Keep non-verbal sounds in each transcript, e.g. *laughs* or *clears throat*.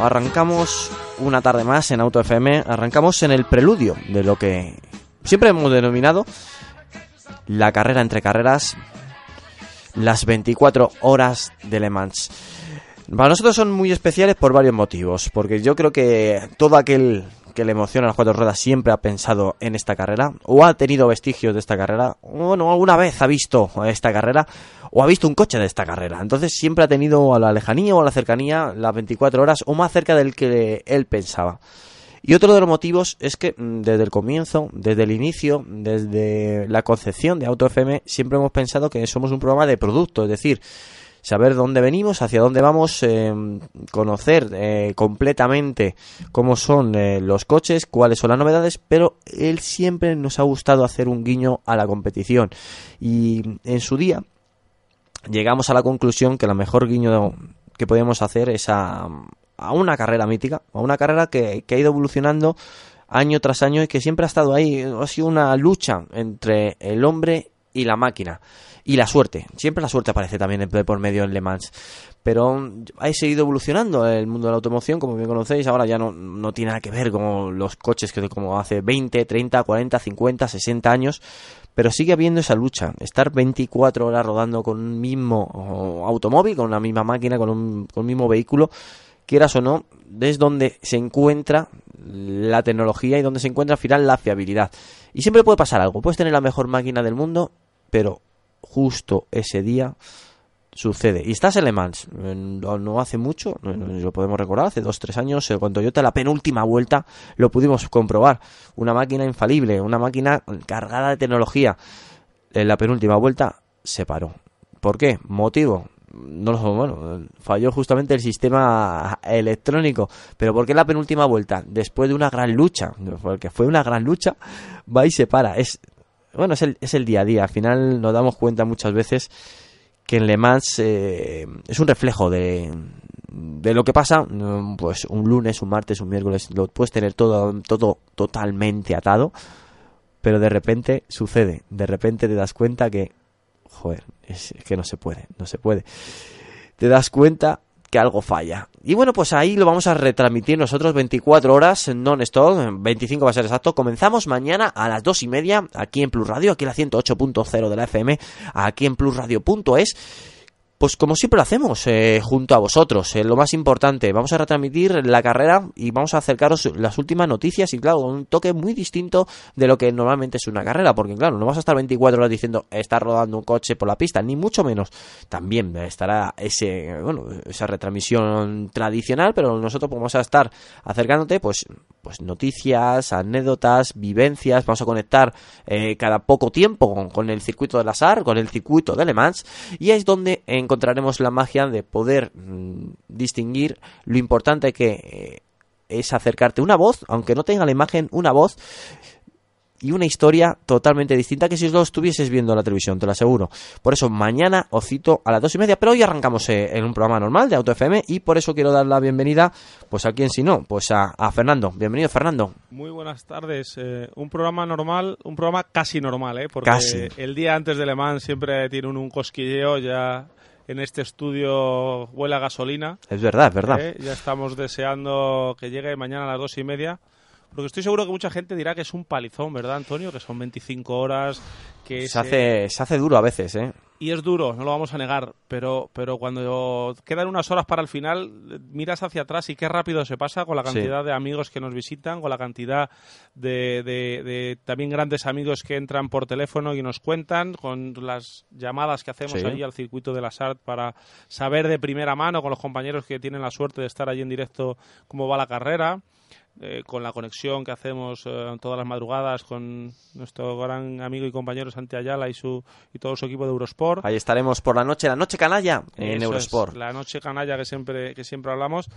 Arrancamos, una tarde más en Auto FM, arrancamos en el preludio de lo que siempre hemos denominado la carrera entre carreras, las 24 horas de Le Mans. Para nosotros son muy especiales por varios motivos, porque yo creo que todo aquel que le emociona las cuatro ruedas siempre ha pensado en esta carrera, o ha tenido vestigios de esta carrera, o bueno, alguna vez ha visto esta carrera, o ha visto un coche de esta carrera. Entonces siempre ha tenido a la lejanía o a la cercanía las 24 horas o más cerca del que él pensaba. Y otro de los motivos es que mm, desde el comienzo, desde el inicio, desde la concepción de Auto FM, siempre hemos pensado que somos un programa de producto, es decir, saber dónde venimos, hacia dónde vamos, eh, conocer eh, completamente cómo son eh, los coches, cuáles son las novedades, pero él siempre nos ha gustado hacer un guiño a la competición. Y en su día llegamos a la conclusión que la mejor guiño que podíamos hacer es a, a una carrera mítica, a una carrera que, que ha ido evolucionando año tras año y que siempre ha estado ahí. Ha sido una lucha entre el hombre y la máquina. Y la suerte. Siempre la suerte aparece también por medio en Le Mans. Pero ha seguido evolucionando el mundo de la automoción, como bien conocéis. Ahora ya no, no tiene nada que ver con los coches que como hace 20, 30, 40, 50, 60 años. Pero sigue habiendo esa lucha. Estar 24 horas rodando con un mismo automóvil, con una misma máquina, con un, con mismo vehículo quieras o no, es donde se encuentra la tecnología y donde se encuentra al final la fiabilidad. Y siempre puede pasar algo, puedes tener la mejor máquina del mundo, pero justo ese día sucede. Y estás en Le Mans, no, no hace mucho, no, no, lo podemos recordar, hace dos, tres años, eh, cuando yo te la penúltima vuelta, lo pudimos comprobar. Una máquina infalible, una máquina cargada de tecnología. En la penúltima vuelta se paró. ¿Por qué? Motivo, no lo bueno, falló justamente el sistema electrónico. Pero ¿por qué la penúltima vuelta? Después de una gran lucha, porque fue una gran lucha, va y se para. Es, bueno, es el, es el día a día. Al final nos damos cuenta muchas veces que en Le Mans eh, es un reflejo de, de lo que pasa, pues un lunes, un martes, un miércoles, lo puedes tener todo, todo totalmente atado, pero de repente sucede, de repente te das cuenta que joder, es que no se puede, no se puede. Te das cuenta que algo falla. Y bueno, pues ahí lo vamos a retransmitir nosotros 24 horas non-stop, 25 va a ser exacto. Comenzamos mañana a las 2 y media aquí en Plus Radio, aquí en la 108.0 de la FM, aquí en plusradio.es. Pues como siempre lo hacemos, eh, junto a vosotros, eh, lo más importante, vamos a retransmitir la carrera y vamos a acercaros las últimas noticias y claro, un toque muy distinto de lo que normalmente es una carrera, porque claro, no vas a estar 24 horas diciendo está rodando un coche por la pista, ni mucho menos. También estará ese, bueno, esa retransmisión tradicional, pero nosotros vamos a estar acercándote pues, pues noticias, anécdotas, vivencias, vamos a conectar eh, cada poco tiempo con, el circuito de la SAR, con el circuito de Le Mans, y es donde en encontraremos la magia de poder mmm, distinguir lo importante que eh, es acercarte una voz, aunque no tenga la imagen, una voz y una historia totalmente distinta que si lo estuvieses viendo en la televisión, te lo aseguro. Por eso mañana os cito a las dos y media, pero hoy arrancamos eh, en un programa normal de Auto FM y por eso quiero dar la bienvenida, pues a quien si no, pues a, a Fernando. Bienvenido, Fernando. Muy buenas tardes. Eh, un programa normal, un programa casi normal, ¿eh? Porque Casi. el día antes de Le Mans siempre tiene un, un cosquilleo ya en este estudio huele a gasolina. Es verdad, es verdad. ¿eh? Ya estamos deseando que llegue mañana a las dos y media. Porque estoy seguro que mucha gente dirá que es un palizón, ¿verdad, Antonio? Que son 25 horas. Que se, hace, se hace duro a veces, ¿eh? y es duro, no lo vamos a negar, pero, pero cuando quedan unas horas para el final, miras hacia atrás y qué rápido se pasa con la cantidad de amigos que nos visitan, con la cantidad de, de, también grandes amigos que entran por teléfono y nos cuentan, con las llamadas que hacemos allí al circuito de la SART para saber de primera mano con los compañeros que tienen la suerte de estar allí en directo cómo va la carrera. Eh, con la conexión que hacemos eh, todas las madrugadas con nuestro gran amigo y compañero Santi Ayala y su y todo su equipo de Eurosport. Ahí estaremos por la noche, la noche canalla en Eurosport. la noche canalla que siempre que siempre hablamos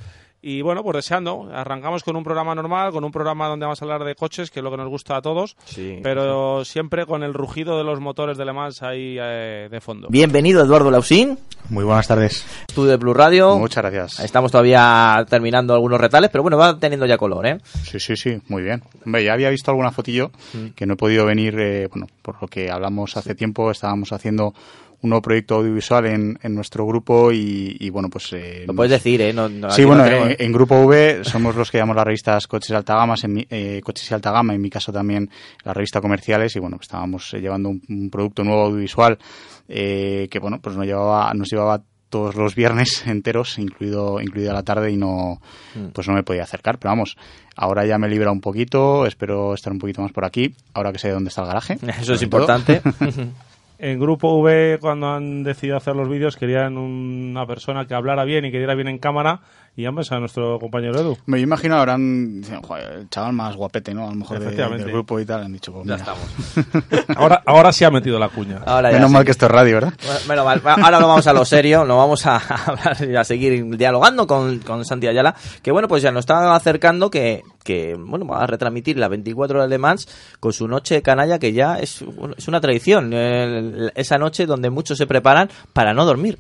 y bueno, pues deseando, arrancamos con un programa normal, con un programa donde vamos a hablar de coches, que es lo que nos gusta a todos, pero siempre con el rugido de los motores de Le Mans ahí eh, de fondo. Bienvenido Eduardo Lausín. Muy buenas tardes. Estudio de Blue Radio. Muchas gracias. Estamos todavía terminando algunos retales, pero bueno, va teniendo ya color, ¿eh? Sí, sí, sí, muy bien. Hombre, ya había visto alguna fotillo mm. que no he podido venir, eh, bueno, por lo que hablamos hace tiempo, estábamos haciendo un nuevo proyecto audiovisual en, en nuestro grupo y, bueno, pues... Eh, Lo puedes decir, ¿eh? sí, bueno, en, Grupo V somos los que llamamos las revistas Coches Alta Gama, en eh, Coches y Alta Gama, en mi caso también las revistas comerciales y bueno, pues estábamos eh, llevando un, producto nuevo audiovisual eh, que bueno, pues nos llevaba, nos llevaba todos los viernes *laughs* enteros, incluido incluida la tarde y no mm. pues no me podía acercar, pero vamos, ahora ya me libera un poquito, espero estar un poquito más por aquí, ahora que sé dónde está el garaje. *laughs* Eso es importante. *laughs* en Grupo V, cuando han decidido hacer los vídeos, querían una persona que hablara bien y que diera bien en cámara y ambas a nuestro compañero Edu. Me imagino habrán, el chaval más guapete, ¿no? A lo mejor del grupo y tal, han dicho, pues, Ya estamos. *laughs* ahora, ahora sí ha metido la cuña. Menos mal que esto es radio, ¿verdad? Bueno, mal. Ahora lo vamos a lo serio, lo vamos a *laughs* hablar y a seguir dialogando con, con Santi Ayala, que bueno, pues ya nos está acercando que, que bueno, va a retransmitir la 24 horas de Mans con su noche canalla que ya es, es una tradición, esa noche donde muchos se preparan para no dormir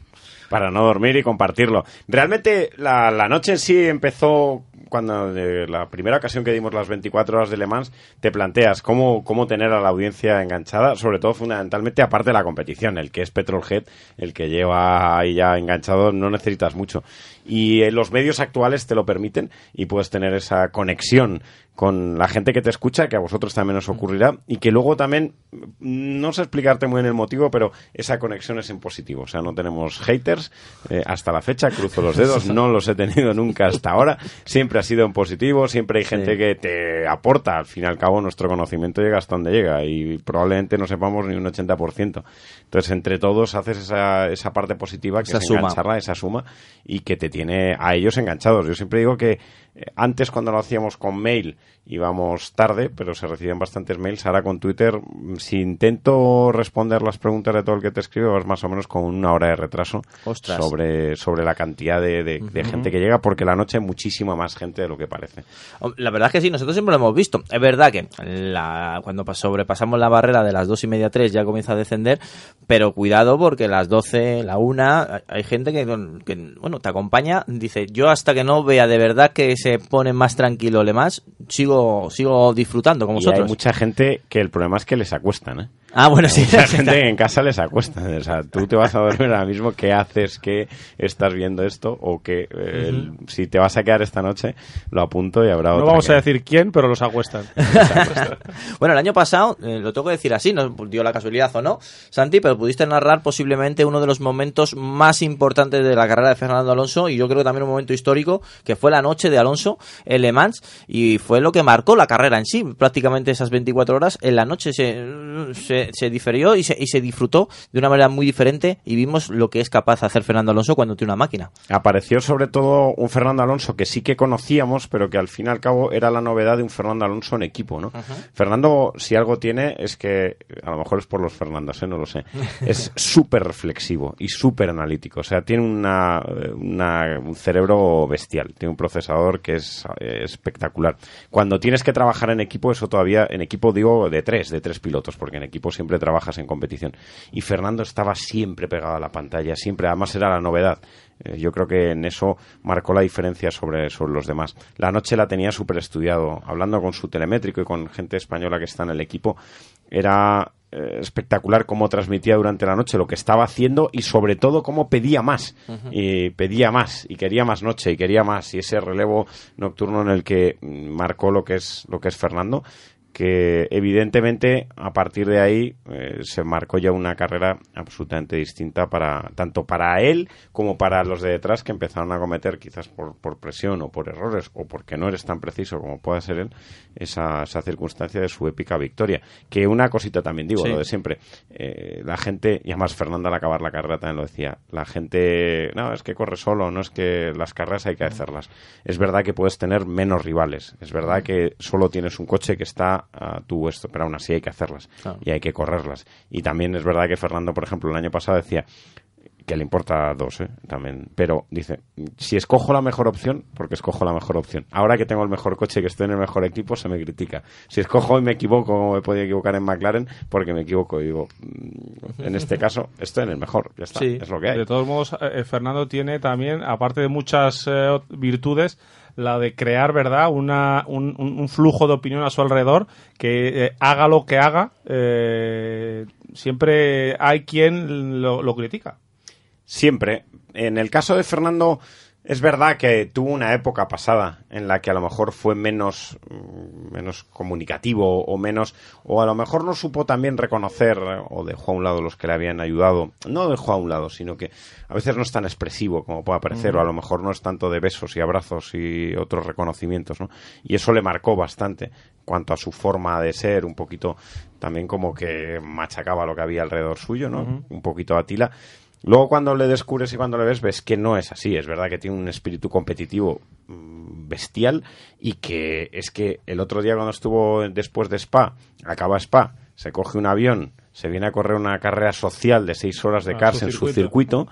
para no dormir y compartirlo. Realmente la, la noche en sí empezó cuando de la primera ocasión que dimos las 24 horas de Le Mans, te planteas cómo, cómo tener a la audiencia enganchada, sobre todo fundamentalmente aparte de la competición, el que es Petrolhead, el que lleva ahí ya enganchado, no necesitas mucho. Y eh, los medios actuales te lo permiten y puedes tener esa conexión con la gente que te escucha, que a vosotros también os ocurrirá, y que luego también, no sé explicarte muy bien el motivo, pero esa conexión es en positivo. O sea, no tenemos haters eh, hasta la fecha, cruzo los dedos, no los he tenido nunca hasta ahora. Siempre ha sido en positivo, siempre hay gente que te aporta. Al fin y al cabo, nuestro conocimiento llega hasta donde llega y probablemente no sepamos ni un 80%. Entonces, entre todos haces esa, esa parte positiva que es engancharla, esa suma, y que te tiene a ellos enganchados. Yo siempre digo que eh, antes cuando lo hacíamos con mail íbamos tarde, pero se reciben bastantes mails. Ahora con Twitter, mm, si intento responder las preguntas de todo el que te escribo, es más o menos con una hora de retraso sobre sobre la cantidad de, gente que llega, porque la noche hay muchísima más gente de lo que parece. La verdad es que sí, nosotros siempre lo hemos visto. Es verdad que la, cuando sobrepasamos la barrera de las dos y media, tres, ya comienza a descender, pero cuidado porque las doce, la una, hay gente que, bueno, te acompaña, dice, yo hasta que no vea de verdad que se pone más tranquilo le más, sigo sigo, disfrutando como vosotros. hay mucha gente que el problema es que les acuestan, ¿eh? Ah, bueno, sí. Mucha *laughs* gente en casa les acuesta. O sea, tú te vas a dormir ahora mismo, ¿qué haces? ¿Qué estás viendo esto? O que eh, si te vas a quedar esta noche, lo apunto y habrá No vamos a decir quién, pero los acuestan. *laughs* *laughs* bueno, el año pasado, eh, lo tengo que decir así, no dio la casualidad o no, Santi, pero pudiste narrar posiblemente uno de los momentos más importantes de la carrera de Fernando Alonso y yo creo que también un momento histórico, que fue la noche de Alonso en Le Mans y fue lo que marcó la carrera en sí. Prácticamente esas 24 horas en la noche se se, diferió y se, y se disfrutó de una manera muy diferente y vimos lo que es capaz de hacer Fernando Alonso cuando tiene una máquina. Apareció sobre todo un Fernando Alonso que sí que conocíamos, pero que al fin y al cabo era la novedad de un Fernando Alonso en equipo, ¿no? Fernando, si algo tiene, es que, a lo mejor es por los Fernandos, ¿eh? no lo sé, *laughs* es súper reflexivo y súper analítico. O sea, tiene una, un cerebro bestial, tiene un procesador que es eh, espectacular. Cuando tienes que trabajar en equipo, eso todavía, en equipo digo de tres, de tres pilotos, porque en equipo siempre trabajas en competición. Y Fernando estaba siempre pegado a la pantalla, siempre, además era la novedad. Eh, yo creo que en eso marcó la diferencia sobre, sobre los demás. La noche la tenía súper estudiado, hablando con su telemétrico y con gente española que está en el equipo. Era eh, espectacular cómo transmitía durante la noche lo que estaba haciendo y sobre todo cómo pedía más y pedía más y quería más noche y quería más y ese relevo nocturno en el que marcó lo que es lo que es Fernando que evidentemente a partir de ahí eh, se marcó ya una carrera absolutamente distinta para tanto para él como para los de detrás que empezaron a cometer quizás por, por presión o por errores o porque no eres tan preciso como pueda ser él esa, esa circunstancia de su épica victoria. Que una cosita también digo lo de siempre eh, la gente y además Fernando al acabar la carrera también lo decía la gente no es que corre solo no es que las carreras hay que hacerlas es verdad que puedes tener menos rivales es verdad que solo tienes un coche que está a tu esto, pero aún así hay que hacerlas y hay que correrlas. Y también es verdad que Fernando, por ejemplo, el año pasado decía que le importa dos, ¿eh? también. Pero dice, si escojo la mejor opción, porque escojo la mejor opción. Ahora que tengo el mejor coche, que estoy en el mejor equipo, se me critica. Si escojo y me equivoco, como me podía equivocar en McLaren, porque me equivoco. Digo, mm, en este caso, estoy en el mejor. Ya está, es lo que hay. De todos modos, eh, Fernando tiene también, aparte de muchas eh, virtudes, la de crear, ¿verdad?, Una, un, un, flujo de opinión a su alrededor que eh, haga lo que haga, eh, siempre hay quien lo, lo critica. Siempre. En el caso de Fernando, es verdad que tuvo una época pasada en la que a lo mejor fue menos, mm, menos comunicativo o menos, o a lo mejor no supo también reconocer o dejó a un lado los que le habían ayudado. No dejó a un lado, sino que a veces no es tan expresivo como puede parecer, o a lo mejor no es tanto de besos y abrazos y otros reconocimientos, ¿no? Y eso le marcó bastante cuanto a su forma de ser, un poquito también como que machacaba lo que había alrededor suyo, ¿no? Un poquito Atila. Luego cuando le descubres y cuando le ves, ves que no es así. Es verdad que tiene un espíritu competitivo mm, bestial y que es que el otro día cuando estuvo después de Spa, acaba Spa, se coge un avión, se viene a correr una carrera social de seis horas de cars en su circuito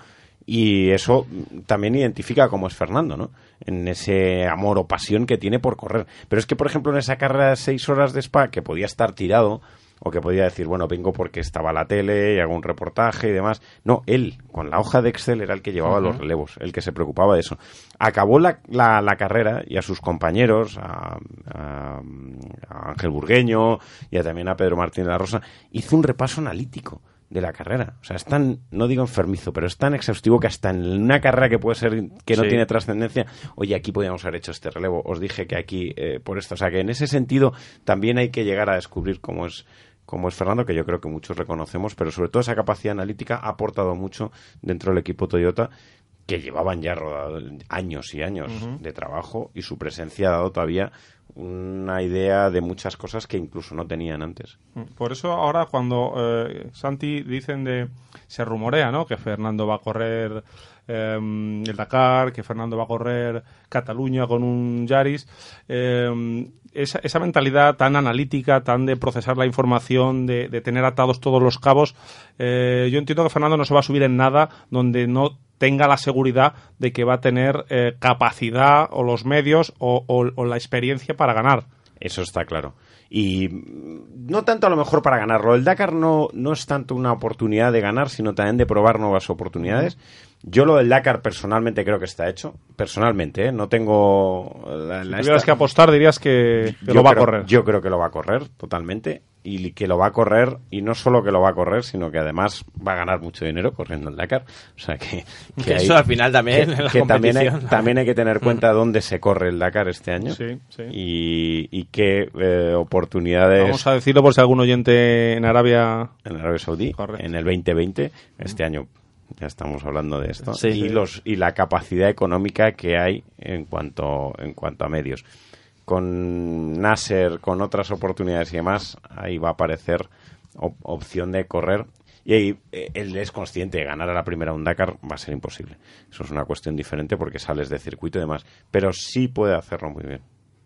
y eso también identifica cómo es Fernando, ¿no? En ese amor o pasión que tiene por correr. Pero es que, por ejemplo, en esa carrera de seis horas de Spa, que podía estar tirado, o que podía decir, bueno, vengo porque estaba la tele y hago un reportaje y demás. No, él, con la hoja de Excel, era el que llevaba los relevos, el que se preocupaba de eso. Acabó la, la, carrera y a sus compañeros, a, a, Ángel Burgueño y a, también a Pedro Martín de la Rosa, hizo un repaso analítico de la carrera. O sea, es tan, no digo enfermizo, pero es tan exhaustivo que hasta en una carrera que puede ser que no tiene trascendencia, oye, aquí podíamos haber hecho este relevo. Os dije que aquí, eh, por esto. O sea, que en ese sentido también hay que llegar a descubrir cómo es como es Fernando, que yo creo que muchos reconocemos, pero sobre todo esa capacidad analítica ha aportado mucho dentro del equipo Toyota que llevaban ya rodado años y años de trabajo y su presencia ha dado todavía una idea de muchas cosas que incluso no tenían antes. Por eso ahora cuando eh, Santi dicen de se rumorea, ¿no? Que Fernando va a correr em, el Dakar, que Fernando va a correr Cataluña con un Yaris. Em, esa, esa, mentalidad tan analítica, tan de procesar la información, de, de tener atados todos los cabos, eh, yo entiendo que Fernando no se va a subir en nada donde no tenga la seguridad de que va a tener eh, capacidad o los medios o, o, la experiencia para ganar. Eso está claro. Y no tanto a lo mejor para ganarlo. El Dakar no, no es tanto una oportunidad de ganar, sino también de probar nuevas oportunidades. Yo lo del Dakar personalmente creo que está hecho. Personalmente, ¿eh? no tengo... La, si tuvieras que apostar dirías que, lo va a correr. Yo creo que lo va a correr totalmente y que lo va a correr y no solo que lo va a correr, sino que además va a ganar mucho dinero corriendo el Dakar. O sea que, *laughs* que, eso al final también también hay, también hay que tener *laughs* cuenta dónde se corre el Dakar este año Y, y, qué eh, oportunidades. Vamos a decirlo por si algún oyente en Arabia en Arabia Saudí en el 2020 este año ya estamos hablando de esto y los y la capacidad económica que hay en cuanto en cuanto a medios. Con Nasser con otras oportunidades y demás ahí va a aparecer opción de correr. Y ahí, eh, él es consciente de ganar a la primera un Dakar va a ser imposible. Eso es una cuestión diferente porque sales de circuito y demás pero sí puede hacerlo muy bien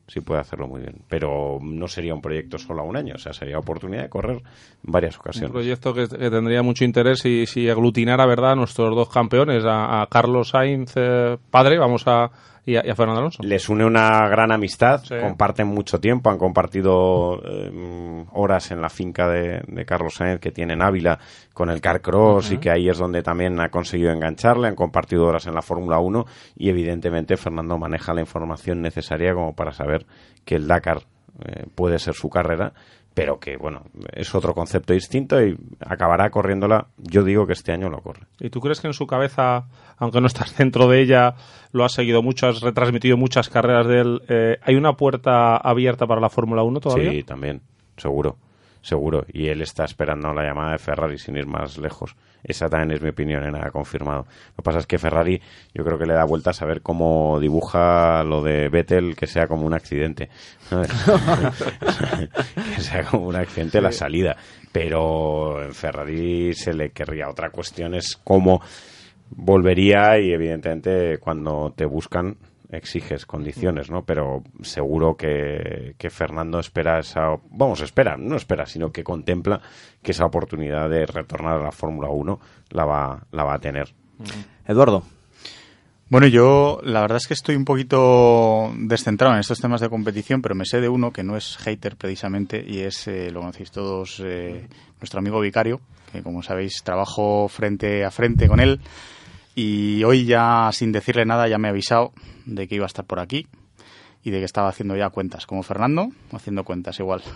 sí puede hacerlo muy bien. Pero no sería un proyecto solo a un año, o sea, sería oportunidad de correr varias ocasiones. Un proyecto que, tendría mucho interés si, si aglutinara, ¿verdad?, a nuestros dos campeones, a, Carlos Sainz, eh, padre, vamos a, y a, Fernando Alonso. Les une una gran amistad, comparten mucho tiempo, han compartido eh, horas en la finca de, Carlos Sainz que tiene en Ávila con el Car Cross y que ahí es donde también ha conseguido engancharle, han compartido horas en la Fórmula 1 y evidentemente Fernando maneja la información necesaria como para saber que el Dakar eh, puede ser su carrera pero que bueno, es otro concepto distinto y acabará corriéndola. Yo digo que este año lo corre. ¿Y tú crees que en su cabeza, aunque no estás dentro de ella, lo has seguido mucho, has retransmitido muchas carreras de él, eh, ¿hay una puerta abierta para la Fórmula 1 todavía? Sí, también. seguro, seguro. Y él está esperando la llamada de Ferrari sin ir más lejos. Esa también es mi opinión, nada confirmado. Lo que pasa es que Ferrari yo creo que le da vueltas a ver cómo dibuja lo de Vettel que sea como un accidente. *laughs* que sea como un accidente la salida. Pero en Ferrari se le querría otra cuestión es cómo volvería y evidentemente cuando te buscan exiges condiciones, ¿no? Pero seguro que, que, Fernando espera esa... Vamos, espera, no espera, sino que contempla que esa oportunidad de retornar a la Fórmula 1 la va, la va a tener. Eduardo. Bueno, yo la verdad es que estoy un poquito descentrado en estos temas de competición, pero me sé de uno que no es hater precisamente y es, eh, lo conocéis todos, eh, nuestro amigo Vicario, que como sabéis trabajo frente a frente con él y hoy ya sin decirle nada ya me ha avisado de que iba a estar por aquí y de que estaba haciendo ya cuentas, como Fernando, haciendo cuentas igual. *laughs*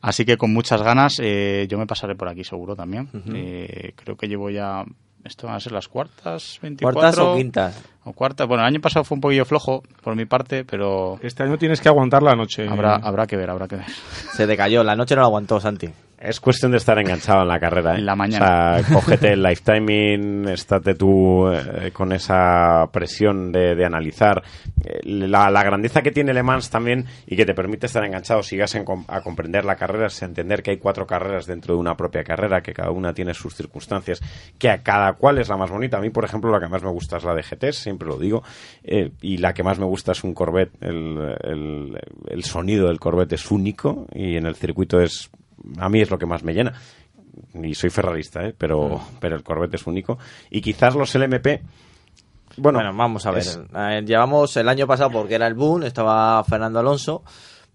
Así que con muchas ganas eh, yo me pasaré por aquí seguro también. eh, creo que llevo ya esto van a ser las cuartas, 24. ¿Cuartas o quintas? O cuartas. Bueno, el año pasado fue un poquillo flojo por mi parte, pero. Este año tienes que aguantar la noche. Habrá, habrá que ver, habrá que ver. Se decayó, la noche no la aguantó, Santi. Es cuestión de estar enganchado en la carrera. ¿eh? En la mañana. O sea, cógete el lifetiming, estate tú eh, con esa presión de, de analizar eh, la, la, grandeza que tiene Le Mans también y que te permite estar enganchado, sigas en, a comprender la carrera, es entender que hay cuatro carreras dentro de una propia carrera, que cada una tiene sus circunstancias, que a cada cual es la más bonita. A mí, por ejemplo, la que más me gusta es la de GTs, siempre lo digo, eh, y la que más me gusta es un Corvette. El, el, el sonido del Corvette es único y en el circuito es a mí es lo que más me llena. Y soy ferrarista, ¿eh? pero, pero el Corvette es único. Y quizás los LMP. Bueno, bueno vamos a ver. Es... Llevamos el año pasado porque era el boom, estaba Fernando Alonso.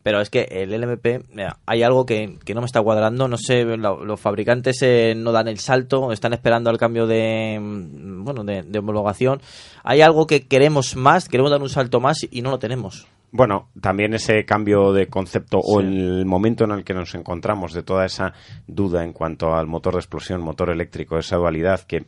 Pero es que el LMP, mira, hay algo que, que, no me está cuadrando. No sé, lo, los fabricantes eh, no dan el salto, están esperando al cambio de, bueno, de, de homologación. Hay algo que queremos más, queremos dar un salto más y no lo tenemos. Bueno, también ese cambio de concepto sí. o el momento en el que nos encontramos de toda esa duda en cuanto al motor de explosión, motor eléctrico, esa dualidad que,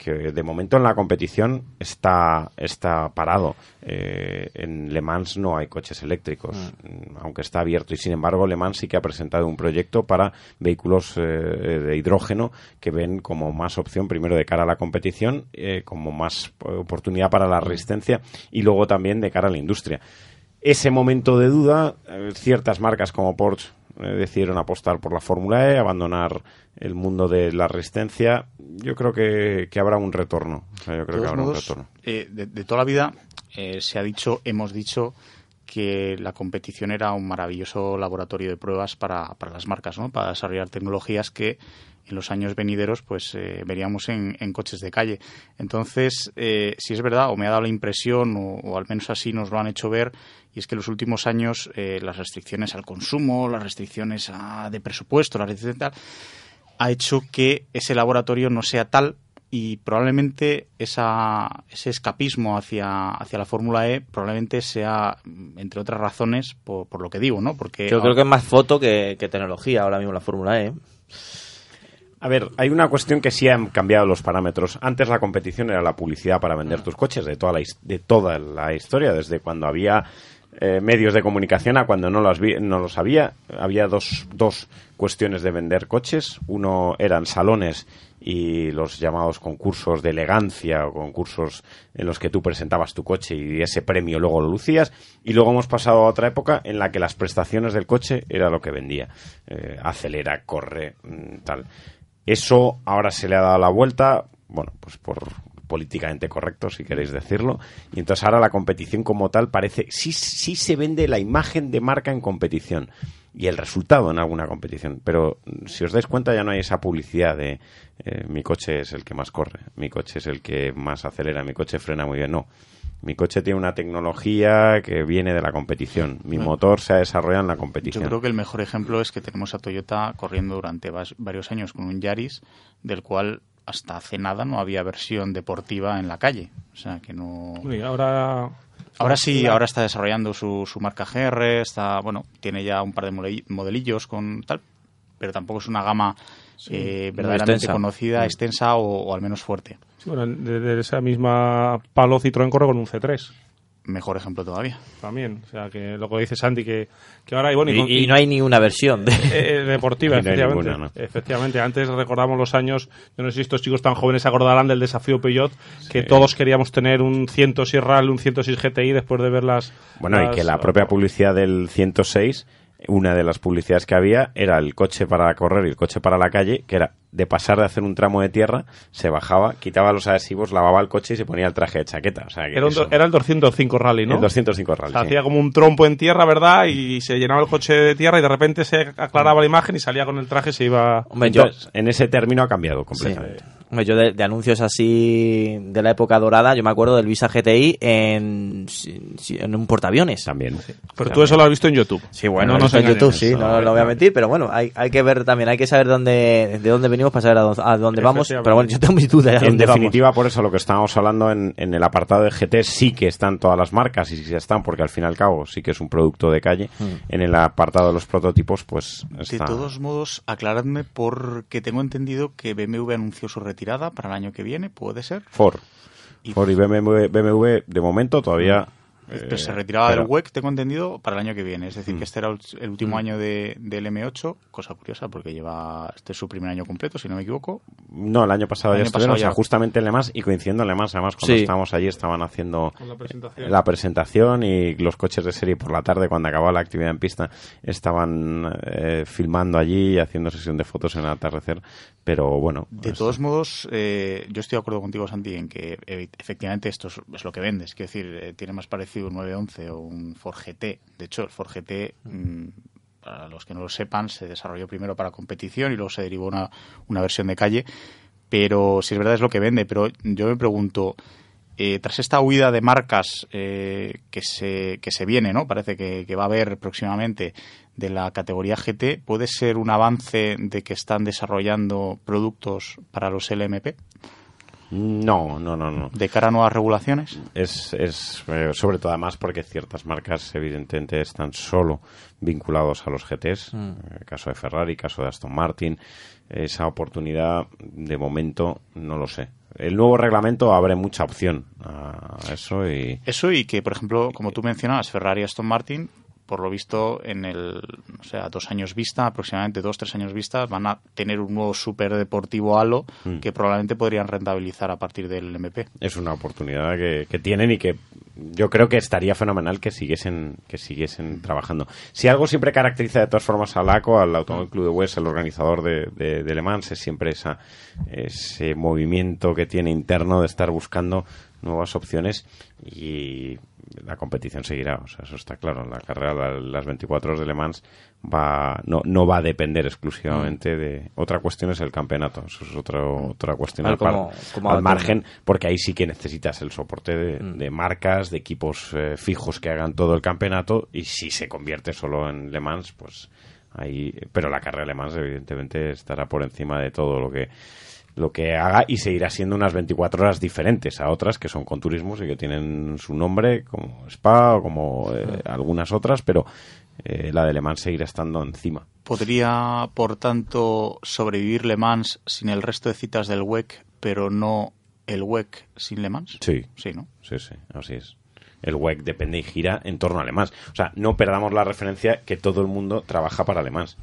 que de momento en la competición está, está parado. Eh, en Le Mans no hay coches eléctricos, mm. aunque está abierto. Y sin embargo, Le Mans sí que ha presentado un proyecto para vehículos eh, de hidrógeno que ven como más opción, primero de cara a la competición, eh, como más oportunidad para la resistencia y luego también de cara a la industria ese momento de duda, eh, ciertas marcas como Porsche eh, decidieron apostar por la Fórmula E, abandonar el mundo de la resistencia. Yo creo que, que habrá un retorno. O sea, yo creo de que habrá modos, un retorno. Eh, de, de, toda la vida se ha dicho, hemos dicho que la competición era un maravilloso laboratorio de pruebas para, para las marcas, ¿no? para desarrollar tecnologías que en los años venideros pues eh, veríamos en, en, coches de calle. Entonces, eh, si es verdad, o me ha dado la impresión, o, o, al menos así nos lo han hecho ver, y es que en los últimos años eh, las restricciones al consumo, las restricciones a, de presupuesto, las restricciones tal, ha hecho que ese laboratorio no sea tal y probablemente esa, ese escapismo hacia, hacia la Fórmula E probablemente sea, entre otras razones, por, por, lo que digo, ¿no? Porque Yo creo que es más foto que, que tecnología ahora mismo la Fórmula E. A ver, hay una cuestión que sí han cambiado los parámetros. Antes la competición era la publicidad para vender tus coches de toda la, de toda la historia, desde cuando había eh, medios de comunicación a cuando no los, vi, no los había. Había dos, dos cuestiones de vender coches. Uno eran salones y los llamados concursos de elegancia o concursos en los que tú presentabas tu coche y ese premio luego lo lucías. Y luego hemos pasado a otra época en la que las prestaciones del coche era lo que vendía. Eh, acelera, corre, tal. Eso ahora se le ha dado la vuelta, bueno, pues por políticamente correcto, si queréis decirlo. Y entonces ahora la competición como tal parece, sí, sí se vende la imagen de marca en competición y el resultado en alguna competición. Pero si os dais cuenta ya no hay esa publicidad de eh, mi coche es el que más corre, mi coche es el que más acelera, mi coche frena muy bien. No. Mi coche tiene una tecnología que viene de la competición. Mi bueno, motor se ha desarrollado en la competición. Yo creo que el mejor ejemplo es que tenemos a Toyota corriendo durante varios años con un Yaris, del cual hasta hace nada no había versión deportiva en la calle. O sea, que no... Uy, ahora... Ahora sí, ahora está desarrollando su, su marca GR, está, bueno, tiene ya un par de modelillos con tal, pero tampoco es una gama sí, eh, verdaderamente extensa. conocida, sí. extensa o, o, al menos fuerte. Sí, bueno, de, de, esa misma palo Citroën corre con un C3. Mejor ejemplo todavía. También, o sea, que lo que dice Santi, que, que ahora... Y, bueno, y Y, con- y no hay ni una versión de... Eh, eh, deportiva, *laughs* no efectivamente. ninguna, ¿no? Efectivamente, antes recordamos los años, yo no sé si estos chicos tan jóvenes se acordarán del desafío Peugeot, que todos queríamos tener un 106 RAL, un 106 GTI después de ver las... Bueno, y que la propia publicidad del 106, una de las publicidades que había era el coche para correr y el coche para la calle, que era de pasar de hacer un tramo de tierra, se bajaba, quitaba los adhesivos, lavaba el coche y se ponía el traje de chaqueta. O sea, que Era, eso- era el 205 Rally, ¿no? el 205 O Rally. sea, sí. hacía como un trompo en tierra, ¿verdad? Y se llenaba el coche de tierra y de repente se aclaraba la imagen y salía con el traje y se iba... Hombre, yo, Entonces, en ese término ha cambiado completamente. Yo de, de anuncios así de la época dorada, yo me acuerdo del Visa GTI en, en un portaaviones. También. Pero tú eso lo has visto en YouTube. Sí, bueno, no no en. YouTube, sí, no lo voy a mentir, pero bueno, hay, hay que ver también, hay que saber dónde, de dónde venimos para saber a dónde, a dónde vamos. Pero bueno, yo tengo mis dudas de En definitiva, por eso lo que estábamos hablando en, en el apartado de GT sí que están todas las marcas y sí que están porque al fin y al cabo sí que es un producto de calle. En el apartado de los prototipos, pues De está... todos modos, aclaradme porque tengo entendido que BMW anunció su retirada para el año que viene, ¿puede ser? Ford. Y- Ford y BMW, BMW de momento todavía... Pero se eh, retiraba pero- del WEC, tengo entendido, para el año que viene. Es decir, que este era el último año de, del M8, cosa curiosa porque lleva este es su primer año completo, si no me equivoco. No, el año pasado El ya año estuvieron, pasado o sea, ya. justamente en Le Mans y coincidiendo en Le Mans, además cuando Sí. estábamos allí estaban haciendo la presentación. la presentación y los coches de serie por la tarde cuando acababa la actividad en pista estaban eh, filmando allí y haciendo sesión de fotos en el atardecer, pero bueno. De es- todos modos, eh, yo estoy de acuerdo contigo, Santi, en que eh, efectivamente esto es, es lo que vendes. Quiero decir, eh, tiene más parecido un 911 o un Ford GT. De hecho, el Ford GT, mm, para los que no lo sepan, se desarrolló primero para competición y luego se derivó una, una versión de calle. Pero si es verdad es lo que vende. Pero yo me pregunto, eh, tras esta huida de marcas eh, que, se, que se viene, ¿no? Parece que, que va a haber próximamente de la categoría GT, ¿puede ser un avance de que están desarrollando productos para los LMP No, no, no, no. de cara a nuevas regulaciones? Es, es eh, sobre todo además porque ciertas marcas evidentemente están solo vinculados a los GTs, Mm. el caso de Ferrari, caso de Aston Martin, esa oportunidad de momento no lo sé. El nuevo reglamento abre mucha opción a eso y Eso y que, por ejemplo, como tú mencionabas, Ferrari y Aston Martin, por lo visto, en el, o sea, dos años vista, aproximadamente dos, tres años vista, van a tener un nuevo superdeportivo halo Mm. que probablemente podrían rentabilizar a partir del MP. es una oportunidad que, que tienen y que yo creo que estaría fenomenal que siguiesen que siguiesen trabajando. Si algo siempre caracteriza de todas formas al ACO, al Automóvil Club de West, el organizador de, de, de Le Mans, es siempre esa, ese movimiento que tiene interno de estar buscando nuevas opciones y la competición seguirá, o sea, eso está claro. La carrera, la- las 24 horas de Le Mans va, no, no va a depender exclusivamente de... Otra cuestión es el campeonato, eso es otra otra cuestión par- como- al- margen, porque ahí sí que necesitas el soporte de, Mm. de marcas, de equipos eh, fijos que hagan todo el campeonato y si se convierte solo en Le Mans, pues ahí... Pero la carrera de Le Mans evidentemente estará por encima de todo lo que lo que haga y seguirá siendo unas 24 horas diferentes a otras que son con turismos y que tienen su nombre como Spa o como eh, algunas otras, pero eh, la de Le Mans seguirá estando encima. ¿Podría, por tanto, sobrevivir Le Mans sin el resto de citas del WEC, pero no el WEC sin Le Mans? Sí, Sí, ¿no? sí, sí, así es. El WEC depende y gira en torno a Le Mans. O sea, no perdamos la referencia que todo el mundo trabaja para Le Mans.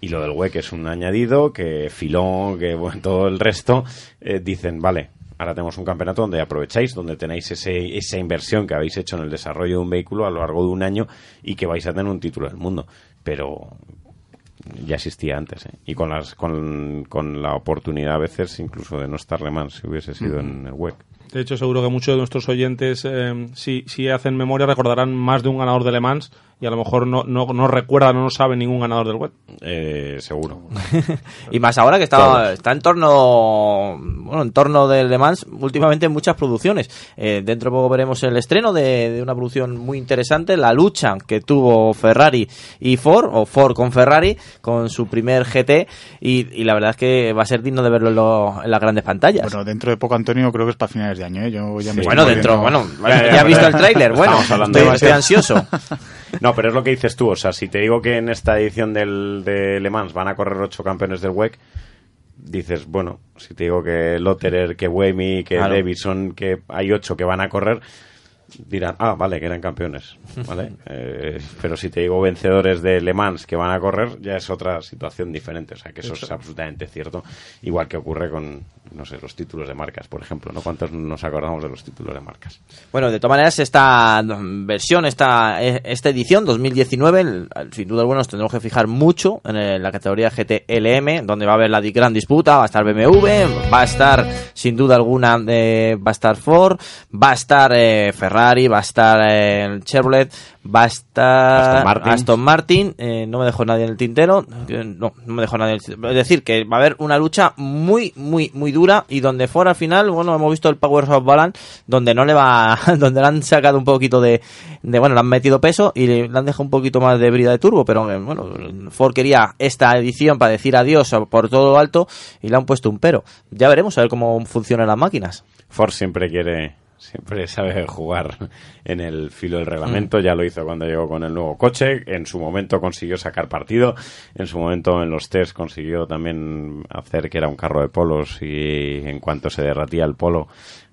Y lo del WEC es un añadido que Filón, que bueno, todo el resto eh, dicen, vale, ahora tenemos un campeonato donde aprovecháis, donde tenéis ese, esa inversión que habéis hecho en el desarrollo de un vehículo a lo largo de un año y que vais a tener un título del mundo. Pero ya existía antes, ¿eh? Y con, las, con, con la oportunidad a veces incluso de no estar Le Mans si hubiese sido en el WEC. De hecho, seguro que muchos de nuestros oyentes, eh, si, si hacen memoria, recordarán más de un ganador de Le Mans y a lo mejor no, no, no recuerdan o no saben ningún ganador del web. Eh, seguro. *laughs* Y más ahora que está, Todos. está en torno, bueno, en torno del Le Mans últimamente en muchas producciones. Eh, dentro de poco veremos el estreno de, de una producción muy interesante, la lucha que tuvo Ferrari y Ford, o Ford con Ferrari, con su primer GT, y, y la verdad es que va a ser digno de verlo en, lo- en las grandes pantallas. Bueno, dentro de poco, Antonio, creo que es para finales de año, ¿eh? Yo ya me Bueno, dentro, bueno, ya he visto el tráiler, bueno, estoy, estoy ansioso. *laughs* No, pero es lo que dices tú. O sea, si te digo que en esta edición del, de Le Mans van a correr ocho campeones del WEC, dices, bueno, si te digo que Lotterer, que Wemi, que Claro. Davidson, que hay ocho que van a correr, dirán, ah, vale, que eran campeones, ¿vale? *laughs* Eh, pero si te digo vencedores de Le Mans que van a correr, ya es otra situación diferente, o sea, que eso es absolutamente cierto, igual que ocurre con, no sé, los títulos de marcas, por ejemplo, ¿no? ¿Cuántos nos acordamos de los títulos de marcas? Bueno, de todas maneras, esta versión, esta, esta edición 2019, el- sin duda alguna nos tendremos que fijar mucho en la categoría GTLM, donde va a haber la gran disputa, va a estar BMW, va a estar, sin duda alguna, eh, va a estar Ford, va a estar eh, Ferrari, va a estar eh, Chevrolet, va a estar Aston Martin. Aston Martin, eh, no me dejó nadie en el tintero, eh, no, no me dejó nadie en el tintero. Es decir, que va a haber una lucha muy, muy, muy dura y donde fuera al final, bueno, hemos visto el Power of Balance, donde no le va, *laughs* donde le han sacado un poquito de, de, bueno, le han metido peso y le, le han dejado un poquito más de brida de turbo, pero eh, bueno, Ford quería esta edición para decir adiós por todo lo alto y le han puesto un pero. Ya veremos a ver cómo funcionan las máquinas. Ford siempre quiere, siempre sabe jugar en el filo del reglamento. Ya lo hizo cuando llegó con el nuevo coche. En su momento consiguió sacar partido. En su momento en los test consiguió también hacer que era un carro de polos y en cuanto se derratía el polo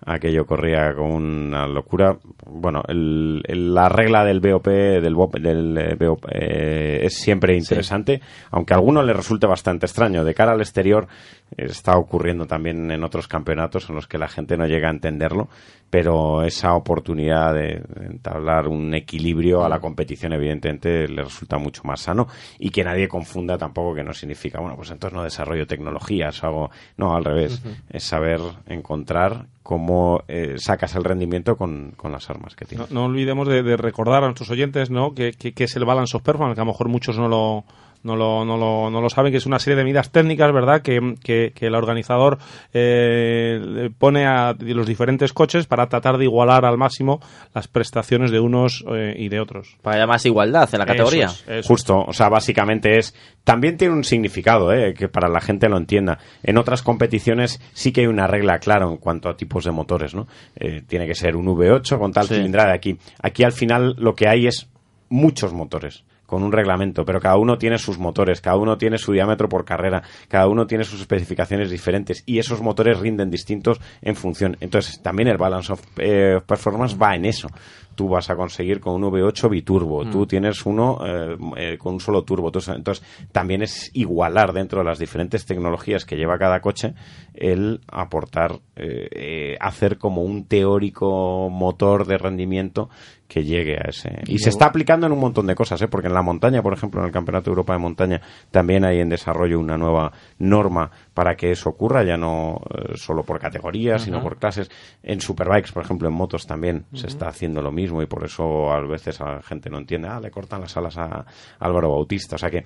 aquello corría con una locura. Bueno, el- el- la regla del BOP, del, BOP, del eh, BOP, eh, es siempre interesante, aunque a algunos le resulte bastante extraño. De cara al exterior está ocurriendo también en otros campeonatos en los que la gente no llega a entenderlo, pero esa oportunidad de, de entablar un equilibrio a la competición evidentemente le resulta mucho más sano y que nadie confunda tampoco que no significa, bueno, pues entonces no desarrollo tecnologías o algo, no, al revés, es saber encontrar cómo eh, sacas el rendimiento con, con las armas que tienes. No, olvidemos de, recordar a nuestros oyentes ¿no? que, que- que es el Balance of Performance, que a lo mejor muchos no lo, no lo, no lo, no lo saben, que es una serie de medidas técnicas, ¿verdad?, que, que- que el organizador eh, le pone a los diferentes coches para tratar de igualar al máximo las prestaciones de unos eh, y de otros. Para haya más igualdad en la categoría. Eso es, eso es. Justo, o sea, básicamente es. También tiene un significado, ¿eh? que para la gente lo entienda. En otras competiciones sí que hay una regla clara en cuanto a tipos de motores, ¿no? Eh, tiene que ser un V8 con tal Sí. cilindrada aquí. Aquí al final lo que hay es muchos motores con un reglamento, pero cada uno tiene sus motores, cada uno tiene su diámetro por carrera, cada uno tiene sus especificaciones diferentes y esos motores rinden distintos en función. Entonces, también el balance of eh, performance va en eso. Tú vas a conseguir con un V8 biturbo, tú tienes uno eh, eh, con un solo turbo. Entonces, entonces, también es igualar dentro de las diferentes tecnologías que lleva cada coche el aportar, eh, eh, hacer como un teórico motor de rendimiento que llegue a ese. Y se está aplicando en un montón de cosas, ¿eh? porque en la montaña, por ejemplo, en el Campeonato de Europa de Montaña, también hay en desarrollo una nueva norma para que eso ocurra, ya no eh, solo por categorías, sino por clases. En Superbikes, por ejemplo, en motos también se está haciendo lo mismo y por eso a veces a la gente no entiende, ah, le cortan las alas a Álvaro Bautista. O sea que,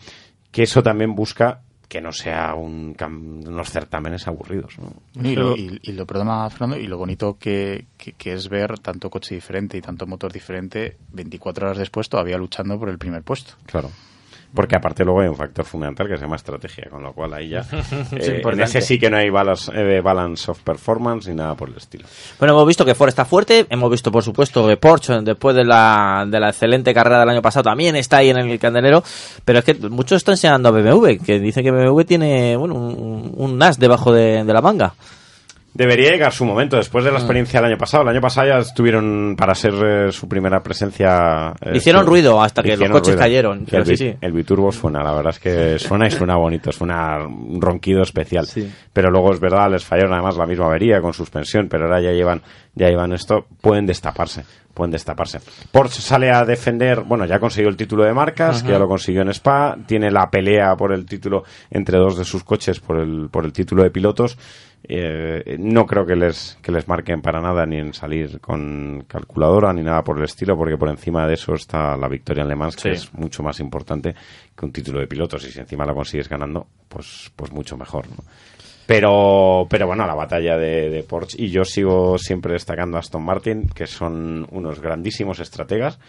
que eso también busca que no sea un unos certámenes aburridos. ¿no? Y lo, y, y lo perdona, Fernando, y lo bonito que, que- que es ver tanto coche diferente y tanto motor diferente 24 horas después todavía luchando por el primer puesto. Claro. Porque aparte luego hay un factor fundamental que se llama estrategia, con lo cual ahí ya... *laughs* eh, en ese sí que no hay balance, eh, balance of performance ni nada por el estilo. Bueno, hemos visto que Ford está fuerte, hemos visto por supuesto que Porsche después de la, de la excelente carrera del año pasado también está ahí en el candelero, pero es que muchos están enseñando a BMW, que dicen que BMW tiene bueno, un, un NAS debajo de, de la manga. Debería llegar su momento después de la experiencia del año pasado. El año pasado ya estuvieron para ser eh, su primera presencia. eh, Hicieron su- ruido hasta que los coches cayeron, pero el, sí, sí. el biturbo suena, la verdad es que suena y suena bonito, suena un ronquido especial. Sí. Pero luego es verdad, les fallaron además la misma avería con suspensión, pero ahora ya llevan, ya llevan esto, pueden destaparse. Pueden destaparse. Porsche sale a defender, bueno, ya consiguió el título de marcas, que ya lo consiguió en Spa, tiene la pelea por el título entre dos de sus coches por el, por el título de pilotos. Eh, no creo que les, que les marquen para nada ni en salir con calculadora ni nada por el estilo, porque por encima de eso está la victoria en Le Mans, que Sí. es mucho más importante que un título de pilotos. Y si encima la consigues ganando, pues, pues mucho mejor. ¿no? Pero, pero bueno, la batalla de, de Porsche. Y yo sigo siempre destacando a Aston Martin, que son unos grandísimos estrategas,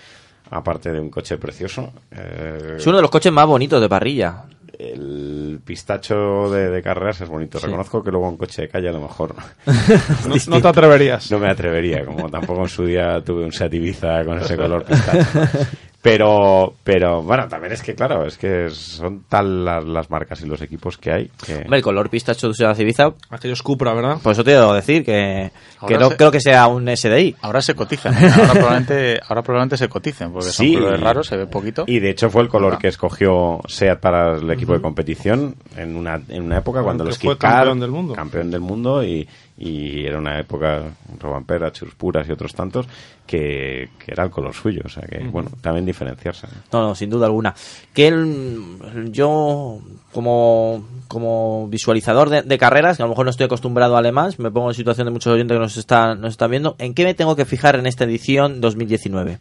aparte de un coche precioso. Eh, Es uno de los coches más bonitos de parrilla. el pistacho de, de carreras es bonito. Reconozco que luego un coche de calle a lo mejor *laughs* No, no te atreverías. no me atrevería, como tampoco en su día tuve un Seat Ibiza con ese color pistacho. *laughs* Pero, pero bueno, también es que, claro, es que son tal las, las marcas y los equipos que hay. Que... Hombre, el color pistacho de la Civiza, Aquellos Cupra, ¿verdad? por eso te debo decir que, que no se- creo que sea un SDI. Ahora se cotizan. ¿eh? Ahora probablemente, *laughs* ahora probablemente se coticen, porque Sí. son colores raros, se ve poquito. Y de hecho fue el color Ah. que escogió SEAT para el equipo de competición en una, en una época cuando los fue campeón del mundo. campeón del mundo y, y era una época Robampera, Churros Puras y otros tantos que, que era el color suyo. O sea que, bueno, también diferenciarse. ¿no? No, no, sin duda alguna. Que el- yo, como, como visualizador de, de carreras, que a lo mejor no estoy acostumbrado a alemán, me pongo en situación de muchos oyentes que nos están, nos están viendo, ¿en qué me tengo que fijar en esta edición 2019?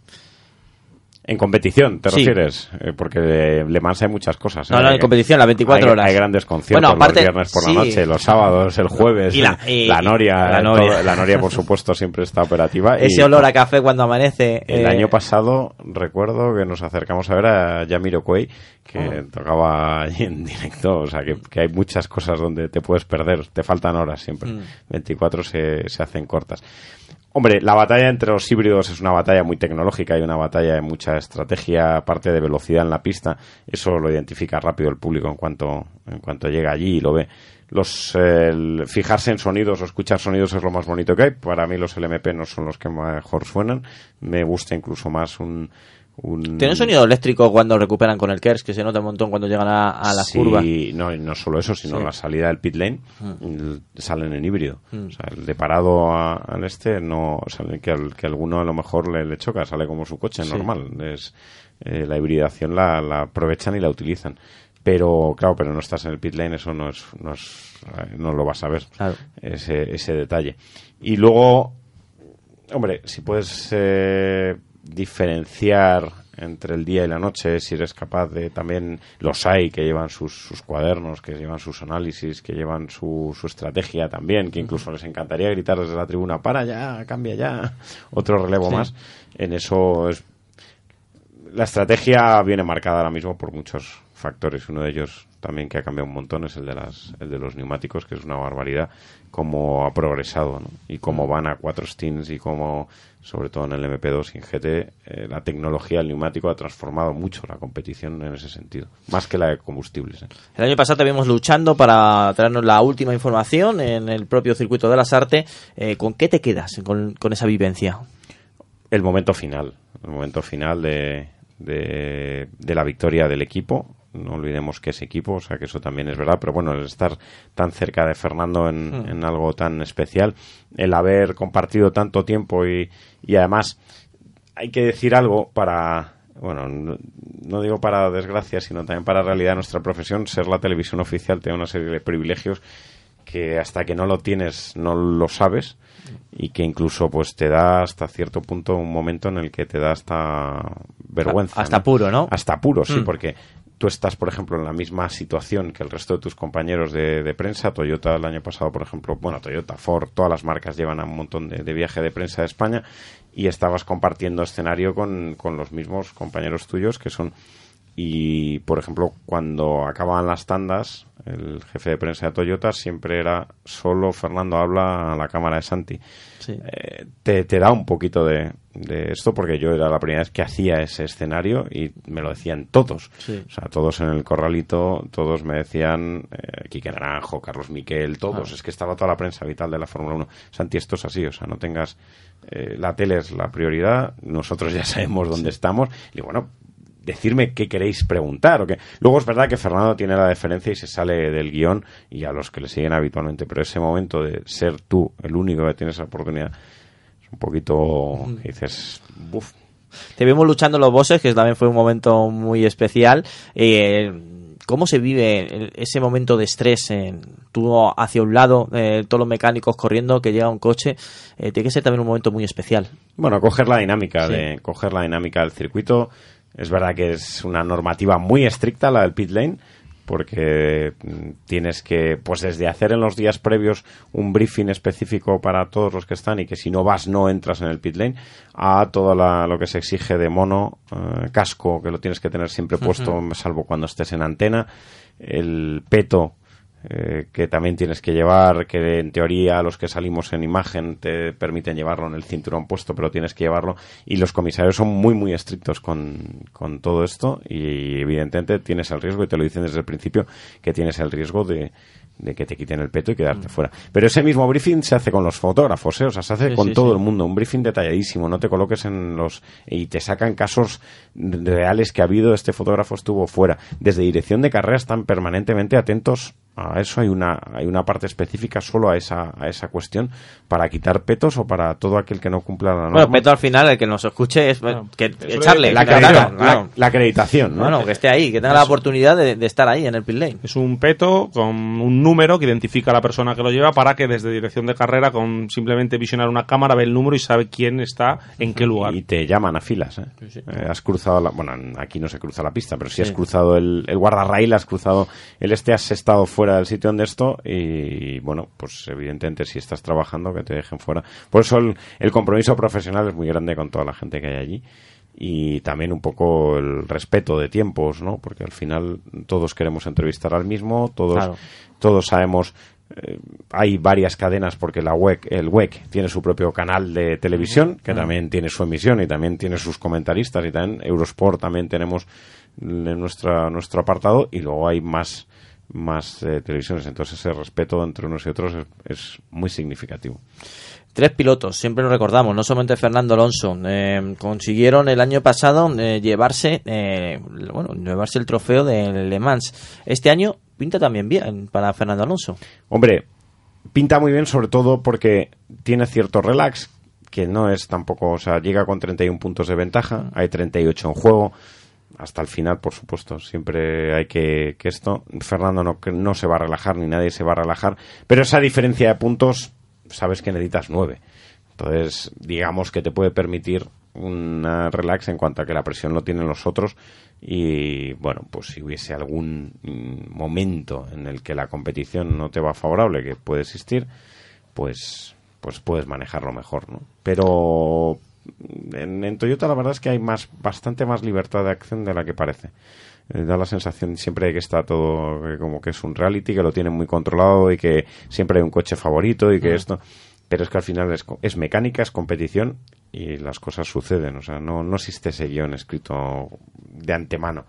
En competición, ¿te Sí. refieres? Eh, porque de Le Mans hay muchas cosas. No, ¿eh? no, en competición, las 24 Hay- horas. Hay grandes conciertos Bueno, aparte- los viernes por sí. la noche, los sábados, el jueves. Y la- eh, y- la Noria. la eh, Noria. todo- la Noria, por supuesto, siempre está operativa. *laughs* Ese y- olor a café cuando amanece. El eh, año pasado recuerdo que nos acercamos a ver a Yamiro Cuey, que tocaba allí en directo. O sea, que, que hay muchas cosas donde te puedes perder. Te faltan horas siempre. Mm. 24 se, se hacen cortas. Hombre, la batalla entre los híbridos es una batalla muy tecnológica y una batalla de mucha estrategia, aparte de velocidad en la pista. Eso lo identifica rápido el público en cuanto, en cuanto llega allí y lo ve. Los, fijarse en sonidos o escuchar sonidos es lo más bonito que hay. Para mí los LMP no son los que mejor suenan. Me gusta incluso más un... un Tiene un sonido eléctrico cuando recuperan con el KERS, que se nota un montón cuando llegan a, a las Sí, curvas. No, no solo eso, sino Sí. Mm. la salida del pit lane l- salen en híbrido. O sea, el de parado a- al este, no, o sea, que, al- que alguno a lo mejor le, le choca, sale como su coche Sí. normal. Es, eh, la hibridación la, la aprovechan y la utilizan. Pero, claro, pero no estás en el pit lane, eso no es, no es, no lo vas a ver. Claro. Ese, ese detalle. Y luego, hombre, si puedes eh, diferenciar entre el día y la noche, si eres capaz de también los hay que llevan sus, sus cuadernos, que llevan sus análisis, que llevan su, su estrategia también, que incluso les encantaría gritar desde la tribuna, para ya, cambia ya, *laughs* otro relevo Sí. más. En eso es la estrategia viene marcada ahora mismo por muchos factores. Uno de ellos también que ha cambiado un montón es el de las, el de los neumáticos, que es una barbaridad cómo ha progresado ¿no? y cómo van a cuatro stins y cómo, sobre todo en el MP2 y en GT, eh, la tecnología del neumático ha transformado mucho la competición en ese sentido, más que la de combustibles. ¿eh? El año pasado te vimos luchando para traernos la última información en el propio circuito de las artes. Eh, ¿Con qué te quedas con, con esa vivencia? el momento final, el momento final de, de, de la victoria del equipo. No olvidemos que es equipo, o sea que eso también es verdad, pero bueno, el estar tan cerca de Fernando en, en algo tan especial, el haber compartido tanto tiempo y, y además hay que decir algo para, bueno, no, no digo para desgracia, sino también para realidad de nuestra profesión, ser la televisión oficial da una serie de privilegios que hasta que no lo tienes no lo sabes y que incluso pues te da hasta cierto punto un momento en el que te da hasta vergüenza. Hasta puro, ¿no? Hasta puro, sí, Mm. porque tú estás, por ejemplo, en la misma situación que el resto de tus compañeros de, de prensa. Toyota el año pasado, por ejemplo, bueno, Toyota, Ford, todas las marcas llevan a un montón de, de viaje de prensa de España y estabas compartiendo escenario con, con los mismos compañeros tuyos que son y, por ejemplo, cuando acababan las tandas, el jefe de prensa de Toyota siempre era solo Fernando habla a la cámara de Santi. Sí. Eh, te, te da un poquito de, de esto porque yo era la primera vez que hacía ese escenario y me lo decían todos. Sí. O sea, todos en el corralito, todos me decían, eh, Quique Naranjo, Carlos Miquel, todos. Ah. Es que estaba toda la prensa vital de la Fórmula 1. Santi, esto es así, o sea, no tengas... eh, la tele es la prioridad, nosotros ya *laughs* sabemos dónde estamos. Y bueno, decirme qué queréis preguntar. O qué. Luego es verdad que Fernando tiene la deferencia y se sale del guion y a los que le siguen habitualmente, pero ese momento de ser tú el único que tiene esa oportunidad es un poquito, que dices, buf, Te vimos luchando los bosses, que también fue un momento muy especial. Eh, ¿Cómo se vive ese momento de estrés? tú hacia un lado, eh, todos los mecánicos corriendo, que llega un coche. eh, tiene que ser también un momento muy especial. Bueno, coger la dinámica Sí. de coger la dinámica del circuito. Es verdad que es una normativa muy estricta la del pit lane porque mm, tienes que pues desde hacer en los días previos un briefing específico para todos los que están y que si no vas no entras en el pit lane a todo la- lo que se exige de mono, eh, casco que lo tienes que tener siempre puesto salvo cuando estés en antena, el peto eh, que también tienes que llevar, que en teoría los que salimos en imagen te permiten llevarlo en el cinturón puesto, pero tienes que llevarlo. Y los comisarios son muy, muy estrictos con, con todo esto y evidentemente tienes el riesgo, y te lo dicen desde el principio, que tienes el riesgo de, de que te quiten el peto y quedarte fuera. Pero ese mismo briefing se hace con los fotógrafos, ¿eh? o sea, se hace Sí, con sí, todo sí. el mundo, un briefing detalladísimo, no te coloques en los... y te sacan casos reales que ha habido, este fotógrafo estuvo fuera. Desde dirección de carrera están permanentemente atentos a eso, hay una, hay una parte específica solo a esa, a esa cuestión, para quitar petos o para todo aquel que no cumpla la norma. Bueno, Peto al final, el que nos escuche es Claro. que Eso echarle. la, que acredita- claro, la- claro. la acreditación, ¿no? Bueno, que esté ahí, que tenga la oportunidad de, de estar ahí en el pit lane. Es un peto con un número que identifica a la persona que lo lleva para que desde dirección de carrera, con simplemente visionar una cámara, ve el número y sabe quién está en qué lugar. Y te llaman a filas, ¿eh? Eh, has cruzado la... Bueno, aquí no se cruza la pista, pero si Sí. has cruzado el, el guardarraíl, has cruzado el este, has estado fuera del sitio donde esto y, bueno, pues evidentemente si estás trabajando, que te dejen fuera. Por eso el, el compromiso profesional es muy grande con toda la gente que hay allí y también un poco el respeto de tiempos, ¿no? Porque al final todos queremos entrevistar al mismo, todos, Claro. todos sabemos eh, hay varias cadenas porque la WEC, el WEC tiene su propio canal de televisión que también tiene su emisión y también tiene sus comentaristas y también Eurosport también tenemos en nuestra, nuestro apartado y luego hay más más eh, televisiones entonces ese respeto entre unos y otros es, es muy significativo Tres pilotos, siempre lo recordamos, no solamente Fernando Alonso. eh, consiguieron el año pasado eh, llevarse, bueno, llevarse el trofeo de Le Mans. Este año pinta también bien para Fernando Alonso. Hombre, pinta muy bien sobre todo porque tiene cierto relax, que no es tampoco, o sea, llega con 31 puntos de ventaja, hay 38 en juego, hasta el final, por supuesto, siempre hay que, que esto, Fernando no, que no se va a relajar, ni nadie se va a relajar, pero esa diferencia de puntos, sabes que necesitas 9. Entonces, digamos que te puede permitir una relax en cuanto a que la presión lo tienen los otros y bueno, pues si hubiese algún mm, momento en el que la competición no te va favorable, que puede existir, pues pues puedes manejarlo mejor, ¿no? Pero en, en Toyota la verdad es que hay más bastante más libertad de acción de la que parece. Eh, da la sensación siempre de que está todo que como que es un reality, que lo tienen muy controlado y que siempre hay un coche favorito y que esto... Pero es que al final es, es mecánica, es competición y las cosas suceden. O sea, no, no existe ese guion escrito de antemano.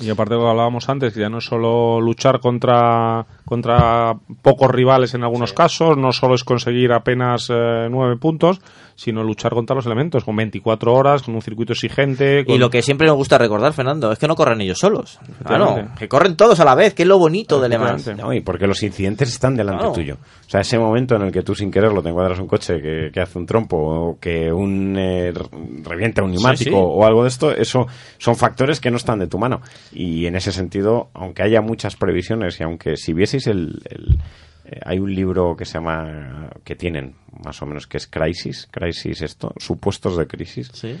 Y aparte de lo que hablábamos antes, que ya no es solo luchar contra, contra pocos rivales en algunos casos, no solo es conseguir apenas eh, nueve puntos, sino luchar contra los elementos, con 24 horas, con un circuito exigente. Y lo que siempre nos gusta recordar, Fernando, es que no corren ellos solos. Claro, que corren todos a la vez, que es lo bonito de Le Mans. No, y porque los incidentes están delante Claro. tuyo. O sea, ese momento en el que tú sin quererlo te encuadras un coche que, que hace un trompo o que un eh, revienta un neumático sí. o algo de esto, eso son factores que no están de tu mano. Y en ese sentido, aunque haya muchas previsiones y aunque si vieseis el... el- eh, hay un libro que se llama, que tienen más o menos, que es Crisis, Crisis esto, supuestos de crisis, Sí.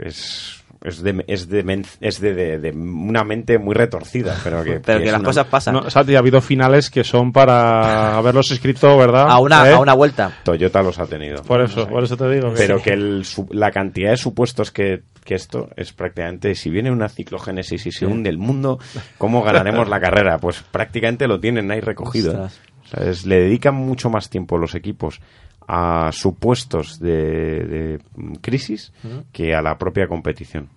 es es de es de, men- es de, de- de una mente muy retorcida pero que, *laughs* Pero que las una- cosas pasan. No, Santi, ha habido finales que son para haberlos escrito, ¿verdad? A una, ¿Eh? a una vuelta. Toyota los ha tenido Por eso, por eso te digo. que- pero que el su- la cantidad de supuestos que, que esto es prácticamente si viene una ciclogénesis y se hunde el mundo cómo ganaremos *laughs* la carrera pues prácticamente lo tienen ahí recogido ¿eh? Ostras. Le dedican mucho más tiempo los equipos a supuestos de, de, crisis que a la propia competición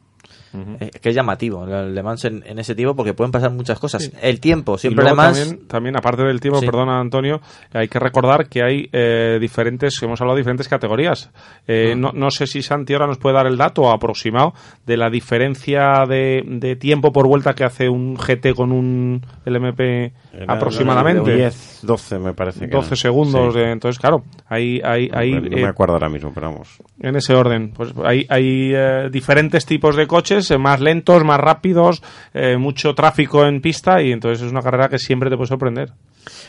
Eh, que es llamativo el Le Mans en, en ese tipo porque pueden pasar muchas cosas. El tiempo, Y siempre luego Le Mans. también, también, aparte del tiempo, Sí. perdona Antonio, hay que recordar que hay eh, diferentes, hemos hablado de diferentes categorías. Eh, no, no sé si Santi ahora nos puede dar el dato aproximado de la diferencia de, de tiempo por vuelta que hace un GT con un LMP Era aproximadamente. 10 12 me parece que 12 eran. segundos. Sí. de- entonces, claro, hay, hay, hay, no eh, me acuerdo ahora mismo pero vamos en ese orden. Pues hay, hay eh, diferentes tipos de coches, eh, más lentos, más rápidos, eh, mucho tráfico en pista y entonces es una carrera que siempre te puede sorprender.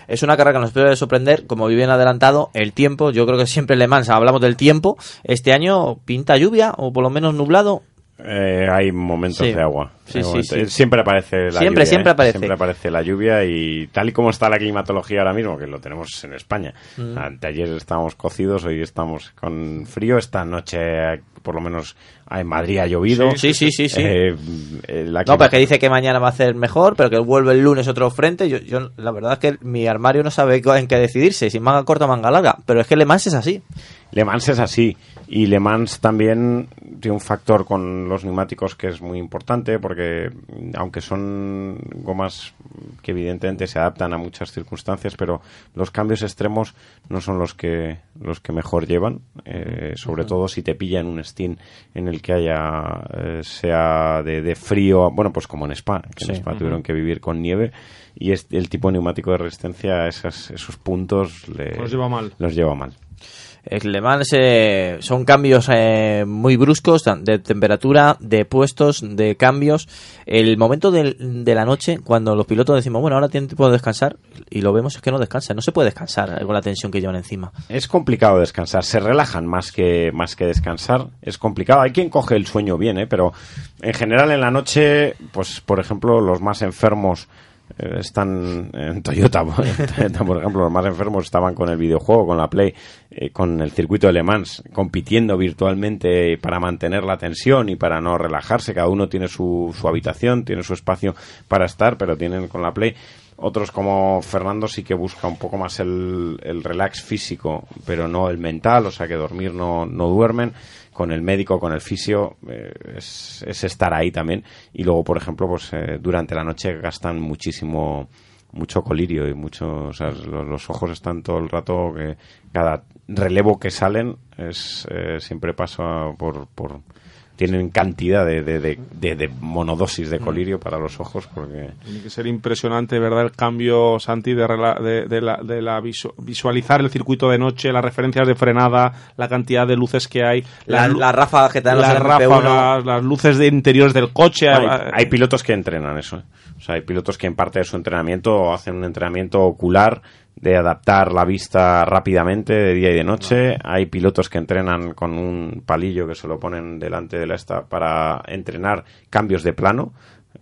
Es una carrera que nos puede sorprender, como bien adelantado, el tiempo. Yo creo que siempre Le Mans hablamos del tiempo. Este año pinta lluvia o por lo menos nublado. Eh, hay momentos Sí. de agua. Sí, Hay sí, momentos- sí. Siempre aparece la Siempre, lluvia. siempre ¿eh? aparece. Siempre aparece la lluvia y tal y como está la climatología ahora mismo, que lo tenemos en España. Mm. Anteayer estábamos cocidos, hoy estamos con frío. Esta noche, por lo menos, en Madrid ha llovido. Sí, sí, sí, sí. Eh, eh, la No, pero que dice que mañana va a ser mejor, pero que vuelve el lunes otro frente. Yo, yo la verdad es que mi armario no sabe en qué decidirse, si manga corta o manga larga. Pero es que Le Mans es así. Le Mans es así. Y Le Mans también tiene un factor con los neumáticos que es muy importante porque aunque son gomas que evidentemente se adaptan a muchas circunstancias, pero los cambios extremos no son los que los que mejor llevan, eh, sobre todo si te pilla en un steam en el que haya eh, sea de, de frío, bueno, pues como en Spa, que en. Spa tuvieron que vivir con nieve y es- el tipo de neumático de resistencia a esas- esos puntos le- Los lleva mal. los lleva mal. Le Mans eh, son cambios eh, muy bruscos de temperatura, de puestos, de cambios. El momento del- de la noche, cuando los pilotos decimos, bueno, ahora tienen tiempo de descansar, y lo vemos es que no descansan. No se puede descansar con la tensión que llevan encima. Es complicado descansar, se relajan más que, más que descansar, es complicado. Hay quien coge el sueño bien, ¿eh? pero en general en la noche, pues por ejemplo, los más enfermos están en Toyota, *laughs* por Toyota, por ejemplo, los más enfermos estaban con el videojuego, con la Play, eh, con el circuito de Le Mans, compitiendo virtualmente para mantener la tensión y para no relajarse. Cada uno tiene su, su habitación, tiene su espacio para estar, pero tienen con la Play. Otros como Fernando sí que busca un poco más el, el relax físico, pero no el mental, o sea que dormir no, no duermen. Con el médico, con el fisio, eh, es, es estar ahí también. Y luego, por ejemplo, pues eh, durante la noche gastan muchísimo, mucho colirio y mucho, o sea, lo- los, ojos están todo el rato que cada relevo que salen es eh, siempre pasa por, por tienen cantidad de, de, de, de- de monodosis de colirio para los ojos porque Tiene que ser impresionante, ¿verdad? El cambio, Santi, de, rela- de, de la, de la visu- visualizar el circuito de noche, las referencias de frenada, la cantidad de luces que hay, La, lu- la ráfaga que te dan las MP1. ráfagas, las luces de interiores del coche. hay, ah, hay pilotos que entrenan eso ¿eh? o sea hay pilotos que en parte de su entrenamiento hacen un entrenamiento ocular de adaptar la vista rápidamente de día y de noche. Hay pilotos que entrenan con un palillo que se lo ponen delante de la esta para entrenar cambios de plano.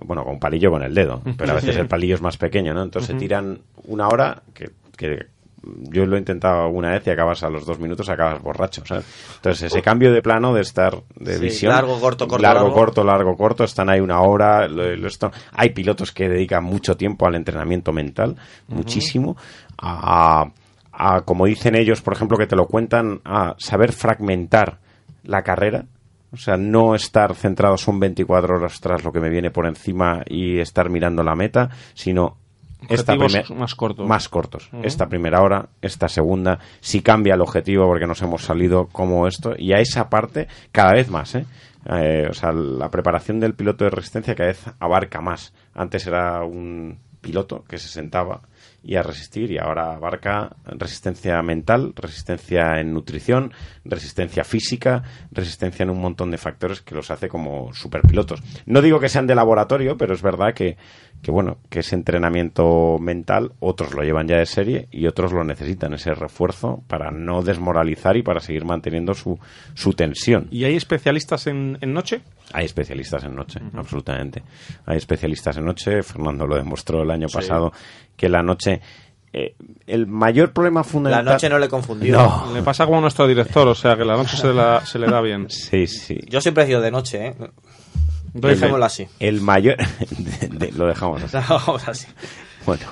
Bueno, con un palillo con el dedo, pero a veces el palillo es más pequeño, ¿no? Entonces se tiran una hora que, que yo lo he intentado una vez y acabas a los dos minutos, acabas borracho, ¿sabes? Entonces ese cambio de plano, de estar de Sí, visión, largo, corto, corto, largo, largo. corto, largo, corto, están ahí una hora, lo- hay pilotos que dedican mucho tiempo al entrenamiento mental, muchísimo, a, a, como dicen ellos, por ejemplo, que te lo cuentan, a saber fragmentar la carrera, o sea, no estar centrado son 24 horas tras lo que me viene por encima y estar mirando la meta, sino esta primer- más cortos. Más cortos. Esta primera hora, esta segunda, si cambia el objetivo porque nos hemos salido como esto, y a esa parte cada vez más, ¿eh? Eh, o sea, la preparación del piloto de resistencia cada vez abarca más. Antes era un piloto que se sentaba y a resistir y ahora abarca resistencia mental, resistencia en nutrición, resistencia física, resistencia en un montón de factores que los hace como superpilotos. No digo que sean de laboratorio, pero es verdad que, que bueno, que ese entrenamiento mental otros lo llevan ya de serie y otros lo necesitan, ese refuerzo para no desmoralizar y para seguir manteniendo su, su tensión. ¿Y hay especialistas en, en noche? Hay especialistas en noche, absolutamente. Hay especialistas en noche. Fernando lo demostró el año pasado que la noche. eh, el mayor problema La fundamental. noche no le confundió. No. Le pasa como a nuestro director, o sea que la noche se, la- se le da bien. *laughs* Sí, sí. Yo siempre he sido de noche, ¿eh? Fe. Dejémoslo así. El mayor. *laughs* de- de- lo dejamos así. *laughs* Bueno.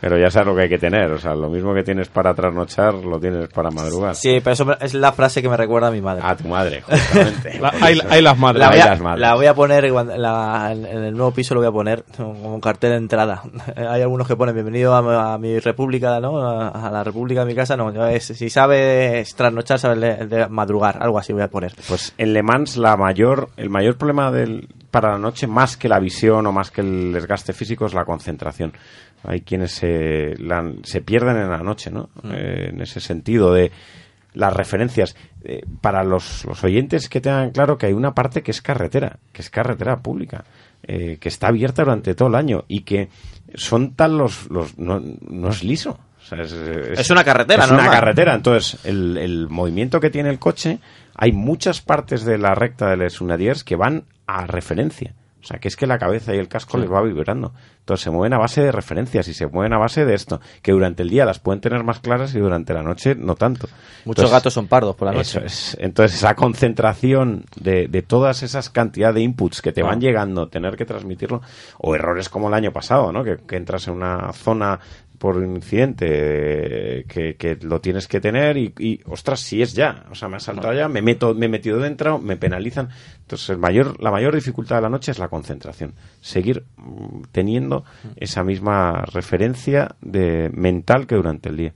Pero ya sabes lo que hay que tener. O sea, lo mismo que tienes para trasnochar, lo tienes para madrugar. Sí, pero eso es la frase que me recuerda a mi madre. A tu madre, justamente. *laughs* La- hay, hay las madres. La voy, Ahí a, las madres. la voy a poner cuando- la- en el nuevo piso lo voy a poner como un cartel de entrada. *laughs* Hay algunos que ponen bienvenido a, a mi república, ¿no? A, a la república de mi casa, no. Yo es- si sabes trasnochar, sabes de, de madrugar, algo así voy a poner. Pues en Le Mans la mayor, el mayor problema del, para la noche, más que la visión o más que el desgaste físico, es la concentración. Hay quienes se, la- se pierden en la noche, ¿no? Eh, en ese sentido de las referencias. Eh, para los, los oyentes que tengan claro que hay una parte que es carretera, que es carretera pública, eh, que está abierta durante todo el año y que son tal los... los no, no es liso. O sea, es, Es una carretera, Es una carretera. Entonces, el, el movimiento que tiene el coche, hay muchas partes de la recta de Les Unadiers que van a referencia. O sea, que es que la cabeza y el casco les va vibrando. Entonces se mueven a base de referencias y se mueven a base de esto. Que durante el día las pueden tener más claras y durante la noche no tanto. Muchos Entonces, gatos son pardos por la noche. eso es. Entonces, esa concentración de, de todas esas cantidad de inputs que te Ah. van llegando, tener que transmitirlo, o errores como el año pasado, ¿no? Que, que entras en una zona por un incidente eh, que, que lo tienes que tener y, y, ostras, si es ya, o sea, me ha saltado ya, me meto, me he metido dentro, me penalizan. Entonces, el mayor, la mayor dificultad de la noche es la concentración. Seguir mm, teniendo esa misma referencia de mental que durante el día.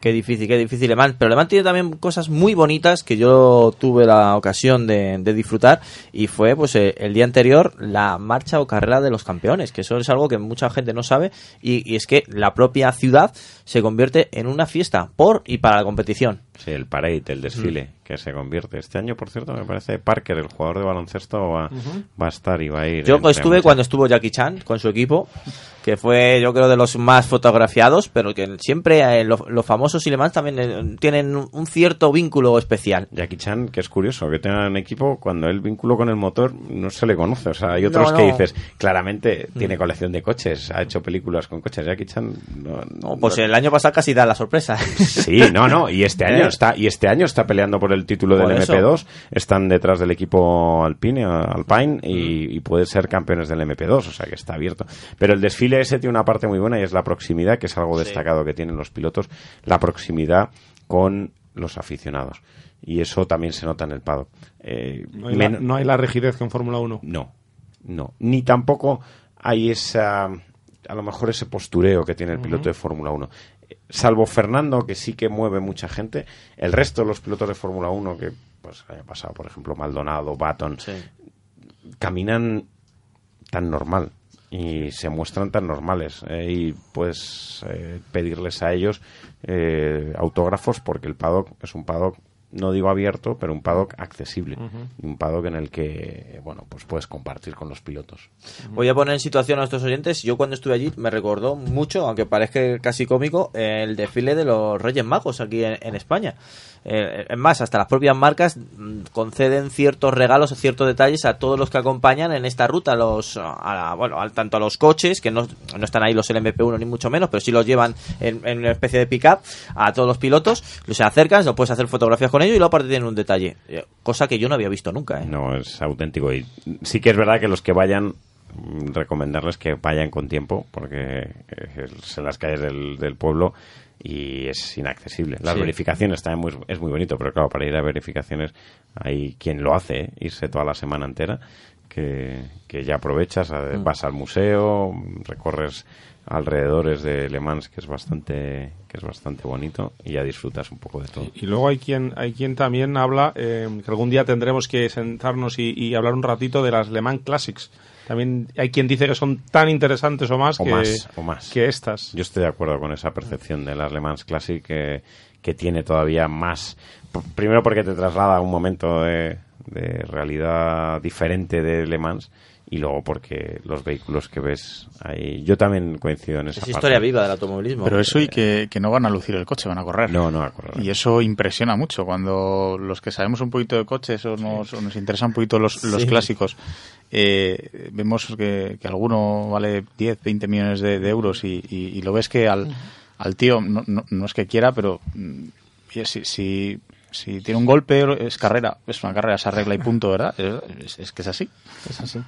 Qué difícil, qué difícil Le Mans. Pero Le Mans tiene también cosas muy bonitas que yo tuve la ocasión de, disfrutar y fue pues eh, el día anterior la marcha o carrera de los campeones, que eso es algo que mucha gente no sabe y es que la propia ciudad se convierte en una fiesta por y para la competición. Sí, el parade, el desfile, que se convierte. Este año, por cierto, me parece Parker, el jugador de baloncesto, va, va a estar y va a ir. Yo estuve muchas- cuando estuvo Jackie Chan con su equipo, que fue yo creo de los más fotografiados, pero que siempre eh, lo- los famosos y Le Mans también eh, tienen un- cierto vínculo especial. Jackie Chan, que es curioso, que tenga un equipo cuando el vínculo con el motor no se le conoce. O sea, hay otros No, que dices, claramente tiene colección de coches, ha hecho películas con coches. Jackie Chan no. No, pues no- el año pasado casi da la sorpresa. Sí, no, no, y este *laughs* año ¿Eh? está y este año está peleando por el título del Por eso. MP2, están detrás del equipo Alpine, Alpine y, y puede ser campeones del MP2, o sea que está abierto. Pero el desfile ese tiene una parte muy buena y es la proximidad, que es algo destacado que tienen los pilotos, la proximidad con los aficionados. Y eso también se nota en el paddock. Eh, No hay, la, no hay la rigidez que en Fórmula 1. no, no. Ni tampoco hay esa, a lo mejor ese postureo que tiene el piloto de Fórmula 1. Eh, Salvo Fernando, que sí que mueve mucha gente, el resto de los pilotos de Fórmula 1, que pues haya pasado, por ejemplo, Maldonado, Baton, caminan tan normal y se muestran tan normales eh, y pues eh, pedirles a ellos eh, autógrafos porque el paddock es un paddock no digo abierto pero un paddock accesible y un paddock en el que bueno pues puedes compartir con los pilotos Voy a poner en situación a nuestros oyentes. Yo cuando estuve allí me recordó mucho, aunque parezca casi cómico, el desfile de los Reyes Magos aquí en, en España. Eh, es más, hasta las propias marcas conceden ciertos regalos o ciertos detalles a todos los que acompañan en esta ruta, los, a la- bueno, al- tanto a los coches, que no, no están ahí los LMP1 ni mucho menos, pero sí los llevan en, una especie de pick-up, a todos los pilotos, los se acercan, lo puedes hacer fotografías con ellos y luego aparte tienen un detalle, eh, cosa que yo no había visto nunca. ¿eh? no es auténtico y sí que es verdad que los que vayan recomendarles que vayan con tiempo porque eh, en las calles del pueblo y es inaccesible. Las Sí. verificaciones también muy- es muy bonito, pero claro, para ir a verificaciones hay quien lo hace, ¿eh? irse toda la semana entera, que, que ya aprovechas, Mm. vas al museo, recorres alrededores de Le Mans, que es bastante que es bastante bonito, y ya disfrutas un poco de todo. Y luego hay quien, hay quien también habla, eh, que algún día tendremos que sentarnos y, y hablar un ratito de las Le Mans Classics. También hay quien dice que son tan interesantes o más, O que, más, o más. que estas. Yo estoy de acuerdo con esa percepción de las Le Mans Classic que, que tiene todavía más. Primero porque te traslada a un momento de, de realidad diferente de Le Mans y luego porque los vehículos que ves ahí. Yo también coincido en esa Es parte. historia viva del automovilismo. Pero eso y que, que no van a lucir el coche, van a correr. No, no, a correr. Y eso impresiona mucho cuando los que sabemos un poquito de coches o nos, o nos interesan un poquito los, los Sí. clásicos, eh, vemos que, que alguno vale 10, 20 millones de, de euros y, y- y lo ves que al, al tío, no, no, no es que quiera, pero mm, si, si, si tiene un golpe es carrera, es una carrera, se arregla y punto, ¿verdad? *laughs* Es, es que es así. Es así.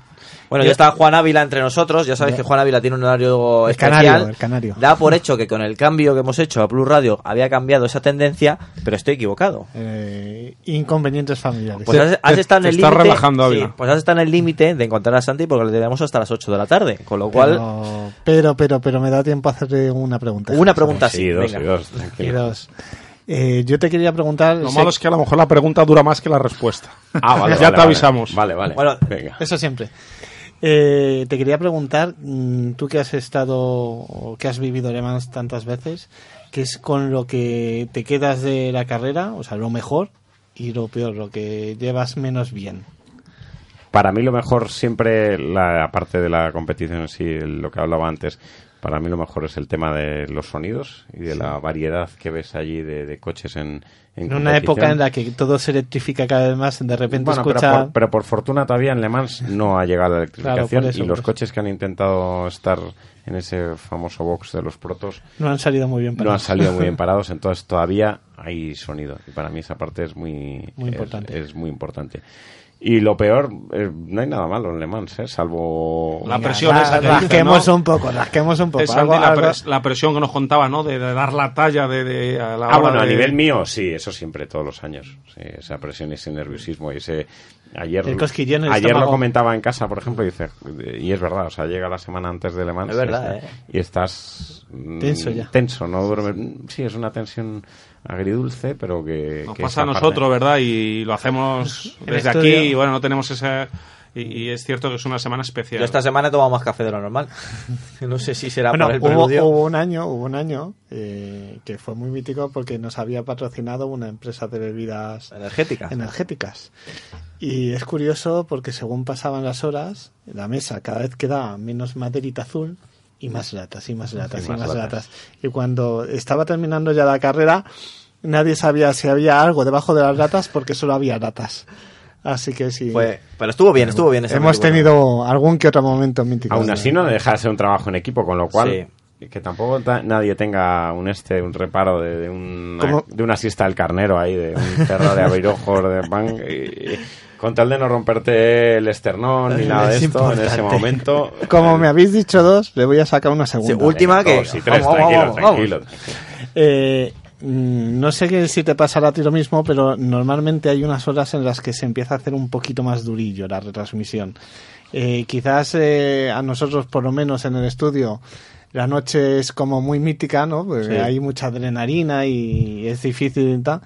Bueno, ya está Juan Ávila entre nosotros. Ya sabéis que Juan Ávila tiene un horario El especial. canario, el canario. Da por hecho que con el cambio que hemos hecho a Plus Radio había cambiado esa tendencia, pero estoy equivocado. Eh, inconvenientes familiares. Pues has, estado en el límite. relajando, sí, Ávila. pues has estado en el límite de encontrar a Santi porque le tenemos hasta las 8 de la tarde. Con lo cual, pero, pero, pero, pero me da tiempo a hacerle una pregunta. una pregunta Sí, así. dos, venga. y dos, Y dos. Eh, yo te quería preguntar. Lo sé- malo es que a lo mejor la pregunta dura más que la respuesta. Ah, vale, *laughs* ya vale, te vale. avisamos. Vale, vale. Bueno, venga. Eso siempre. Eh, te quería preguntar, mm, tú que has estado o que has vivido Le tantas veces, ¿qué es con lo que te quedas de la carrera? O sea, lo mejor y lo peor, lo que llevas menos bien. Para mí lo mejor siempre, la parte de la competición sí, lo que hablaba antes, Para mí lo mejor es el tema de los sonidos y de la variedad que ves allí de, de coches en, en, En una época en la que todo se electrifica cada vez más, de repente bueno, pero escucha... por, pero por fortuna todavía en Le Mans no ha llegado la electrificación Claro, por eso, y los coches que han intentado estar en ese famoso box de los protos No han salido muy bien no han parados. salido muy bien *laughs* parados, entonces todavía hay sonido. Y para mí esa parte es muy, Muy es- importante. Es, muy importante. Y lo peor, eh, no hay nada malo en Le Mans, ¿eh? salvo... La presión Ra- esa que rasquemos ¿no? un poco, rasquemos un poco. Es Algo- Santi, la, algo- la presión que nos contaba, ¿no? De, de dar la talla de, de- a la Ah, hora bueno, a nivel mío, sí, eso siempre, todos los años. Sí, esa presión y ese nerviosismo y ese... Ayer, El cosquilleo en el ayer lo comentaba en casa, por ejemplo, y dice, y es verdad, o sea, llega la semana antes de Le Mans Es verdad, y, ¿eh? y estás mm, Tenso ya. tenso, no duermes. Sí, es una tensión agridulce, pero que... Nos que pasa a esa nosotros, parte- ¿verdad? Y lo hacemos *laughs* desde aquí y bueno, no tenemos ese... Y, y es cierto que es una semana especial. Yo esta semana he tomado más café de lo normal. *laughs* no sé si será Bueno, por el hubo, preludio. hubo un año, hubo un año eh, que fue muy mítico porque nos había patrocinado una empresa de bebidas Energética. energéticas. Y es curioso porque según pasaban las horas, la mesa cada vez quedaba menos maderita azul y más latas, y más latas, y, más, latas. Y cuando estaba terminando ya la carrera, nadie sabía si había algo debajo de las latas porque solo había latas. Así que sí. Fue- pero estuvo bien, estuvo bien. ese Hemos tenido algún que otro momento mítico. Aún así no deja de ser un trabajo en equipo, con lo cual que tampoco ta- nadie tenga un este un reparo de, de una, de una siesta del carnero ahí, de un perro de abrirojos, de pan, y- y con tal de no romperte el esternón ni nada de Es esto en ese importante. momento. *laughs* Como me habéis dicho dos, le voy a sacar una segunda. Sí, última que... Dos y tres, Vamos, tranquilo, vamos, vamos. tranquilo. Eh, no sé que si te pasará a ti lo mismo, pero normalmente hay unas horas en las que se empieza a hacer un poquito más durillo la retransmisión. Eh, quizás eh, a nosotros, por lo menos en el estudio, la noche es como muy mítica, ¿no? Porque Sí. hay mucha adrenalina y es difícil y tal.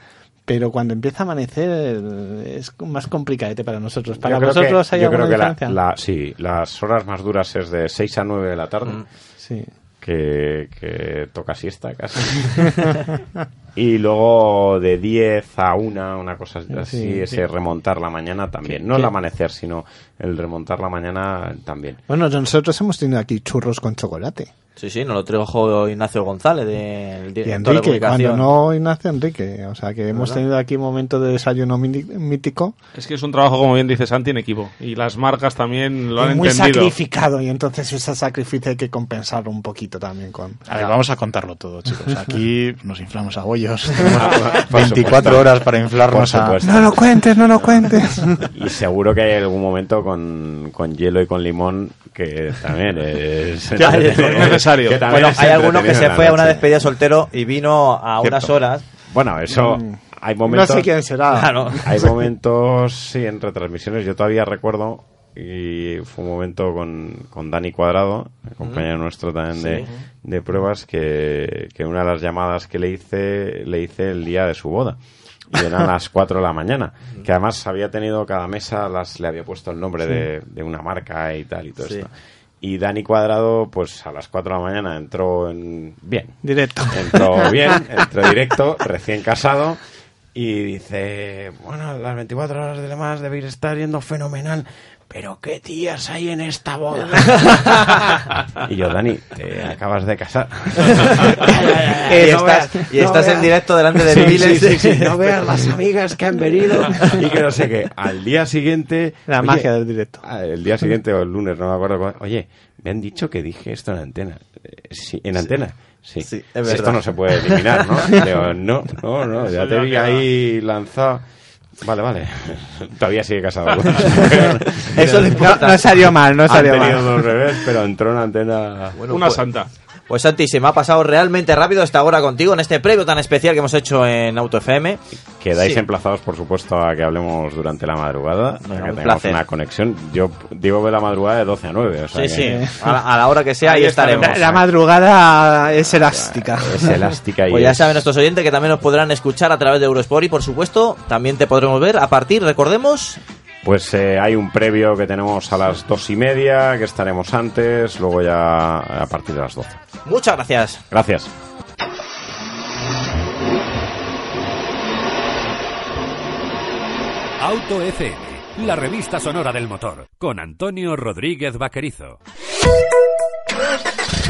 Pero cuando empieza a amanecer eh, es más complicadete para nosotros. Para Yo creo que- vosotros hay yo alguna creo que la- diferencia. la- sí, las horas más duras es de 6 a 9 de la tarde. Mm. Sí. Que, que toca siesta casi. *laughs* y luego de 10 a 1, una cosa así, Sí, ese sí. remontar la mañana también. ¿Qué- no el amanecer, sino el remontar la mañana también. Bueno, nosotros hemos tenido aquí churros con chocolate. Sí, sí, nos lo trajo Ignacio González, del Y de Enrique, comunicación. cuando no Ignacio Enrique. O sea que hemos ¿Verdad? tenido aquí un momento de desayuno mí- mítico. Es que es un trabajo, como bien dice Santi, en equipo. Y las marcas también lo han y muy entendido. sacrificado. Y entonces ese sacrificio hay que compensarlo un poquito también con. A ver, vamos a contarlo todo, chicos. Aquí *laughs* nos inflamos a bollos. *laughs* Por 24 *laughs* supuesto. horas para inflarnos a... No lo cuentes, no lo cuentes. Y seguro que hay algún momento con, con hielo y con limón que también es, Que Bueno, hay alguno que se fue a una despedida soltero y vino a Cierto. unas horas. Bueno, eso hay no momentos. sé quién será. Claro. Hay momentos, sí, en retransmisiones. Yo todavía recuerdo, y fue un momento con, con Dani Cuadrado, compañero nuestro también de, de pruebas, que, que una de las llamadas que le hice, le hice el día de su boda. Y eran las *laughs* 4 de la mañana. Que además había tenido cada mesa, las, le había puesto el nombre de, de una marca y tal y todo Sí. esto. Y Dani Cuadrado, pues a las 4 de la mañana entró en, bien, Directo. entró *laughs* bien, entró directo, recién casado y dice, bueno, las 24 horas de Le Mans debéis estar yendo fenomenal, pero qué tías hay en esta boda. *laughs* y yo, Dani, te acabas de casar. *laughs* y estás, y estás en directo delante de Sí, miles. sí, sí, sí, *laughs* no veas las amigas que han venido y que no sé qué. Al día siguiente... La oye, magia del directo. Ah, El día siguiente o el lunes, no me acuerdo. Oye, me han dicho que dije esto en antena. Eh, Sí, ¿En antena? Sí. Sí, es. Esto no se puede eliminar, ¿no? Digo, no, no, no, ya te vi ahí lanzado. Vale, vale. *laughs* Todavía sigue casado. *laughs* Eso No, no salió mal, no salió mal. dos revés, pero entró en antena. Bueno, Una pues- santa. Pues Santi, se me ha pasado realmente rápido esta hora contigo en este previo tan especial que hemos hecho en Auto FM. Quedáis Sí. emplazados, por supuesto, a que hablemos durante la madrugada, a que un tengamos placer. una conexión. Yo digo de la madrugada de 12 a 9. O sea Sí, que sí. A la, a la hora que sea, ahí, Ahí estaremos. La madrugada es elástica. Es elástica y Pues ya es- saben nuestros oyentes que también nos podrán escuchar a través de Eurosport y por supuesto también te podremos ver a partir, recordemos, Pues eh, hay un previo que tenemos a las dos y media, que estaremos antes, luego ya a partir de las 12. muchas gracias. Gracias. Auto FM, la revista sonora del motor, con Antonio Rodríguez Vaquerizo.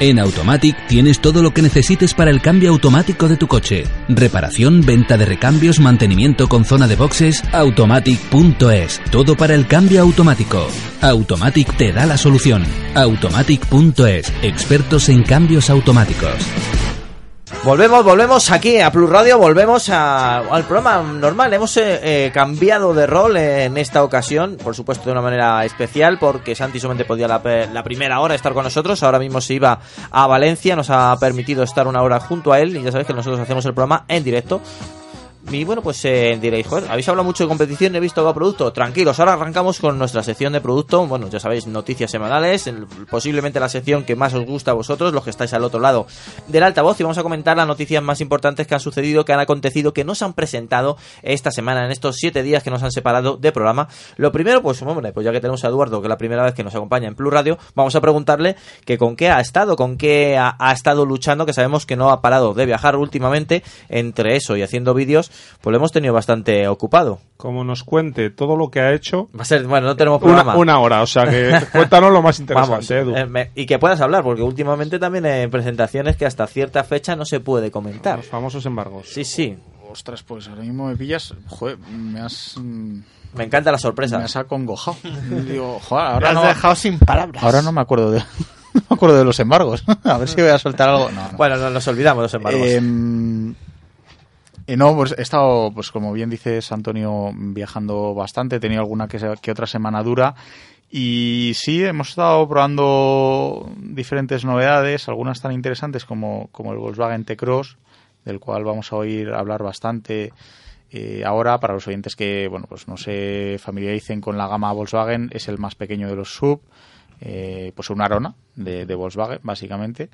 En Automatic tienes todo lo que necesites para el cambio automático de tu coche. Reparación, venta de recambios, mantenimiento con zona de boxes, automatic.es. Todo para el cambio automático. Automatic te da la solución. Automatic.es. Expertos en cambios automáticos. Volvemos, volvemos aquí a Plus Radio, volvemos a- al programa normal. Hemos eh, eh, cambiado de rol en esta ocasión, por supuesto de una manera especial, porque Santi solamente podía la, la primera hora estar con nosotros. Ahora mismo se iba a Valencia, nos ha permitido estar una hora junto a él y ya sabéis que nosotros hacemos el programa en directo. Y bueno, pues eh, diréis, joder, habéis hablado mucho de competición, he visto de producto. Tranquilos, ahora arrancamos con nuestra sección de producto. Bueno, ya sabéis, noticias semanales, el- posiblemente la sección que más os gusta a vosotros, los que estáis al otro lado del altavoz. Y vamos a comentar las noticias más importantes que han sucedido, que han acontecido, que nos han presentado esta semana, en estos siete días que nos han separado de programa. Lo primero, pues hombre, pues ya que tenemos a Eduardo, que es la primera vez que nos acompaña en Plus Radio, vamos a preguntarle que con qué ha estado, con qué ha estado luchando, que sabemos que no ha parado de viajar últimamente, entre eso y haciendo vídeos, pues lo hemos tenido bastante ocupado. Como nos cuente todo lo que ha hecho, Va a ser, bueno, no tenemos una, programa. una hora. O sea que *laughs* cuéntanos lo más interesante, Vamos, Edu. eh, me- y que puedas hablar, porque últimamente también en presentaciones que hasta cierta fecha no se puede comentar. Los famosos embargos. Sí, sí, Ostras, pues ahora mismo me pillas. Joder, me has. mm, me encanta la Me sorpresa. has acongojado. *laughs* Digo, joder, Me ahora has no, dejado sin palabras. ahora no me acuerdo de. *laughs* No me acuerdo de los embargos. A ver si voy a soltar algo. No, no. Bueno, no, nos olvidamos de los embargos. Em, eh, no, pues he estado, pues como bien dices, Antonio, viajando bastante. He tenido alguna que, que otra semana dura. Y sí, hemos estado probando diferentes novedades, algunas tan interesantes como, como el Volkswagen T-Cross, del cual vamos a oír hablar bastante eh, ahora. Para los oyentes que bueno pues no se familiaricen con la gama Volkswagen, es el más pequeño de los sub. eh, pues una Arona de Volkswagen, básicamente.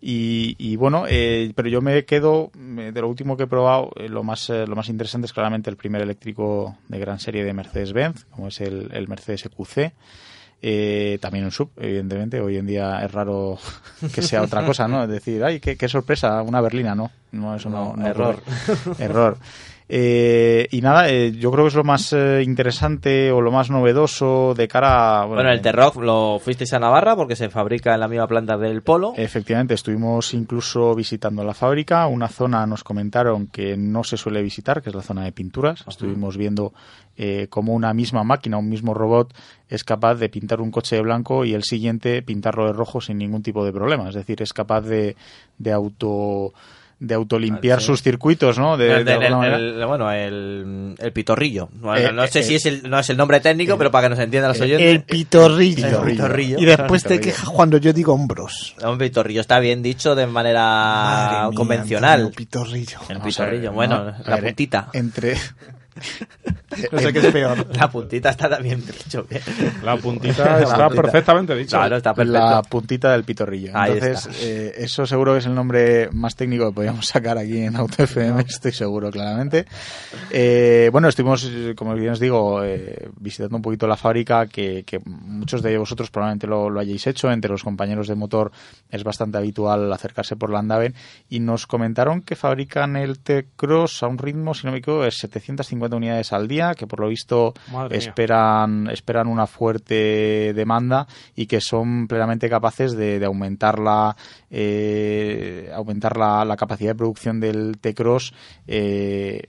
Y, y bueno, eh, pero yo me quedo de lo último que he probado, eh, lo más eh, lo más interesante es claramente el primer eléctrico de gran serie de Mercedes-Benz, como es el, el Mercedes EQC. Eh, también un sub, evidentemente. Hoy en día es raro *laughs* que sea otra cosa, ¿no? Es decir, ay, qué, qué sorpresa, una berlina, ¿no? No, eso no. No, error. error. Eh, y nada, eh, yo creo que es lo más eh, interesante o lo más novedoso de cara a. Bueno, el T-Rock lo fuisteis a Navarra porque se fabrica en la misma planta del Polo. Efectivamente, estuvimos incluso visitando la fábrica. Una zona nos comentaron que no se suele visitar, que es la zona de pinturas. Estuvimos viendo eh, cómo una misma máquina, un mismo robot, es capaz de pintar un coche de blanco y el siguiente pintarlo de rojo sin ningún tipo de problema. Es decir, es capaz de, de auto de autolimpiar Sí. sus circuitos, ¿no? De, El- de el- el- bueno, el, el pitorrillo. Bueno, Eh, no sé eh, si es el, no es el nombre técnico, pero para que nos entiendan los oyentes. El pitorrillo. El pitorrillo. Y después te Pitorrillo. quejas cuando yo digo hombros. Un pitorrillo está bien dicho de manera Madre mía, convencional. Antonio, pitorrillo. El pitorrillo, ¿no? bueno, la ver, puntita. Entre. *laughs* No sé qué es peor. La puntita está también dicho. La puntita *laughs* está puntita. perfectamente dicha. Claro, está perfecto. La puntita del pitorrillo. Ahí Entonces, está. eh, eso seguro que es el nombre más técnico que podríamos sacar aquí en Auto FM, estoy seguro, claramente. Eh, bueno, estuvimos, como bien os digo, eh, visitando un poquito la fábrica, que, que muchos de vosotros probablemente lo, lo hayáis hecho. Entre los compañeros de motor es bastante habitual acercarse por la Andaven. Y nos comentaron que fabrican el T-Cross a un ritmo, si no me equivoco, de 750 unidades al día, que por lo visto Madre mía. esperan, esperan una fuerte demanda y que son plenamente capaces de, de aumentar la eh, aumentar la, la capacidad de producción del T-Cross eh,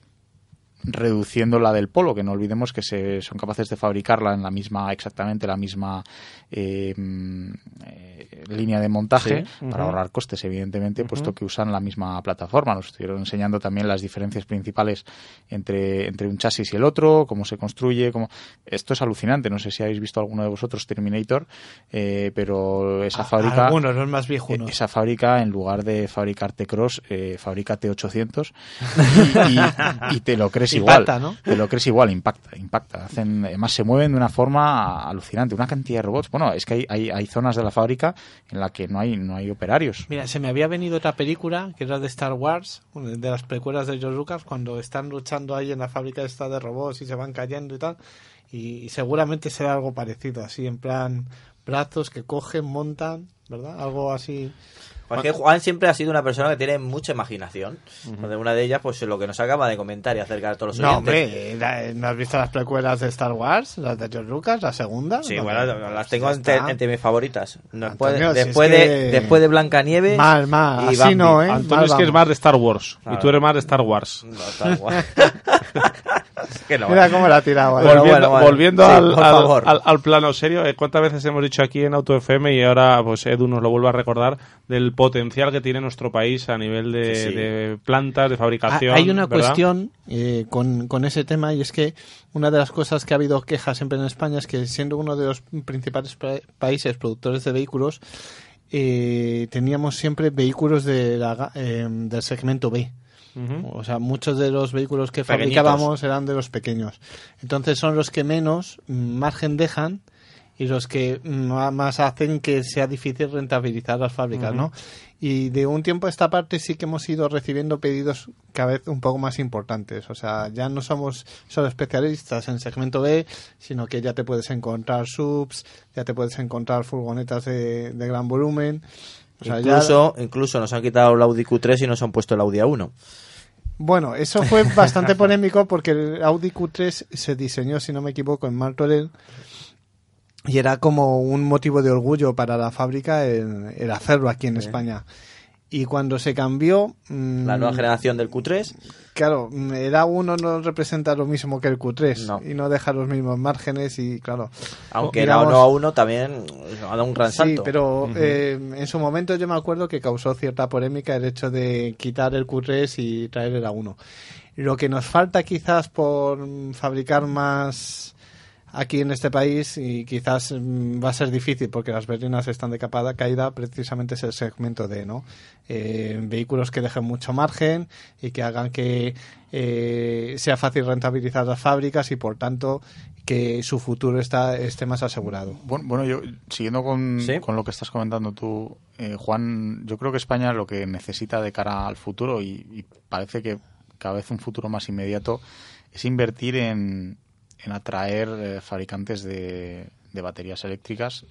reduciendo la del polo, que no olvidemos que se, son capaces de fabricarla en la misma, exactamente la misma eh, línea de montaje Sí, para ahorrar costes, evidentemente, puesto que usan la misma plataforma. Nos estuvieron enseñando también las diferencias principales entre, entre un chasis y el otro, cómo se construye, cómo... Esto es alucinante, no sé si habéis visto alguno de vosotros Terminator, eh, pero esa fábrica... Algunos, los más viejunos. Eh, Esa fábrica, en lugar de fabricar T-Cross, eh, fabrica T800 *laughs* y, y- y te lo crees igual. Impacta, ¿no? Te lo crees igual, impacta, impacta. Hacen, además se mueven de una forma alucinante, una cantidad de robots. Bueno, es que hay, hay, hay zonas de la fábrica en la que no hay, no hay operarios. Mira, se me había venido otra película que era de Star Wars, de las precuelas de George Lucas, cuando están luchando ahí en la fábrica esta de robots y se van cayendo y tal. Y, y seguramente será algo parecido, así en plan brazos que cogen, montan, ¿verdad? Algo así. Porque Juan siempre ha sido una persona que tiene mucha imaginación. Entonces, Una de ellas, pues lo que nos acaba de comentar y acerca de todos los No, oyentes. hombre, la- ¿no has visto las precuelas de Star Wars? Las de George Lucas, la segunda. Sí, No, bueno, no, las tengo entre, entre mis favoritas. Después, Antonio, si después, es de, que- después de Blancanieves. Mal, mal, y así no, ¿eh? Antonio Mal es que es más de Star Wars. Y Claro. tú eres más de Star Wars. No, está guay. *laughs* *laughs* que no. Mira cómo la volviendo bueno, bueno. volviendo Sí, al, por al- favor. al- al plano serio, eh, ¿cuántas veces hemos dicho aquí en Auto FM y ahora pues Edu nos lo vuelve a recordar del potencial que tiene nuestro país a nivel de, Sí. de plantas, de fabricación? Hay una ¿verdad? cuestión eh, con, con ese tema y es que una de las cosas que ha habido quejas siempre en España es que siendo uno de los principales pa- países productores de vehículos, eh, teníamos siempre vehículos de la eh, del segmento B. O sea, muchos de los vehículos que Pequeñitos. fabricábamos eran de los pequeños. Entonces son los que menos margen dejan y los que más hacen que sea difícil rentabilizar las fábricas, ¿no? Y de un tiempo a esta parte sí que hemos ido recibiendo pedidos cada vez un poco más importantes. O sea, ya no somos solo especialistas en segmento B, sino que ya te puedes encontrar subs, ya te puedes encontrar furgonetas de, de gran volumen. O sea, ya- incluso, incluso nos han quitado el Audi Q3 y nos han puesto el Audi A1. Bueno, eso fue *laughs* bastante polémico porque el Audi Q3 se diseñó, si no me equivoco, en Martorell y era como un motivo de orgullo para la fábrica el, el hacerlo aquí en España. Y cuando se cambió, mm, La nueva generación del Q3. claro, mm, el A1 no representa lo mismo que el Q3 No. y no deja los mismos márgenes y claro. Aunque digamos- el A1 también ha dado un gran Sí, salto. pero eh, en su momento yo me acuerdo que causó cierta polémica el hecho de quitar el Q3 y traer el A1. Lo que nos falta quizás por mm, fabricar más aquí en este país y quizás mm, va a ser difícil porque las berlinas están de capa caída precisamente es el segmento D, ¿no? Eh, vehículos que dejen mucho margen y que hagan que eh, sea fácil rentabilizar las fábricas y por tanto que su futuro está, esté más asegurado. Bueno, bueno, yo siguiendo con, Sí. con lo que estás comentando tú, eh, Juan, yo creo que España lo que necesita de cara al futuro y, y parece que cada vez un futuro más inmediato es invertir en, en atraer eh, fabricantes de, de baterías eléctricas.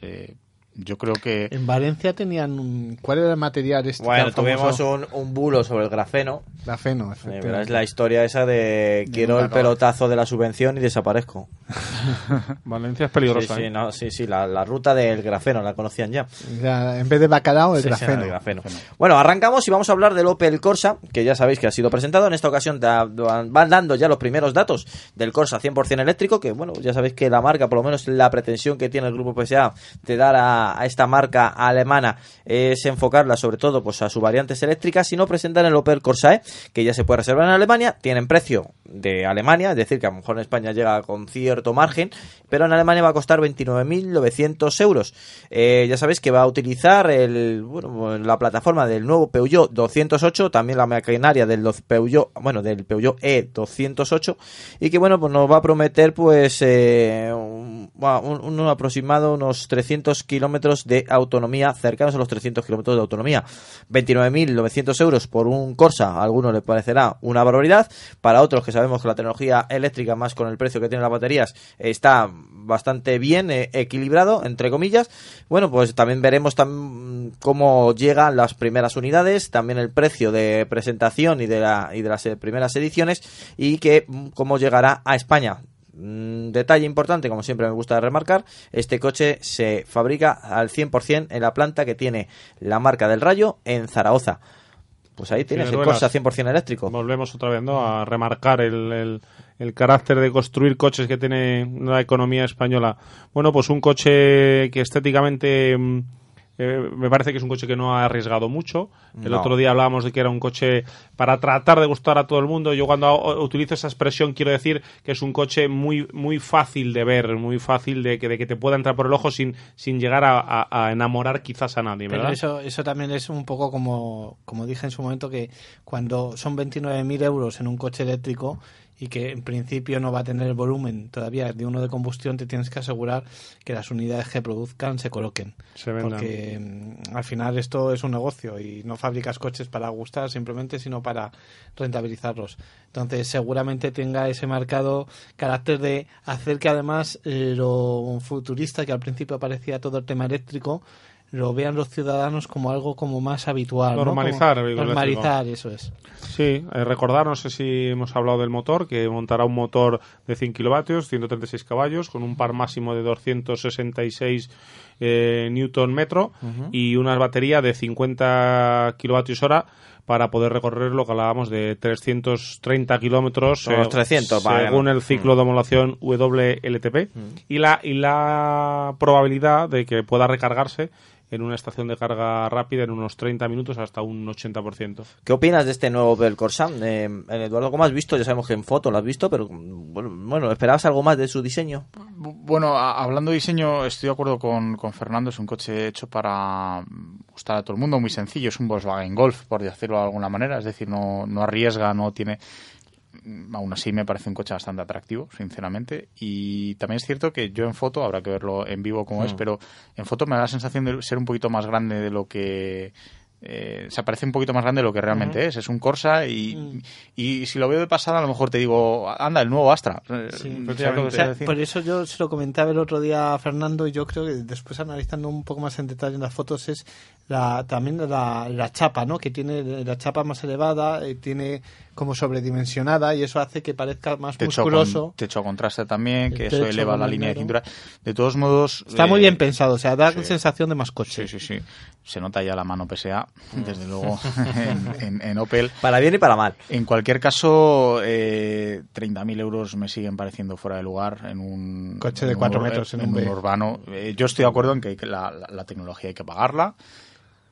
Yo creo que En Valencia tenían un... ¿Cuál era el material este? bueno, tuvimos un, un bulo sobre el grafeno. Grafeno, Eh, efectivamente. pero es la historia esa de quiero el pelotazo de la subvención y desaparezco. *laughs* Valencia es Sí, peligrosa. sí, ¿eh? no, sí, sí, la, la ruta del grafeno la conocían ya. Ya, en vez de bacalao, el Sí, sí, grafeno. el grafeno. Bueno, arrancamos y vamos a hablar del Opel Corsa, que ya sabéis que ha sido presentado. En esta ocasión da- van dando ya los primeros datos del Corsa 100% eléctrico, que bueno, ya sabéis que la marca, por lo menos la pretensión que tiene el grupo PSA de dar a, a esta marca alemana es enfocarla sobre todo pues a sus variantes eléctricas y no presentan el Opel Corsa E, que ya se puede reservar en Alemania, tienen precio de Alemania, es decir, que a lo mejor en España llega con cierto margen, pero en Alemania va a costar 29.900 euros. Eh, ya sabéis que va a utilizar el, bueno, la plataforma del nuevo Peugeot 208, también la maquinaria del Peugeot, bueno, del Peugeot E208 y que bueno, pues nos va a prometer pues eh, un aproximado unos 300 kilómetros de autonomía, cercanos a los 300 kilómetros de autonomía. 29.900 euros por un Corsa, a algunos les parecerá una barbaridad, para otros que sabemos que la tecnología eléctrica más con el precio que tienen las baterías está bastante bien eh, equilibrado, entre comillas. Bueno, pues también veremos tam- cómo llegan las primeras unidades, también el precio de presentación y de, la, y de las eh, primeras ediciones y que mm, cómo llegará a España. Mm, Detalle importante, como siempre me gusta remarcar, este coche se fabrica al 100% en la planta que tiene la marca del Rayo en Zaragoza. Pues ahí tienes el. Corsa 100% eléctrico. Volvemos otra vez ¿no? a remarcar el, el- el carácter de construir coches que tiene la economía española. Bueno, pues un coche que estéticamente mm, eh, me parece que es un coche que no ha arriesgado mucho. El No. otro día hablábamos de que era un coche para tratar de gustar a todo el mundo. Yo cuando utilizo esa expresión quiero decir que es un coche muy muy fácil de ver, muy fácil de que, de que te pueda entrar por el ojo sin, sin llegar a, a- a enamorar quizás a nadie, eso, eso también es un poco como, como dije en su momento, que cuando son 29.000 euros en un coche eléctrico y que en principio no va a tener el volumen todavía de uno de combustión, te tienes que asegurar que las unidades que produzcan se coloquen. Se. Porque mm, al final esto es un negocio y no fabricas coches para gustar simplemente, sino para rentabilizarlos. Entonces seguramente tenga ese marcado carácter de hacer que además lo futurista, que al principio parecía todo el tema eléctrico, lo vean los ciudadanos como algo como más habitual. ¿no? Normalizar Como- eso es. Sí, eh, recordar, no sé si hemos hablado del motor, que montará un motor de 100 kilovatios, 136 caballos, con un par máximo de 266 eh, newton metro y una batería de 50 kilovatios hora para poder recorrer lo que hablábamos de 330 kilómetros Son los 300, vale, según el ciclo de homologación WLTP y la y la probabilidad de que pueda recargarse en una estación de carga rápida en unos 30 minutos hasta un 80%. ¿Qué opinas de este nuevo Opel Corsa? Eh, Eduardo, ¿cómo has visto? Ya sabemos que en foto lo has visto, pero bueno, ¿esperabas algo más de su diseño? Bu- Bueno, a- hablando de diseño, estoy de acuerdo con, con Fernando. Es un coche hecho para mm, gustar a todo el mundo, muy sencillo. Es un Volkswagen Golf, por decirlo de alguna manera. Es decir, no, no arriesga, no tiene. Mm, Aún así, me parece un coche bastante atractivo, sinceramente. Y también es cierto que yo en foto, habrá que verlo en vivo como es, pero en foto me da la sensación de ser un poquito más grande de lo que. eh, se parece un poquito más grande de lo que realmente es. Es un Corsa y, y si lo veo de pasada, a lo mejor te digo, anda, el nuevo Astra. Eh, por eso yo se lo comentaba el otro día a Fernando y yo creo que después analizando un poco más en detalle en las fotos es la también la, la chapa, ¿no? Que tiene la chapa más elevada, eh, tiene como sobredimensionada y eso hace que parezca más techo, musculoso. con, techo a contraste también, que eso eleva la línea de cintura. De todos modos... Está muy eh, bien pensado, o sea, da sí. sensación de más coche. Sí, sí, sí. Se nota ya la mano PSA, desde luego, *laughs* en, en- en Opel. Para bien y para mal. En cualquier caso, eh, 30.000 euros me siguen pareciendo fuera de lugar en un... Coche de en un cuatro ur- metros en un B. urbano. Eh, yo estoy de acuerdo en que hay que- la, la- la tecnología hay que pagarla,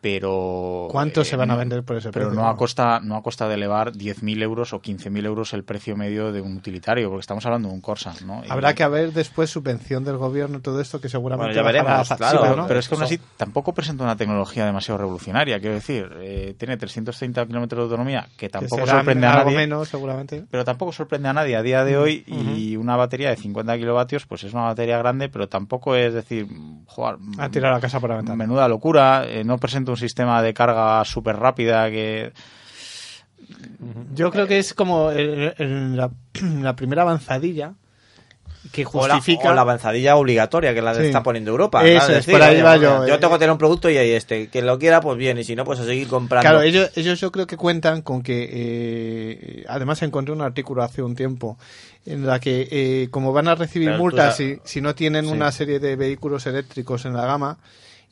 pero... ¿Cuántos eh, se van a vender por ese pero precio? no a costa no a costa de elevar 10.000 euros o 15.000 euros el precio medio de un utilitario, porque estamos hablando de un Corsa, ¿no? Y- Habrá que haber después subvención del gobierno y todo esto que seguramente Bueno, ya veremos, la claro, pero, ¿no? pero es que aún así tampoco presenta una tecnología demasiado revolucionaria. Quiero decir, eh, tiene 330 kilómetros de autonomía, que tampoco sorprende a algo nadie. menos seguramente. Pero tampoco sorprende a nadie a día de hoy. Y una batería de 50 kilovatios, pues es una batería grande, pero tampoco es decir, joder, Ha tirado la casa por la ventana. menuda locura. eh, no presenta un sistema de carga súper rápida que. Yo creo que es como el- el- la, *clears throat* la primera avanzadilla que O la, justifica o la avanzadilla obligatoria que la Sí. está poniendo Europa. Es, por ahí va yo, Yo eh. tengo que tener un producto y ahí este. Que lo quiera, pues bien. Y si no, pues a seguir comprando. Claro, ellos, ellos yo creo que cuentan con que, eh, además encontré un artículo hace un tiempo en la que eh, como van a recibir Pero multas si, si no tienen Sí. una serie de vehículos eléctricos en la gama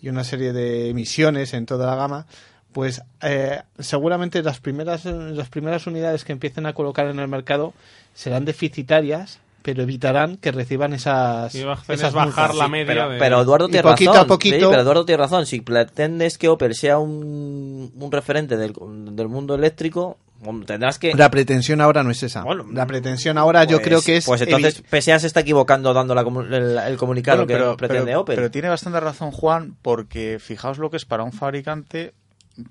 y una serie de emisiones en toda la gama, pues eh, seguramente las primeras, las primeras unidades que empiecen a colocar en el mercado serán deficitarias, pero evitarán que reciban esas, esas es bajar multas. la Sí. media Pero, de... pero Eduardo tiene poquito razón. a poquito- Sí, pero Eduardo tiene razón. Si pretendes que Opel sea un, un referente del, del mundo eléctrico, tendrás que. La pretensión ahora no es esa. Bueno, la pretensión ahora yo pues- creo que es... Pues entonces PSA se está equivocando dando la el, el comunicado Bueno, que pretende pero- Opel. pero tiene bastante razón Juan, porque fijaos lo que es para un fabricante,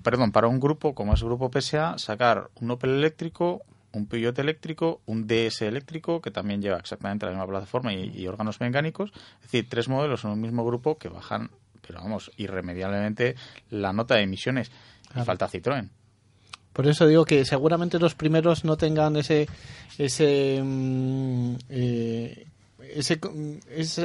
perdón, para un grupo como es Grupo PSA, sacar un Opel eléctrico, un Peugeot eléctrico, un DS eléctrico, que también lleva exactamente la misma plataforma y, y órganos mecánicos. Es decir, tres modelos en un mismo grupo que bajan, pero vamos, irremediablemente la nota de emisiones. Y falta Citroën. Por eso digo que seguramente los primeros no tengan ese ese mm, eh, ese-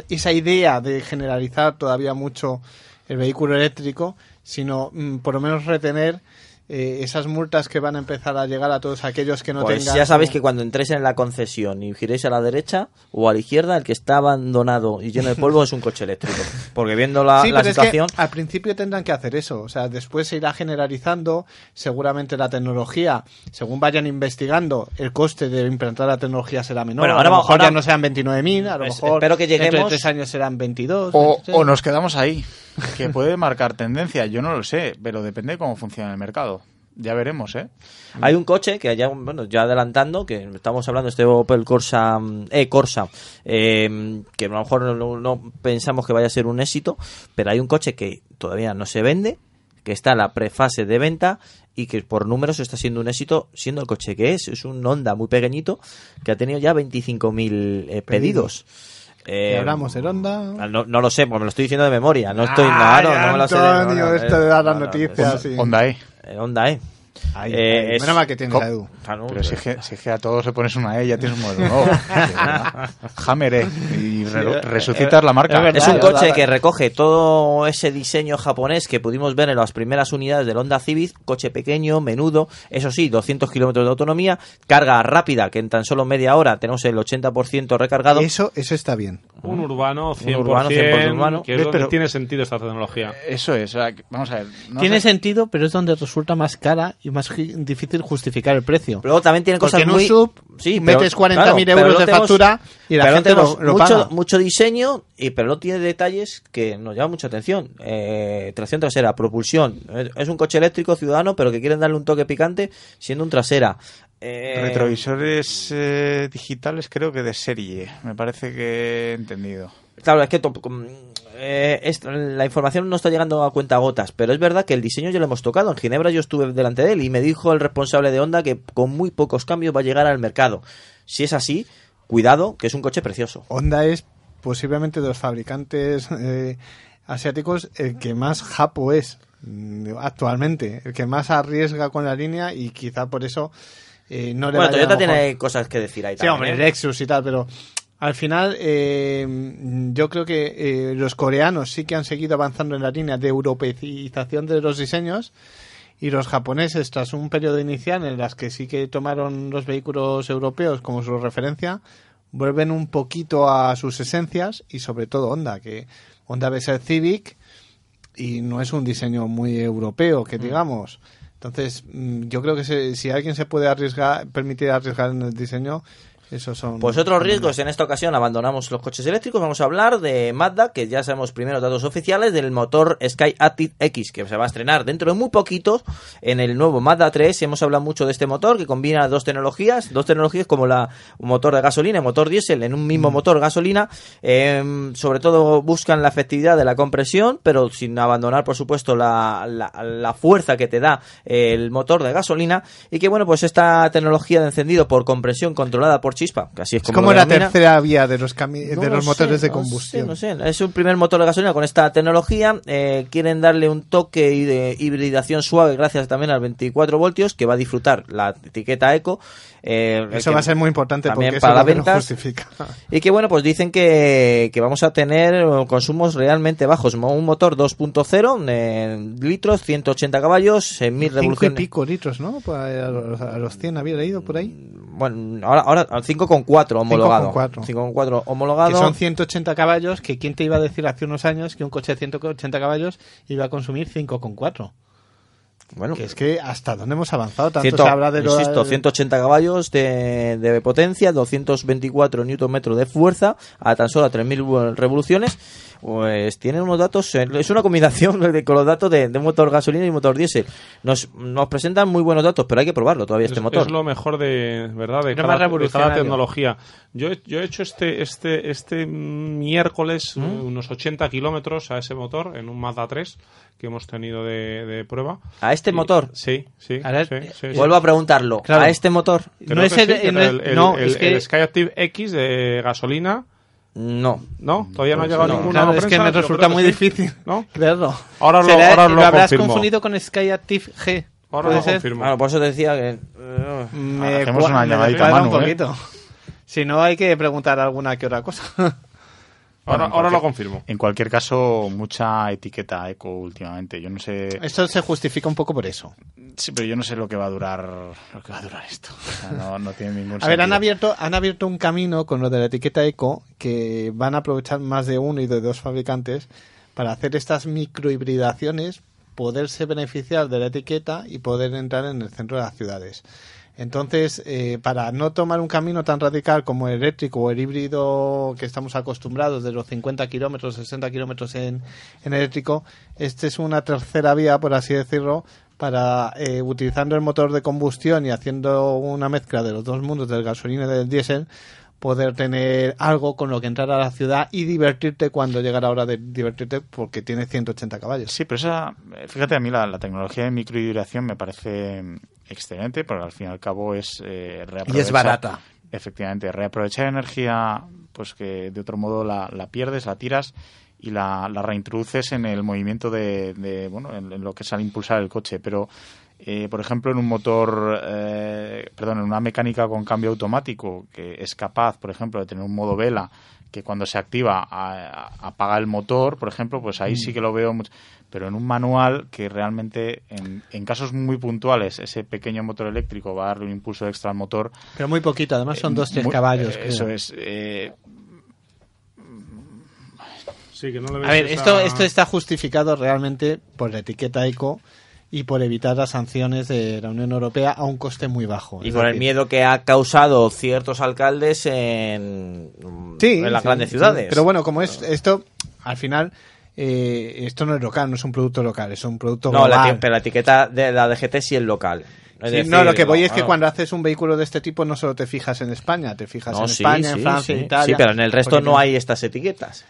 esa, idea de generalizar todavía mucho el vehículo eléctrico, sino mm, por lo menos retener eh, esas multas que van a empezar a llegar a todos aquellos que no pues tengan. ya sabéis que cuando entréis en la concesión y giréis a la derecha o a la izquierda, el que está abandonado y lleno de *laughs* polvo es un coche eléctrico. Porque viendo la, Sí, la pero situación. es que al principio tendrán que hacer eso. O sea, después se irá generalizando. Seguramente la tecnología, según vayan investigando, el coste de implantar la tecnología será menor. Bueno, a ahora lo va- mejor ahora- ya no serán 29.000, a lo Pues mejor espero que dentro de lleguemos- tres años serán 22. O, 26. o nos quedamos ahí, que puede marcar tendencia, yo no lo sé, pero depende de cómo funciona el mercado. Ya veremos, ¿eh? Hay un coche que ya, bueno, ya adelantando, que estamos hablando de este Opel Corsa, mm, eh, Corsa, eh, que a lo mejor no, no pensamos que vaya a ser un éxito, pero hay un coche que todavía no se vende, que está en la prefase de venta y que por números está siendo un éxito, siendo el coche que es. Es un Honda muy pequeñito que ha tenido ya 25.000 eh, pedidos. ¿Y Eh, hablamos del Honda? ah, no, no lo sé, porque me lo estoy diciendo de memoria. No estoy, Ay, claro, no me lo sé de Antonio, memoria. esto de dar las No, no, noticias, pues, sí. Honda E. eh, ¿eh? Ay, Eh, es- menos mal que tienes Co- a Edu. Claro, Pero si es, que, si es que a todos le pones una E, ya tienes un modelo *laughs* nuevo. Hammer E. Y re- resucitas la marca. es verdad. Es un coche verdad. que recoge todo ese diseño japonés que pudimos ver en las primeras unidades del Honda Civic, coche pequeño, menudo, eso sí, 200 kilómetros de autonomía, carga rápida, que en tan solo media hora tenemos el 80% recargado. Eso, eso está bien. Un urbano 100%, urbano 100% urbano. que es donde Pero- tiene sentido esta tecnología. Eso es. o sea, que- vamos a ver. no Tiene sé- sentido, pero es donde resulta más cara y más gi- difícil justificar el precio. Luego también tiene cosas en un muy... sub Sí, metes 40.000 pero euros de tenemos- factura y la pero gente lo, lo mucho, paga. mucho diseño, y pero no tiene detalles que nos llaman mucha atención. Eh, tracción trasera, propulsión. Es- Es un coche eléctrico ciudadano, pero que quieren darle un toque picante siendo un trasera. Eh, Retrovisores eh, digitales creo que de serie. Me parece que he entendido. Claro, es que com- eh, es- la información no está llegando a cuenta gotas, pero es verdad que el diseño ya lo hemos tocado. En Ginebra yo estuve delante de él y me dijo el responsable de Honda que con muy pocos cambios va a llegar al mercado. Si es así, cuidado, que es un coche precioso. Honda es posiblemente de los fabricantes eh, asiáticos el que más japo es mm, actualmente, el que más arriesga con la línea y quizá por eso eh, no le Bueno, Toyota tiene cosas que decir ahí Sí, también. hombre, ¿eh? Lexus y tal, pero al final eh, yo creo que eh, los coreanos sí que han seguido avanzando en la línea de europeización de los diseños y los japoneses, tras un periodo inicial en las que sí que tomaron los vehículos europeos como su referencia, vuelven un poquito a sus esencias y sobre todo Honda, que Honda ves el Civic y no es un diseño muy europeo, Mm. que digamos. Entonces, mm, yo creo que se- si alguien se puede arriesgar, permitir arriesgar en el diseño, esos son. Pues otros riesgos, en esta ocasión abandonamos los coches eléctricos, vamos a hablar de Mazda, que ya sabemos primeros datos oficiales, del motor Sky Active X, que se va a estrenar dentro de muy poquito en el nuevo Mazda 3, y hemos hablado mucho de este motor, que combina dos tecnologías, dos tecnologías como la un motor de gasolina y motor diésel en un mismo motor gasolina, eh, sobre todo buscan la efectividad de la compresión, pero sin abandonar, por supuesto, la, la, la fuerza que te da el motor de gasolina, y que bueno, pues esta tecnología de encendido por compresión controlada por chispa, que así es es como, la tercera vía de los, cami- No de lo los motores sé, de no combustión. sé, no sé. Es un primer motor de gasolina con esta tecnología. eh, quieren darle un toque de hibridación suave gracias también al 24 voltios que va a disfrutar la etiqueta Eco. Eh, Eso que va a ser muy importante también porque para eso las es lo ventas. justifica. Y que bueno, pues dicen que, que vamos a tener eh, consumos realmente bajos. Un motor 2.0, eh, litros, 180 caballos, en 1000 Cinco y revoluciones. pico litros, ¿no? Pues a los, a los 100 había leído por ahí. Bueno, ahora, ahora 5.4 homologado. 5,4. 5.4 homologado. Que son 180 caballos, que quién te iba a decir hace unos años que un coche de 180 caballos iba a consumir 5,4. Bueno, Que es que hasta dónde hemos avanzado, tanto Ciento- se habla de lo- insisto, 180 caballos de, de potencia, 224 Nm de fuerza a tan solo a 3.000 revoluciones. Pues tienen unos datos, es una combinación *laughs* de- con los datos de, de motor gasolina y motor diésel. Nos, nos presentan muy buenos datos, pero hay que probarlo todavía este es, motor. es lo mejor de verdad de cada, de cada tecnología. Yo, he- yo he hecho este este este miércoles ¿Mm? eh, unos 80 kilómetros a ese motor en un Mazda 3 que hemos tenido de, de prueba. ¿A este Y- motor? Sí, sí. Ahora, sí, eh, sí, sí. Vuelvo a preguntarlo, Claro. ¿a este motor? Creo no es que el- es- el, el- no, el- es que- el Skyactiv X de gasolina, No. ¿no? Todavía no ha llegado no. ninguna Claro, es que me resulta que muy sí. difícil ¿No? creerlo. Ahora lo- ahora lo habrás confirmo. confundido con Sky Active G. Ahora ¿Puede lo ser? confirmo. Por eso te decía que... eh, Me Hacemos una me llamadita Manu, un ¿eh? poquito. Si no, hay que preguntar alguna que otra cosa. Ahora, Bueno, ahora lo confirmo. En cualquier caso, mucha etiqueta eco últimamente. Yo no sé. Esto se justifica un poco por eso. Sí, pero yo no sé lo que va a durar, lo que va a durar esto. O sea, no, no tiene ningún *laughs* A ver, han sentido. abierto, han abierto un camino con lo de la etiqueta eco que van a aprovechar más de uno y de dos fabricantes para hacer estas microhibridaciones, poderse beneficiar de la etiqueta y poder entrar en el centro de las ciudades. Entonces, eh, para no tomar un camino tan radical como el eléctrico o el híbrido que estamos acostumbrados de los 50 kilómetros, 60 kilómetros en, eléctrico, este es una tercera vía, por así decirlo, para eh, utilizando el motor de combustión y haciendo una mezcla de los dos mundos del gasolina y del diésel, poder tener algo con lo que entrar a la ciudad y divertirte cuando llega la hora de divertirte porque tiene 180 caballos. Sí, pero esa, fíjate, a mí la, la tecnología de microhidratación me parece excelente, porque al fin y al cabo es eh, Y es barata. Efectivamente, reaprovechar energía pues que de otro modo la, la pierdes, la tiras y la, la, reintroduces en el movimiento de, de bueno, en, en, lo que es al impulsar el coche. Pero, eh, por ejemplo, en un motor, eh, perdón, en una mecánica con cambio automático que es capaz, por ejemplo, de tener un modo vela que cuando se activa a, a, apaga el motor, por ejemplo, pues ahí sí que lo veo mucho. Pero en un manual que realmente, en, en, casos muy puntuales, ese pequeño motor eléctrico va a darle un impulso extra al motor. Pero muy poquito, además son 2-3 eh, caballos. eso es. Eh, Sí, que no le a ver, esa... esto, esto está justificado realmente por la etiqueta eco y por evitar las sanciones de la Unión Europea a un coste muy bajo. Y por decir, el miedo que ha causado ciertos alcaldes en, sí, en las sí, grandes ciudades. Sí. Pero bueno, como es esto, al final, eh, esto no es local, no es un producto local, es un producto no, global. La, pero la etiqueta de la DGT sí es local. Es sí, decir, no, lo que voy no, es que no. cuando haces un vehículo de este tipo no solo te fijas en España, te fijas No, en sí, España, sí, en Francia, sí. Italia. Sí, pero en el resto no hay estas etiquetas.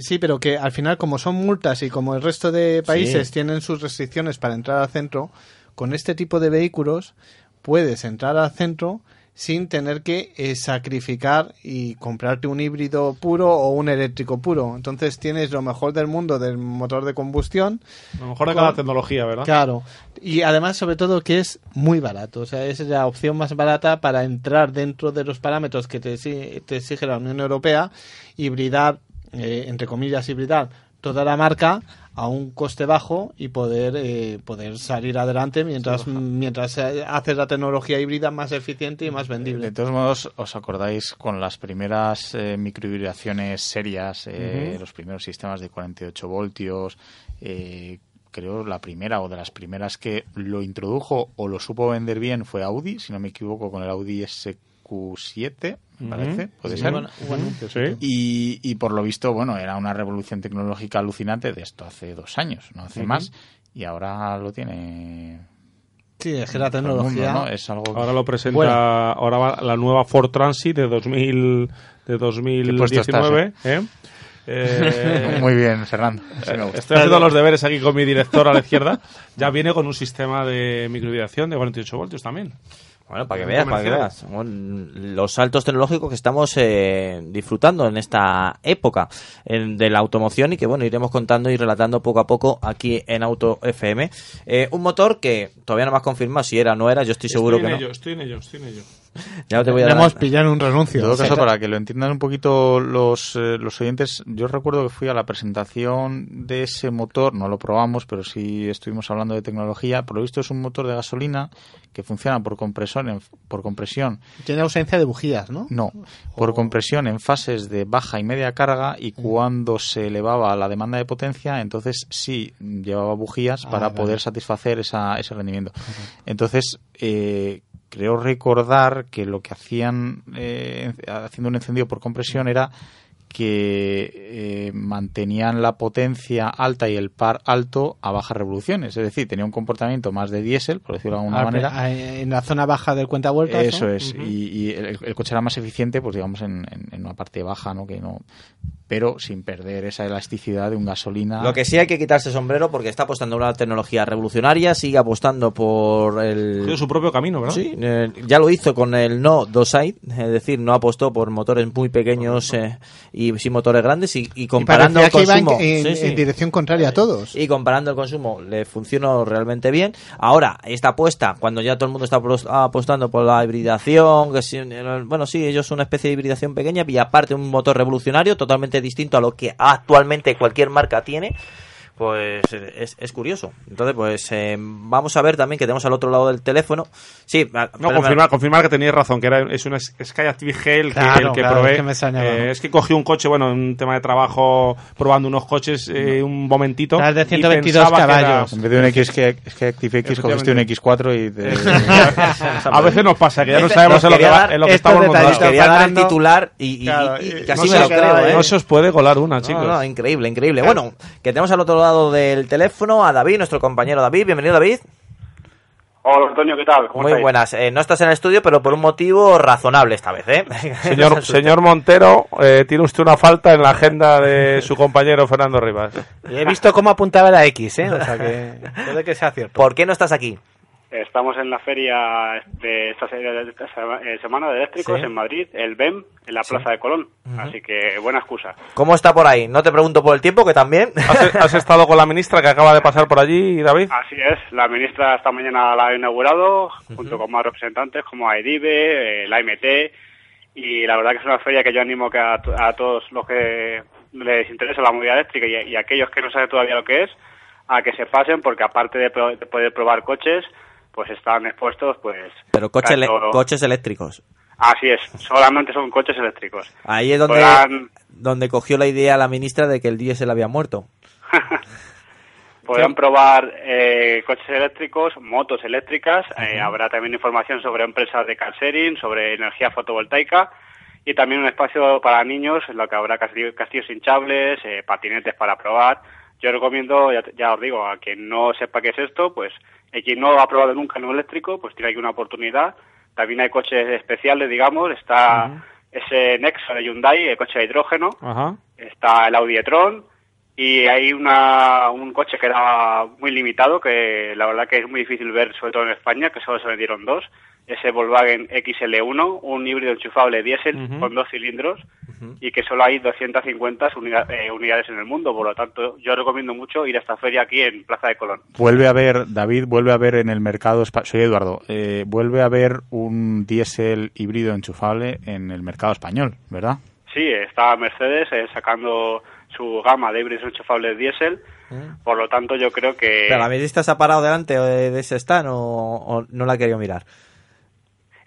Sí, pero que al final, como son multas y como el resto de países Sí. tienen sus restricciones para entrar al centro, con este tipo de vehículos puedes entrar al centro sin tener que eh, sacrificar y comprarte un híbrido puro o un eléctrico puro. Entonces tienes lo mejor del mundo del motor de combustión. Lo mejor de con- cada tecnología, ¿verdad? Claro. Y además, sobre todo, que es muy barato. O sea, es la opción más barata para entrar dentro de los parámetros que te, te exige la Unión Europea, hibridar, eh, entre comillas, hibridar toda la marca a un coste bajo y poder eh, poder salir adelante mientras mientras eh, haces la tecnología híbrida más eficiente y más vendible. De todos modos, ¿os acordáis con las primeras eh, microhibridaciones serias, eh, los primeros sistemas de 48 voltios? eh, creo la primera o de las primeras que lo introdujo o lo supo vender bien fue Audi, si no me equivoco, con el Audi SQ7, me parece, puede Sí, ser. bueno, bueno, Sí. Y, y por lo visto, bueno, era una revolución tecnológica alucinante de esto hace dos años, no hace más, y ahora lo tiene. Sí, es que la mundo, tecnología ¿no? Es algo. Ahora lo presenta, Bueno. ahora va la nueva Ford Transit de 2000, de puesto estás, 2019. ¿eh? Eh, *laughs* Muy bien, Fernando. Sí. Estoy haciendo los deberes aquí con mi director a la izquierda. Ya viene con un sistema de microhibridación de 48 voltios también. Bueno, para que veas, para que veas. Bueno, los saltos tecnológicos que estamos eh, disfrutando en esta época en- de la automoción y que, bueno, iremos contando y relatando poco a poco aquí en Auto FM. Eh, un motor que todavía no me has confirmado si era o no era, yo estoy seguro estoy que en no. ello, estoy en ello, estoy en ello. *laughs* Ya no te voy a hemos pillado en un renuncio. En todo caso, para que lo entiendan un poquito los, eh, los oyentes, yo recuerdo que fui a la presentación de ese motor, no lo probamos, pero sí estuvimos hablando de tecnología. Por lo visto es un motor de gasolina que funciona por compresión, en- por compresión, Tiene ausencia de bujías, ¿no? no, por compresión en fases de baja y media carga y cuando se elevaba la demanda de potencia, entonces sí llevaba bujías Ah, para vale. poder satisfacer esa, ese rendimiento. Entonces, eh, creo recordar que lo que hacían eh, haciendo un encendido por compresión era que eh, mantenían la potencia alta y el par alto a bajas revoluciones, es decir, tenía un comportamiento más de diésel, por decirlo de alguna Ah, manera. ah, En la zona baja del cuenta vueltas. Eso ¿no? es, y, y el, el coche era más eficiente, pues digamos, en, en- en una parte baja, ¿no? Que no pero sin perder esa elasticidad de un gasolina. Lo que sí hay que quitarse el sombrero porque está apostando por una tecnología revolucionaria, sigue apostando por el... Tiene su propio camino, ¿verdad? Sí, eh, ya lo hizo con el no Doside, es decir, no apostó por motores muy pequeños eh, y sin motores grandes y, y Y comparando el en, consumo. en- Sí, sí. en dirección contraria a todos. Y comparando el consumo, le funcionó realmente bien. Ahora, esta apuesta, cuando ya todo el mundo está apos- apostando por la hibridación, que eh, bueno, sí, ellos son una especie de hibridación pequeña y aparte un motor revolucionario totalmente distinto a lo que actualmente cualquier marca tiene. Pues eh, es, es curioso. Entonces, pues eh, vamos a ver también que tenemos al otro lado del teléfono. Sí, No, confirmar, confirmar que teníais razón, que era, es una Sky Active Gel que, Claro, el que claro, probé. es que me. Eh, es que cogí un coche, bueno, en un tema de trabajo, probando unos coches eh, un momentito. El de y 122 pensaba que era- caballos. En vez de un X que, es que ActiveX cogiste un X4 y te... *laughs* a veces nos pasa, que ya no Este- sabemos en lo que, va- dar en lo que estamos montados. quería dar el titular y, y- Claro, y- y y- casi no me se lo creo. ¿eh? No se os puede colar una, chicos. No, no, increíble, increíble. Bueno, que tenemos al otro lado del teléfono a David, nuestro compañero David. Bienvenido, David. Hola Antonio, ¿qué tal? ¿Cómo Muy estáis? buenas. Eh, no estás en el estudio, pero por un motivo razonable esta vez, ¿eh? *laughs* Señor, señor Montero, eh, tiene usted una falta en la agenda de su compañero Fernando Rivas. Y he visto cómo apuntaba la X, ¿eh? O sea que puede que sea cierto. ¿Por qué no estás aquí? Estamos en la feria de esta, eh, semana de eléctricos Sí. en Madrid, el BEM, en la Plaza de Colón. Así que buena excusa. ¿Cómo está por ahí? No te pregunto por el tiempo, que también. ¿Has, has estado con la ministra que acaba de pasar por allí, David? Así es, la ministra esta mañana la ha inaugurado, junto con más representantes como AEDIBE, eh, la MT, y la verdad que es una feria que yo animo que a, to- a todos los que les interesa la movilidad eléctrica y, y aquellos que no saben todavía lo que es, a que se pasen, porque aparte de, pro- de poder probar coches, pues están expuestos, pues... Pero coche ele- tanto- coches eléctricos. Así es, solamente son coches eléctricos. Ahí es donde, Podrán- donde cogió la idea la ministra de que el diésel había muerto. *laughs* Podrán probar eh, coches eléctricos, motos eléctricas. eh, habrá también información sobre empresas de car sharing, sobre energía fotovoltaica y también un espacio para niños en lo que habrá castillo- castillos hinchables, eh, patinetes para probar. Yo recomiendo, ya, ya os digo, a quien no sepa qué es esto, pues eh, quien no ha probado nunca en un eléctrico, pues tiene aquí una oportunidad. También hay coches especiales, digamos. Está ese Nexo de Hyundai, el coche de hidrógeno está el Audi e-tron y hay una, un coche que era muy limitado, que la verdad que es muy difícil ver, sobre todo en España, que solo se vendieron dos. Ese Volkswagen XL1, un híbrido enchufable diésel con dos cilindros y que solo hay 250 unida- eh, unidades en el mundo. Por lo tanto, yo recomiendo mucho ir a esta feria aquí en Plaza de Colón. Vuelve a haber, David, vuelve a haber en el mercado, espa- soy Eduardo, eh, vuelve a haber un diésel híbrido enchufable en el mercado español, ¿verdad? Sí, está Mercedes eh, sacando su gama de híbridos enchufables diésel. Por lo tanto, yo creo que... ¿Pero la ministra se ha parado delante eh, de ese stand o, o no la ha querido mirar?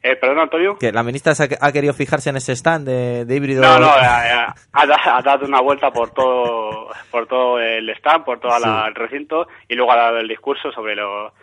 Eh, perdón, Antonio. Que la ministra ha, ha querido fijarse en ese stand de, de híbrido. No, no, ha, ha da- ha dado una vuelta por todo, por todo el stand, por todo Sí. el recinto y luego ha dado el discurso sobre lo,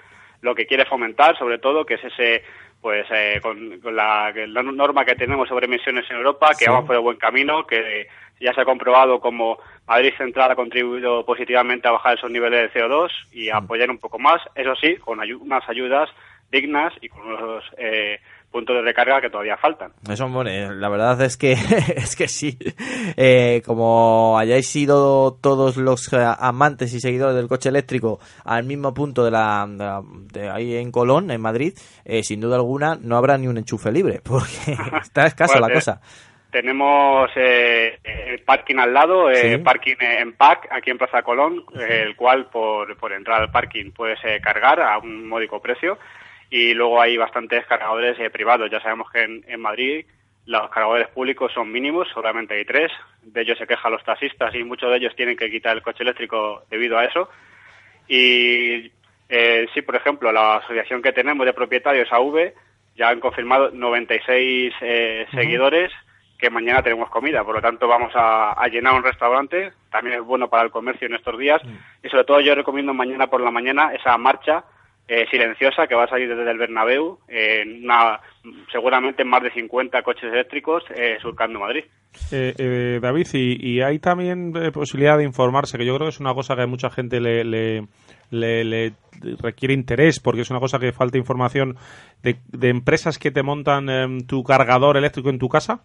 lo que quiere fomentar, sobre todo, que es ese, pues, eh, con, con la, la norma que tenemos sobre emisiones en Europa, que Sí. vamos por el buen camino, que ya se ha comprobado como Madrid Central ha contribuido positivamente a bajar esos niveles de CO2 y Mm. a apoyar un poco más, eso sí, con ayu- unas ayudas dignas y con unos eh, puntos de recarga que todavía faltan. Eso, hombre, la verdad es que *laughs* es que sí. Eh, como hayáis sido todos los eh, amantes y seguidores del coche eléctrico al mismo punto de la, de, la- de ahí en Colón, en Madrid, eh, sin duda alguna no habrá ni un enchufe libre, *laughs* porque *laughs* está escasa la cosa. Tenemos eh, el parking al lado, eh, Sí. parking en PAC, aquí en Plaza Colón, el cual por, por entrar al parking puedes cargar a un módico precio. Y luego hay bastantes cargadores eh, privados. Ya sabemos que en, en Madrid los cargadores públicos son mínimos, solamente hay tres. De ellos se quejan los taxistas y muchos de ellos tienen que quitar el coche eléctrico debido a eso. Y eh, sí, por ejemplo, la asociación que tenemos de propietarios AV ya han confirmado 96 eh, Ujú. seguidores que mañana tenemos comida. Por lo tanto, vamos a, a llenar un restaurante. También es bueno para el comercio en estos días. Y sobre todo yo recomiendo mañana por la mañana esa marcha eh, silenciosa que va a salir desde el Bernabéu, en una, seguramente más de 50 coches eléctricos eh, surcando Madrid. Eh, eh, David, y, y hay también eh, posibilidad de informarse, que yo creo que es una cosa que a mucha gente le, le, le- le requiere interés, porque es una cosa que falta información de, de empresas que te montan em, tu cargador eléctrico en tu casa.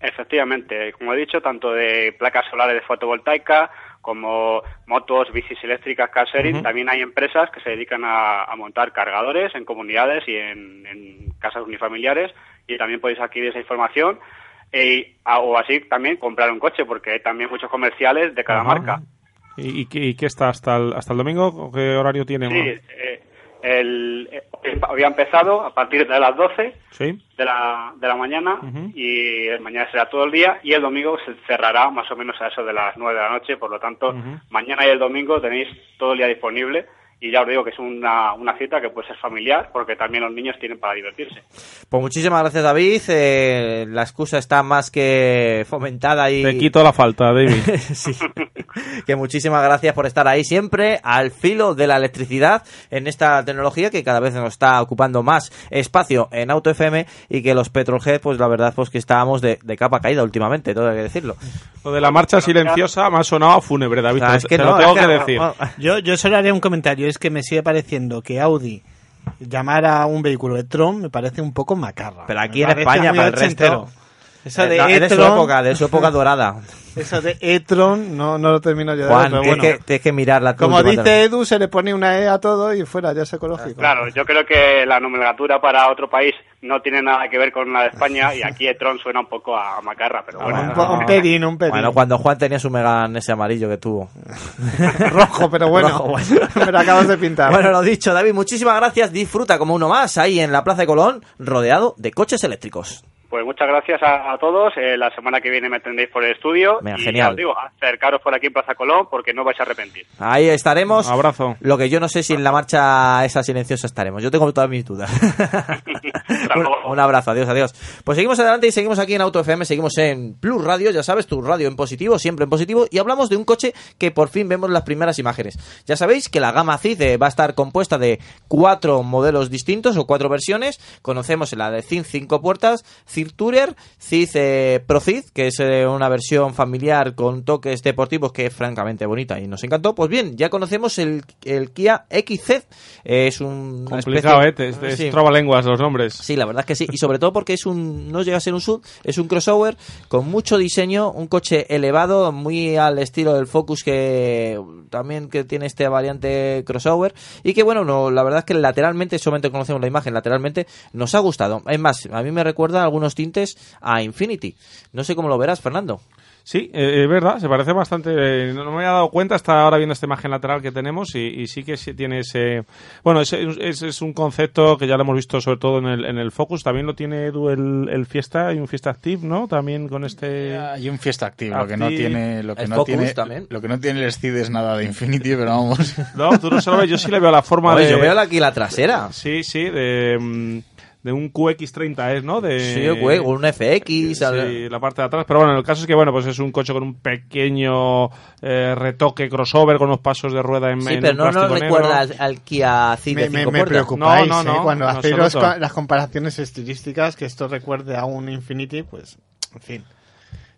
Efectivamente, como he dicho, tanto de placas solares de fotovoltaica como motos, bicis eléctricas, car sharing, también hay empresas que se dedican a, a montar cargadores en comunidades y en, en casas unifamiliares y también podéis adquirir esa información e- a- o así también comprar un coche porque hay también muchos comerciales de cada marca. ¿Y, y qué, y qué está hasta el, hasta el domingo? ¿O ¿Qué horario tiene? Sí, eh, el, eh, había empezado a partir de las 12 Sí. de la, de la mañana y el mañana será todo el día y el domingo se cerrará más o menos a eso de las 9 de la noche, por lo tanto mañana y el domingo tenéis todo el día disponible y ya os digo que es una, una cita que puede ser familiar porque también los niños tienen para divertirse. Pues muchísimas gracias, David. Eh, la excusa está más que fomentada y. Te quito la falta, David. *laughs* sí. Que muchísimas gracias por estar ahí siempre al filo de la electricidad en esta tecnología que cada vez nos está ocupando más espacio en Auto FM y que los Petrolhead, pues la verdad, pues que estábamos de, de capa caída últimamente, todo hay que decirlo. Lo de la marcha silenciosa me ha sonado fúnebre, David. Ah, te- es que te no, lo tengo es que que- decir. Yo, yo solo haré un comentario, es que me sigue pareciendo que Audi llamar a un vehículo e-tron me parece un poco macarra. Pero aquí Me en España, para el resto. Eh, de no, es de su e-tron- época, de su época dorada. *laughs* Eso de e-tron no, no lo termino yo de ver, Juan, pero tienes, bueno. que, tienes que mirar la Como dice Edu, se le pone una E a todo y fuera, ya es ecológico. Claro, yo creo que la nomenclatura para otro país no tiene nada que ver con la de España y aquí e-tron suena un poco a macarra, pero bueno. un, po- un pelín. Bueno, cuando Juan tenía su Megan ese amarillo que tuvo. *laughs* Rojo, pero bueno. Rojo, bueno. *laughs* Me lo acabas de pintar. Bueno, lo dicho, David, muchísimas gracias. Disfruta como uno más ahí en la Plaza de Colón, rodeado de coches eléctricos. Pues muchas gracias a, a todos. Eh, la semana que viene me tendréis por el estudio. Y genial. ya os digo, acercaros por aquí en Plaza Colón porque no vais a arrepentir. Ahí estaremos. Un abrazo. Lo que yo no sé si en la marcha esa silenciosa estaremos. Yo tengo todas mis dudas. *laughs* un, un abrazo, adiós, adiós. Pues seguimos adelante y seguimos aquí en Auto FM, seguimos en Plus Radio, ya sabes, tu radio en positivo, siempre en positivo, y hablamos de un coche que por fin vemos las primeras imágenes. Ya sabéis que la gama CID eh, va a estar compuesta de cuatro modelos distintos o cuatro versiones. Conocemos la de CID 5 puertas, Tourer, CID eh, Pro CID, que es eh, una versión familiar con toques deportivos que es francamente bonita y nos encantó. Pues bien, ya conocemos el, el Kia XZ. Es un Complicado, especie- ¿eh? Te Sí. lenguas los nombres. Sí, la verdad es que sí. Y sobre todo porque es un, no llega a ser un sub, es un crossover con mucho diseño, un coche elevado, muy al estilo del Focus que también que tiene este variante crossover. Y que bueno, no, la verdad es que lateralmente, solamente conocemos la imagen, lateralmente nos ha gustado. Es más, a mí me recuerda algunos tintes a Infinity. No sé cómo lo verás, Fernando. Sí, eh, es verdad, se parece bastante. eh, no, me había dado cuenta hasta ahora viendo esta imagen lateral que tenemos y, y sí que sí tiene ese. Bueno, es, es, es un concepto que ya lo hemos visto sobre todo en el, en el Focus. También lo tiene Edu el, el Fiesta y un Fiesta Active, ¿no? También con este. Hay un Fiesta Active, lo que no tiene, lo que El no Focus tiene, también. lo que no tiene el Steed es nada de Infinity, pero vamos. No, tú no ves, yo sí le veo la forma Oye, de. yo veo aquí la trasera. Sí, sí, de. De un QX30 es, ¿no? De, Sí, o un FX. Sí, la parte de atrás. Pero bueno, el caso es que, bueno, pues es un coche con un pequeño eh, retoque crossover con unos pasos de rueda en, Sí, en pero no nos recuerda negro. al, al Kia Ceed Me, de me, cinco me puertas. preocupáis, No, no, ¿eh? no, Cuando hacéis las comparaciones estilísticas, que esto recuerde a un Infinity, pues, en fin.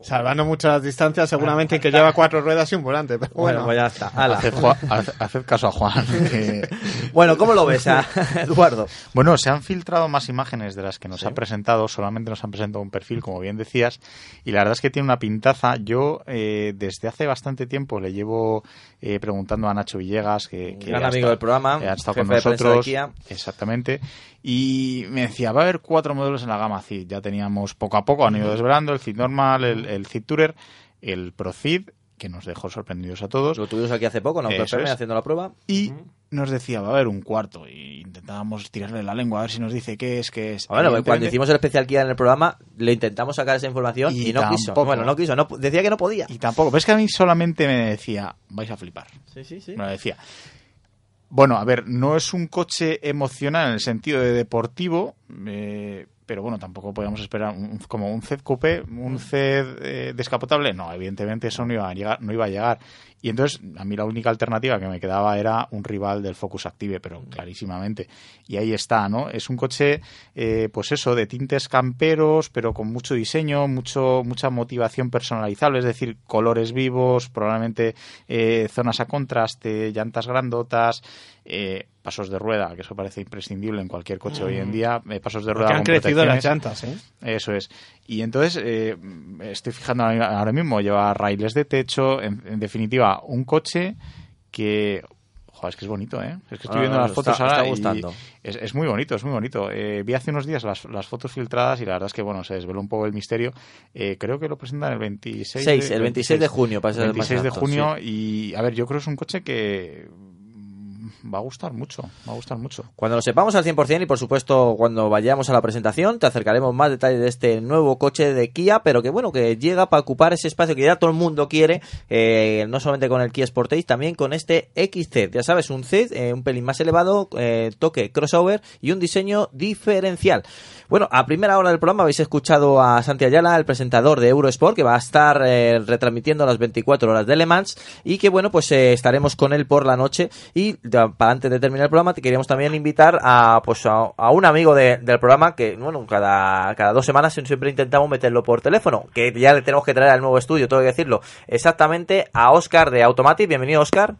Salvando muchas distancias, seguramente que lleva cuatro ruedas y un volante. Pero Bueno, bueno, pues ya está. Haced, caso a Juan. *laughs* que- Bueno, ¿cómo lo ves, a- *laughs* Eduardo? Bueno, se han filtrado más imágenes de las que nos ha presentado, solamente nos han presentado un perfil, como bien decías, y la verdad es que tiene una pintaza. Yo eh, desde hace bastante tiempo le llevo eh, preguntando a Nacho Villegas, que, que Gran ha amigo estado- del programa, que ha estado jefe con de prensa de nosotros, Kia. exactamente, y me decía, va a haber cuatro modelos en la gama CID. Ya teníamos poco a poco, han ido desvelando el CID normal, el, el CID Tourer, el Pro CID, que nos dejó sorprendidos a todos. Lo tuvimos aquí hace poco, ¿no? Eso es. haciendo la prueba. Y nos decía, va a haber un cuarto. Y intentábamos tirarle la lengua a ver si nos dice qué es, qué es. Bueno, pues cuando hicimos el especial Kia en el programa, le intentamos sacar esa información y, Y no quiso. Bueno, no quiso, no, decía que no podía. Y tampoco. Pero es que a mí solamente me decía, vais a flipar. Sí, sí, sí. Me lo decía. Bueno, a ver, no es un coche emocional en el sentido de deportivo, eh, pero bueno, tampoco podíamos esperar un- como un CED Coupé, un CED eh, descapotable. No, evidentemente eso no iba a llegar. No iba a llegar. Y entonces, a mí la única alternativa que me quedaba era un rival del Focus Active, pero clarísimamente. Y ahí está, ¿no? Es un coche, eh, pues eso, de tintes camperos, pero con mucho diseño, mucho mucha motivación personalizable, es decir, colores vivos, probablemente eh, zonas a contraste, llantas grandotas, eh, pasos de rueda, que eso parece imprescindible en cualquier coche hoy en día, eh, pasos de rueda porque han con crecido las llantas, ¿eh? Eso es. Y entonces, eh, estoy fijando ahora ahora mismo, lleva raíles de techo, en, en definitiva, un coche que... Joder, es que es bonito, ¿eh? Es que estoy Ah, viendo las está- fotos ahora está y gustando. es, es muy bonito, es muy bonito. Eh, vi hace unos días las, las fotos filtradas y la verdad es que, bueno, se desveló un poco el misterio. Eh, creo que lo presentan el 26 Seis, el 26 de junio, para ser más 26 de exactos, junio y, a ver, yo creo que es un coche que va a gustar mucho, va a gustar mucho. Cuando lo sepamos al 100% y por supuesto cuando vayamos a la presentación te acercaremos más detalles de este nuevo coche de Kia, pero que bueno, que llega para ocupar ese espacio que ya todo el mundo quiere, eh, no solamente con el Kia Sportage, también con este XZ, ya sabes, un Z, eh, un pelín más elevado, eh, toque crossover y un diseño diferencial. Bueno, a primera hora del programa habéis escuchado a Santi Ayala, el presentador de Eurosport, que va a estar eh, retransmitiendo las 24 horas de Le Mans y que bueno, pues eh, estaremos con él por la noche y para antes de terminar el programa te queríamos también invitar a pues a, un amigo de- del programa que bueno, cada, cada dos semanas siempre intentamos meterlo por teléfono, que ya le tenemos que traer al nuevo estudio, tengo que decirlo, exactamente a Oscar de Automatic. Bienvenido, Oscar.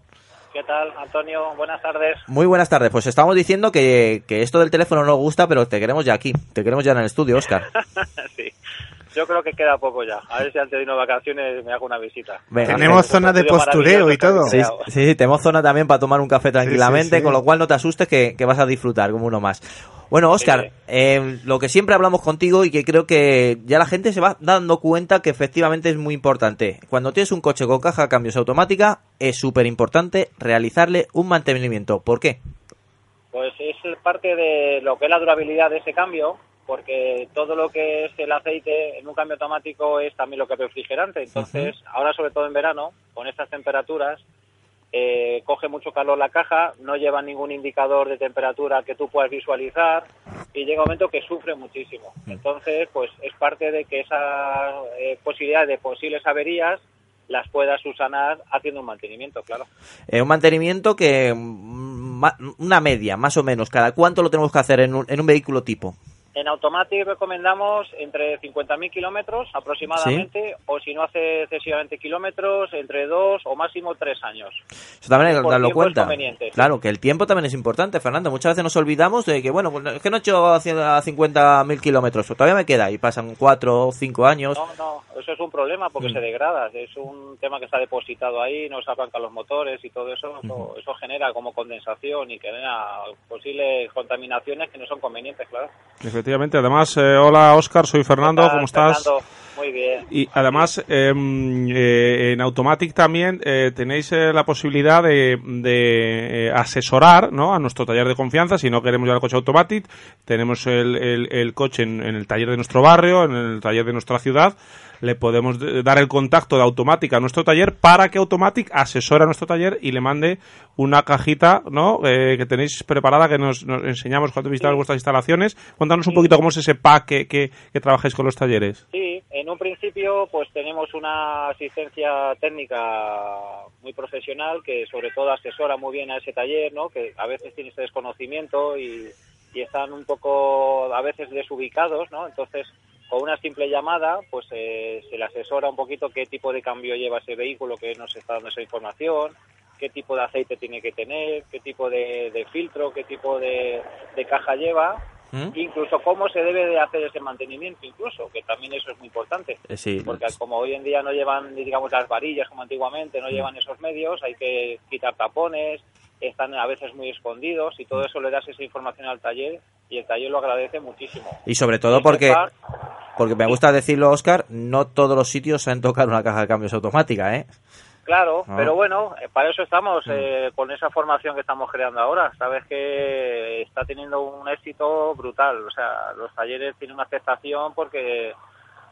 ¿Qué tal, Antonio? Buenas tardes. Muy buenas tardes. Pues estamos diciendo que, que esto del teléfono no nos gusta, pero te queremos ya aquí. Te queremos ya en el estudio, Oscar. *laughs* sí. Yo creo que queda poco ya. A ver si antes de irnos de vacaciones me hago una visita. Venga. Tenemos zona de postureo y todo. Sí, sí, tenemos zona también para tomar un café tranquilamente, sí. con lo cual no te asustes que, que vas a disfrutar como uno más. Bueno, Oscar, eh, lo que siempre hablamos contigo y que creo que ya la gente se va dando cuenta que efectivamente es muy importante. Cuando tienes un coche con caja de cambios automática, es súper importante realizarle un mantenimiento. ¿Por qué? Pues es parte de lo que es la durabilidad de ese cambio, porque todo lo que es el aceite en un cambio automático es también lo que es refrigerante. Entonces, ahora sobre todo en verano, con estas temperaturas, eh, coge mucho calor la caja, no lleva ningún indicador de temperatura que tú puedas visualizar y llega un momento que sufre muchísimo. Entonces, pues es parte de que esa eh, posibilidad de posibles averías las puedas subsanar haciendo un mantenimiento, claro. Eh, un mantenimiento que mm, ma- una media, más o menos. ¿Cada cuánto lo tenemos que hacer en un, en un vehículo tipo? En Automatic recomendamos entre 50.000 kilómetros aproximadamente, o si no hace excesivamente kilómetros, entre dos o máximo tres años. Eso también hay que darlo cuenta. Claro, que el tiempo también es importante, Fernando. Muchas veces nos olvidamos de que, bueno, pues es que no he hecho a cien- a 50.000 kilómetros, todavía me queda y pasan 4 o 5 años. No, no, eso es un problema porque Mm. se degrada. Es un tema que está depositado ahí, no se arrancan los motores y todo eso. Eso, eso genera como condensación y genera posibles contaminaciones que no son convenientes, claro. Efectivamente, además, eh, hola Oscar, soy Fernando, ¿Qué tal, ¿cómo estás? Fernando? Muy bien. Y además, eh, eh, en Automatic también eh, tenéis eh, la posibilidad de, de, eh, asesorar ¿no? a nuestro taller de confianza. Si no queremos llevar el coche Automatic, tenemos el, el- el coche en, en el taller de nuestro barrio, en el taller de nuestra ciudad. Le podemos de- dar el contacto de Automatic a nuestro taller para que Automatic asesore a nuestro taller y le mande una cajita ¿no? Eh, que tenéis preparada, que nos, nos enseñamos cuando visitamos vuestras instalaciones. Cuéntanos un poquito cómo es ese pack que, que, que trabajáis con los talleres. Sí, en un principio pues tenemos una asistencia técnica muy profesional que sobre todo asesora muy bien a ese taller, ¿no? Que a veces tiene ese desconocimiento y, y están un poco a veces desubicados, ¿no? Entonces con una simple llamada pues eh, se le asesora un poquito qué tipo de cambio lleva ese vehículo que nos está dando esa información, qué tipo de aceite tiene que tener, qué tipo de, de filtro, qué tipo de, de caja lleva ¿Mm? incluso cómo se debe de hacer ese mantenimiento incluso que también eso es muy importante Eh, sí, porque como hoy en día no llevan digamos las varillas como antiguamente no llevan esos medios hay que quitar tapones están a veces muy escondidos y todo eso le das esa información al taller y el taller lo agradece muchísimo Y sobre todo porque, porque me gusta decirlo, Oscar, no todos los sitios saben tocar una caja de cambios automática, ¿eh? Claro, pero bueno, eh, para eso estamos, eh, con esa formación que estamos creando ahora. Sabes que está teniendo un éxito brutal. O sea, los talleres tienen una aceptación porque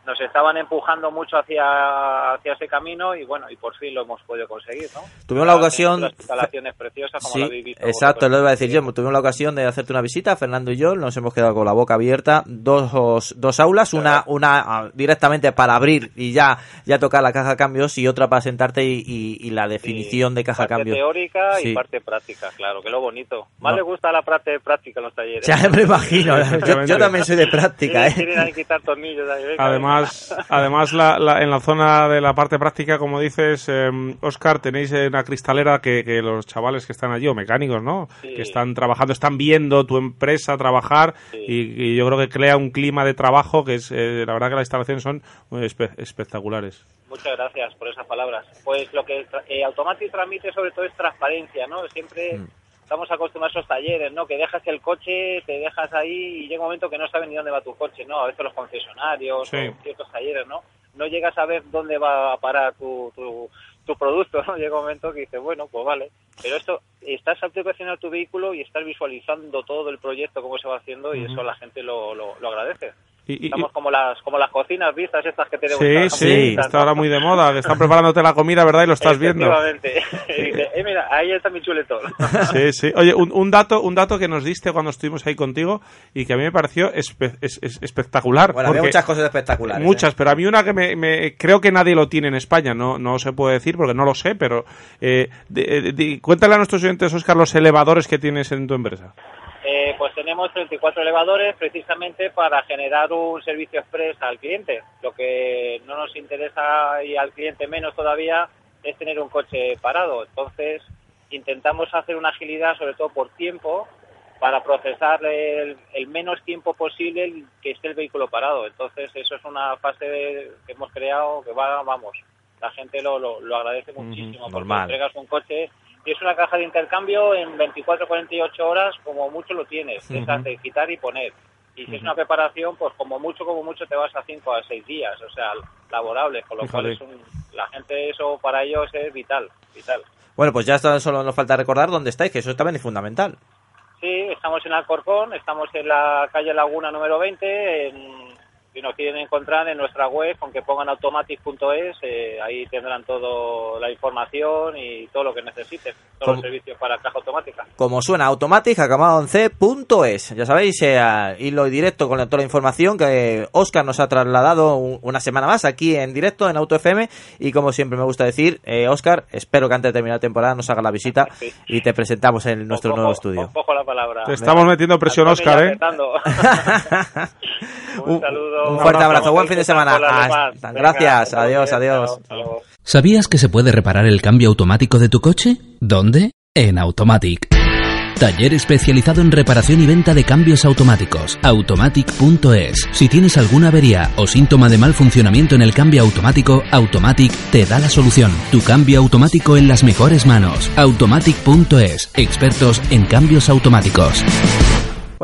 nos estaban empujando mucho hacia, hacia ese camino y bueno, y por fin lo hemos podido conseguir, ¿no? Tuvimos la ocasión- Las instalaciones preciosas como Sí, la habéis visto exacto, lo iba a decir yo. Tuvimos la ocasión de hacerte una visita, Fernando y yo, nos hemos quedado con la boca abierta. Dos, dos aulas, una, una ah, directamente para abrir y ya, ya tocar la caja de cambios y otra para sentarte y, y- y la definición de caja de parte cambios. teórica Sí. y parte práctica, claro, que lo bonito. Más No. le gusta la parte práctica en los talleres. Ya me imagino, *laughs* yo, también soy de práctica, ¿eh? quieren ahí quitar tornillos. ahí, venga, Además, además la, la- en la zona de la parte práctica, como dices, Oscar, tenéis eh, una cristalera que, que los chavales que están allí, o mecánicos, ¿no? Sí. Que están trabajando, están viendo tu empresa trabajar y, y yo creo que crea un clima de trabajo que es, eh, la verdad que las instalaciones son eh, espe- espectaculares. Muchas gracias por esas palabras. Pues lo que eh, Automatic transmite sobre todo es transparencia, ¿no? Siempre Mm. Estamos acostumbrados a esos talleres, ¿no? Que dejas el coche, te dejas ahí y llega un momento que no sabes ni dónde va tu coche, ¿no? A veces los concesionarios Sí. o ciertos talleres, ¿no? No llegas a ver dónde va a parar tu, tu, tu producto, ¿no? *laughs* Llega un momento que dices, bueno, pues vale. Pero esto, estás aplicacionando tu vehículo y estás visualizando todo el proyecto, cómo se va haciendo y eso la gente lo, lo, lo agradece. Y- y- Estamos como las como las cocinas vistas estas que tenemos. Sí, sí, está ahora muy de moda, que están preparándote la comida, ¿verdad? Y lo estás viendo. Efectivamente. *laughs* Y dice, eh, mira, ahí está mi chuletón. *laughs* Sí, sí. Oye, un, un dato, un dato que nos diste cuando estuvimos ahí contigo y que a mí me pareció espe- es- es- espectacular. Bueno, había muchas cosas espectaculares. ¿eh? Muchas, pero a mí una que me, me- creo que nadie lo tiene en España, no, no se puede decir porque no lo sé, pero eh, de- de- de- cuéntale a nuestros oyentes, Oscar, los elevadores que tienes en tu empresa. Eh, pues tenemos 34 elevadores precisamente para generar un servicio express al cliente. Lo que no nos interesa y al cliente menos todavía es tener un coche parado. Entonces intentamos hacer una agilidad, sobre todo por tiempo, para procesar el, el menos tiempo posible que esté el vehículo parado. Entonces, eso es una fase de- que hemos creado que va, vamos, la gente lo, lo, lo agradece muchísimo. porque normal. entregas un coche y es una caja de intercambio en 24 48 horas, como mucho lo tienes. Es Ujú. hacer, quitar y poner. Y si es una preparación, pues como mucho, como mucho te vas a 5 a 6 días, o sea, laborables, con lo cual es un, la gente eso para ellos es vital, vital. Bueno, pues ya solo nos falta recordar dónde estáis, que eso también es fundamental. Sí, estamos en Alcorcón, estamos en la calle Laguna número 20, en, si nos quieren encontrar en nuestra web, aunque pongan automatic.es, eh, ahí tendrán toda la información y todo lo que necesiten, todos los servicios para caja automática. Como suena, automatic, acabado en c.es. Ya sabéis, eh, hilo directo con toda la información que Oscar nos ha trasladado un- una semana más aquí en directo en Auto FM. Y como siempre me gusta decir, eh, Oscar, espero que antes de terminar la temporada nos haga la visita *laughs* y te presentamos en nuestro nuevo estudio. cojo la palabra. Te estamos metiendo presión, Oscar, ¿eh? *laughs* *laughs* un saludo. Un fuerte abrazo, buen fin de semana. Hasta- gracias, Venga, adiós, adiós. ¿Sabías que se puede reparar el cambio automático de tu coche? ¿Dónde? En Automatic. Taller especializado en reparación y venta de cambios automáticos. Automatic.es. Si tienes alguna avería o síntoma de mal funcionamiento en el cambio automático, Automatic te da la solución. Tu cambio automático en las mejores manos. Automatic.es. Expertos en cambios automáticos.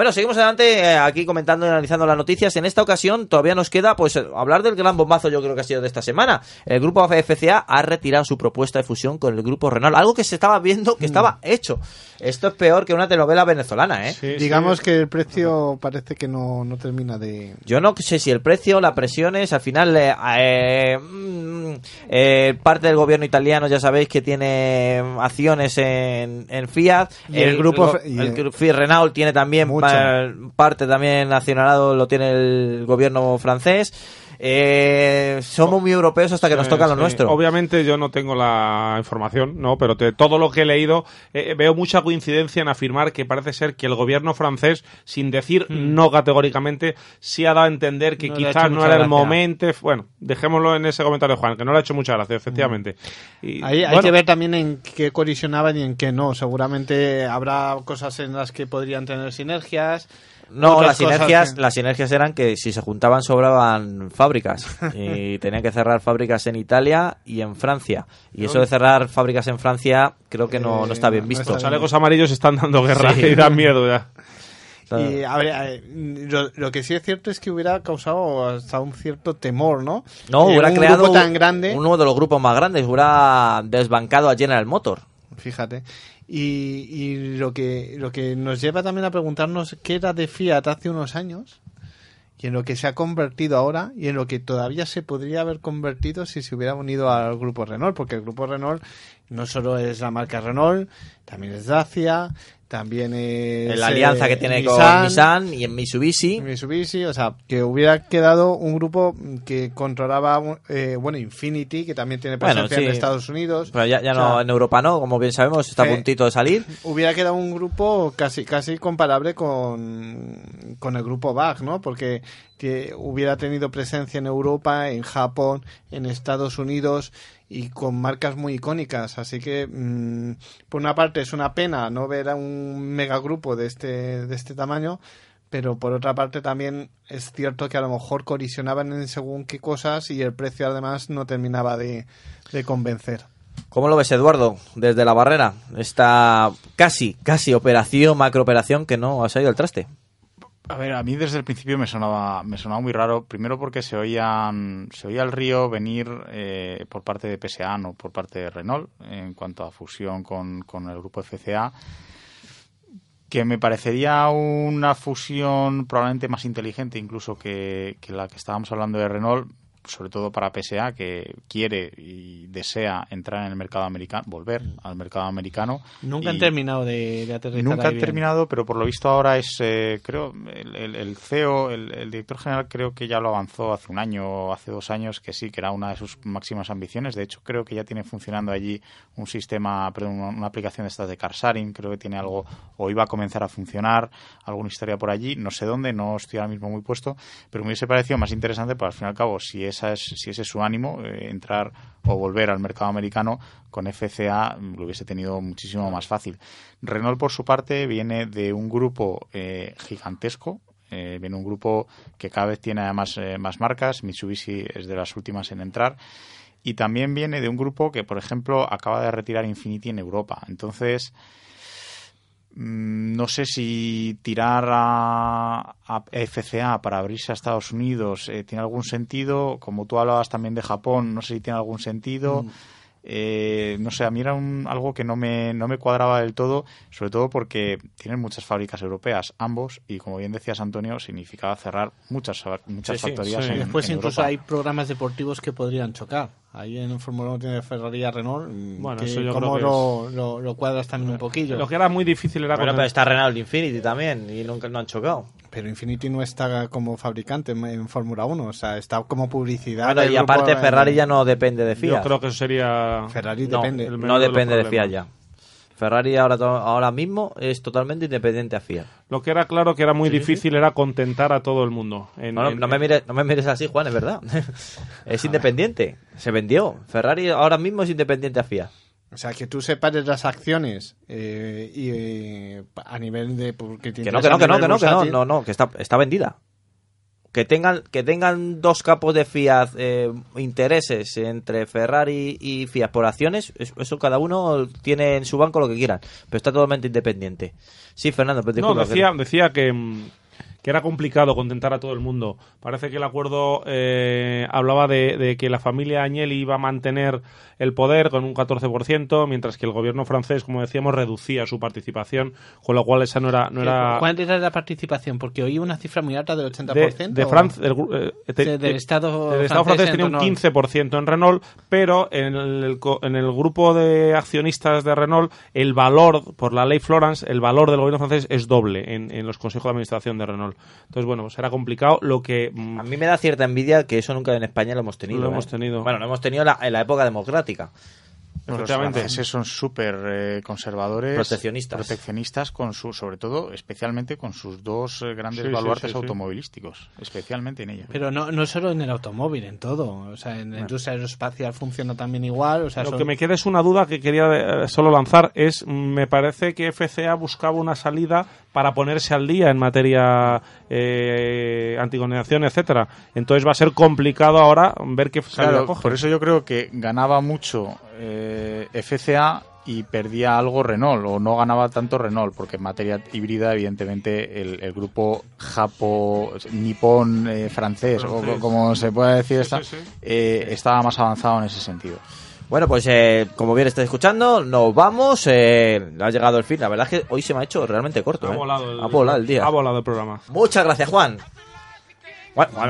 Bueno, seguimos adelante eh, aquí comentando y analizando las noticias. En esta ocasión todavía nos queda pues hablar del gran bombazo yo creo que ha sido de esta semana. El grupo FCA ha retirado su propuesta de fusión con el grupo Renault, algo que se estaba viendo que estaba hecho. Esto es peor que una telenovela venezolana, ¿eh? Digamos que el precio parece que no, no termina de... Yo no sé si el precio, las presiones, al final eh, eh, mm, eh, parte del gobierno italiano ya sabéis que tiene acciones en, en Fiat. Y el grupo el el- Fiat Renault tiene también Mucho. Parte también nacionalado lo tiene el gobierno francés. Eh, somos muy europeos hasta que nos Sí, toca lo sí. nuestro. Obviamente yo no tengo la información, no, pero de todo lo que he leído eh, veo mucha coincidencia en afirmar que parece ser que el gobierno francés, sin decir no categóricamente, sí ha dado a entender que Hmm. No quizás no era el momento. Bueno, dejémoslo en ese comentario, Juan, que no le ha hecho mucha gracia, efectivamente. Y, Ahí hay bueno, que ver también en qué colisionaban y en qué no. Seguramente habrá cosas en las que podrían tener sinergias. No, las sinergias, que- las sinergias eran que si se juntaban sobraban fábricas y *laughs* tenían que cerrar fábricas en Italia y en Francia. Y eso de cerrar fábricas en Francia creo que no, no está bien visto. los chalecos amarillos están dando guerra Sí. y dan miedo ya. Y a ver, eh, lo, lo que sí es cierto es que hubiera causado hasta un cierto temor, ¿no? No, Eh, hubiera un creado grupo tan grande. uno de los grupos más grandes, hubiera desbancado a General Motor. Fíjate. Y, y lo que lo que nos lleva también a preguntarnos qué era de Fiat hace unos años y en lo que se ha convertido ahora y en lo que todavía se podría haber convertido si se hubiera unido al grupo Renault, porque el grupo Renault no solo es la marca Renault, también es Dacia, también es En la alianza eh, que tiene con Nissan, y en Mitsubishi. Mitsubishi, o sea, que hubiera quedado un grupo que controlaba, eh, bueno, Infinity, que también tiene Bueno, presencia sí. en Estados Unidos. Pero ya, ya O sea, no, en Europa no, como bien sabemos, está a Eh, puntito de salir. *laughs* hubiera quedado un grupo casi casi comparable con, con el grupo BAG, ¿no? Porque que hubiera tenido presencia en Europa, en Japón, en Estados Unidos y con marcas muy icónicas. Así que, mm, por una parte, es una pena no ver a un megagrupo de este, de este tamaño, pero por otra parte también es cierto que a lo mejor colisionaban en según qué cosas y el precio además no terminaba de, de convencer. ¿Cómo lo ves, Eduardo, desde la barrera? Esta casi, casi operación, macrooperación que no ha salido al traste. A ver, a mí desde el principio me sonaba, me sonaba muy raro. Primero porque se oían, se oía el río venir eh, por parte de PSA, no por parte de Renault, en cuanto a fusión con, con el grupo FCA, que me parecería una fusión probablemente más inteligente incluso que, que la que estábamos hablando de Renault, sobre todo para PSA, que quiere y desea entrar en el mercado americano, volver al mercado americano. Nunca han terminado de, de aterrizar Nunca han bien. terminado, pero por lo visto ahora es, eh, creo, el, el- el CEO, el, el director general creo que ya lo avanzó hace un año o hace dos años, que sí, que era una de sus máximas ambiciones. De hecho, creo que ya tiene funcionando allí un sistema, perdón, una, aplicación de estas de Carsaring, creo que tiene algo, o iba a comenzar a funcionar, alguna historia por allí, no sé dónde, no estoy ahora mismo muy puesto, pero me hubiese parecido más interesante, pues al fin y al cabo, si esa es, si ese es su ánimo, eh, entrar o volver al mercado americano, con FCA lo hubiese tenido muchísimo más fácil. Renault, por su parte, viene de un grupo eh, gigantesco, eh, viene un grupo que cada vez tiene además eh, más marcas, Mitsubishi es de las últimas en entrar, y también viene de un grupo que, por ejemplo, acaba de retirar Infinity en Europa. Entonces, no sé si tirar a, a FCA para abrirse a Estados Unidos eh, tiene algún sentido. Como tú hablabas también de Japón, no sé si tiene algún sentido. Mm. Eh, no sé, a mí era un- algo que no me, no me cuadraba del todo, sobre todo porque tienen muchas fábricas europeas, ambos, y como bien decías Antonio, significaba cerrar muchas, muchas Sí, sí, factorías sí. en, Después en incluso Europa. hay programas deportivos que podrían chocar. Ahí en Fórmula 1 tiene Ferrari y Renault. mm, Bueno, que eso yo ¿Cómo creo que lo, lo, lo cuadras también un poquillo? Lo que era muy difícil era Bueno, pero está Renault Infinity también y nunca no han chocado. Pero Infinity no está como fabricante en, Fórmula 1, o sea, está como publicidad. Bueno, y grupo, aparte eh, Ferrari ya no depende de Yo Fiat. creo que eso sería. Ferrari no, depende. no de depende de. Fiat ya. Ferrari ahora, ahora mismo es totalmente independiente a Fiat. Lo que era claro que era muy difícil era contentar a todo el mundo. En- No, no, en- no me mires, no me mires así, Juan, es verdad. *laughs* es independiente. Se vendió. Ferrari ahora mismo es independiente a Fiat. O sea, que tú separes las acciones eh, y eh, a nivel de... Porque te Que no, que no, que no, que no, que no, no, no, que está, está vendida. Que tengan, que tengan dos capos de Fiat eh, intereses entre Ferrari y Fiat por acciones, es- eso cada uno tiene en su banco lo que quieran, pero está totalmente independiente. Sí, Fernando, pero No, que- decía, decía que, que era complicado contentar a todo el mundo. Parece que el acuerdo eh, hablaba de, de que la familia Agnelli iba a mantener el poder con un 14%, mientras que el gobierno francés, como decíamos, reducía su participación, con lo cual esa no era... No era ¿Cuál era la participación? Porque oí una cifra muy alta del 80%. de, de Francia, del, eh, te- del eh, Estado el Estado francés francés en tenía un Renault. 15% en Renault, pero en el, en el grupo de accionistas de Renault, el valor, por la ley Florence, el valor del gobierno francés es doble en, en los consejos de administración de Renault. Entonces, bueno, pues era complicado. Lo que. mm, A mí me da cierta envidia que eso nunca en España lo hemos tenido. Lo ¿eh? hemos tenido. Bueno, lo hemos tenido la- en la época democrática. Los Efectivamente. franceses son súper eh, conservadores, Proteccionistas. proteccionistas con su, sobre todo, especialmente con sus dos eh, grandes Sí, baluartes sí, sí. automovilísticos, especialmente en ellos. Pero no, no solo en el automóvil, en todo. O sea, en la industria aeroespacial funciona también igual. O sea, Lo son- que me queda es una duda que quería eh, solo lanzar. Es, me parece que FCA buscaba una salida para ponerse al día en materia eh, anticondenación, etcétera. Entonces va a ser complicado ahora ver qué Claro, coge. por eso yo creo que ganaba mucho eh, FCA y perdía algo Renault, o no ganaba tanto Renault, porque en materia híbrida, evidentemente, el, el grupo japo, nipón, eh, francés, o Francés. como se puede decir, Sí, sí. eh, estaba más avanzado en ese sentido. Bueno, pues eh, como bien estáis escuchando, nos vamos. eh, ha llegado el fin. La verdad es que hoy se me ha hecho realmente corto. ha ¿eh? volado el, Ha volado el día. Ha volado el programa. Muchas gracias, Juan.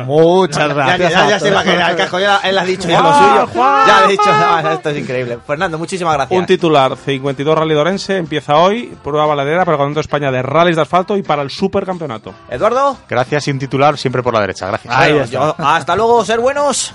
Muchas gracias. Ya, ya, a ya se va a quedar el cajo, ya él ha dicho ya lo suyo. Juan, ya le he dicho, no, esto es increíble. Fernando, muchísimas gracias. Un titular, 52 Rally Dorense, empieza hoy, prueba valedera para el Campeonato de España de rallies de asfalto y para el Supercampeonato. Eduardo. Gracias y un titular siempre por la derecha. Gracias. Bueno, yo- hasta luego, ser buenos.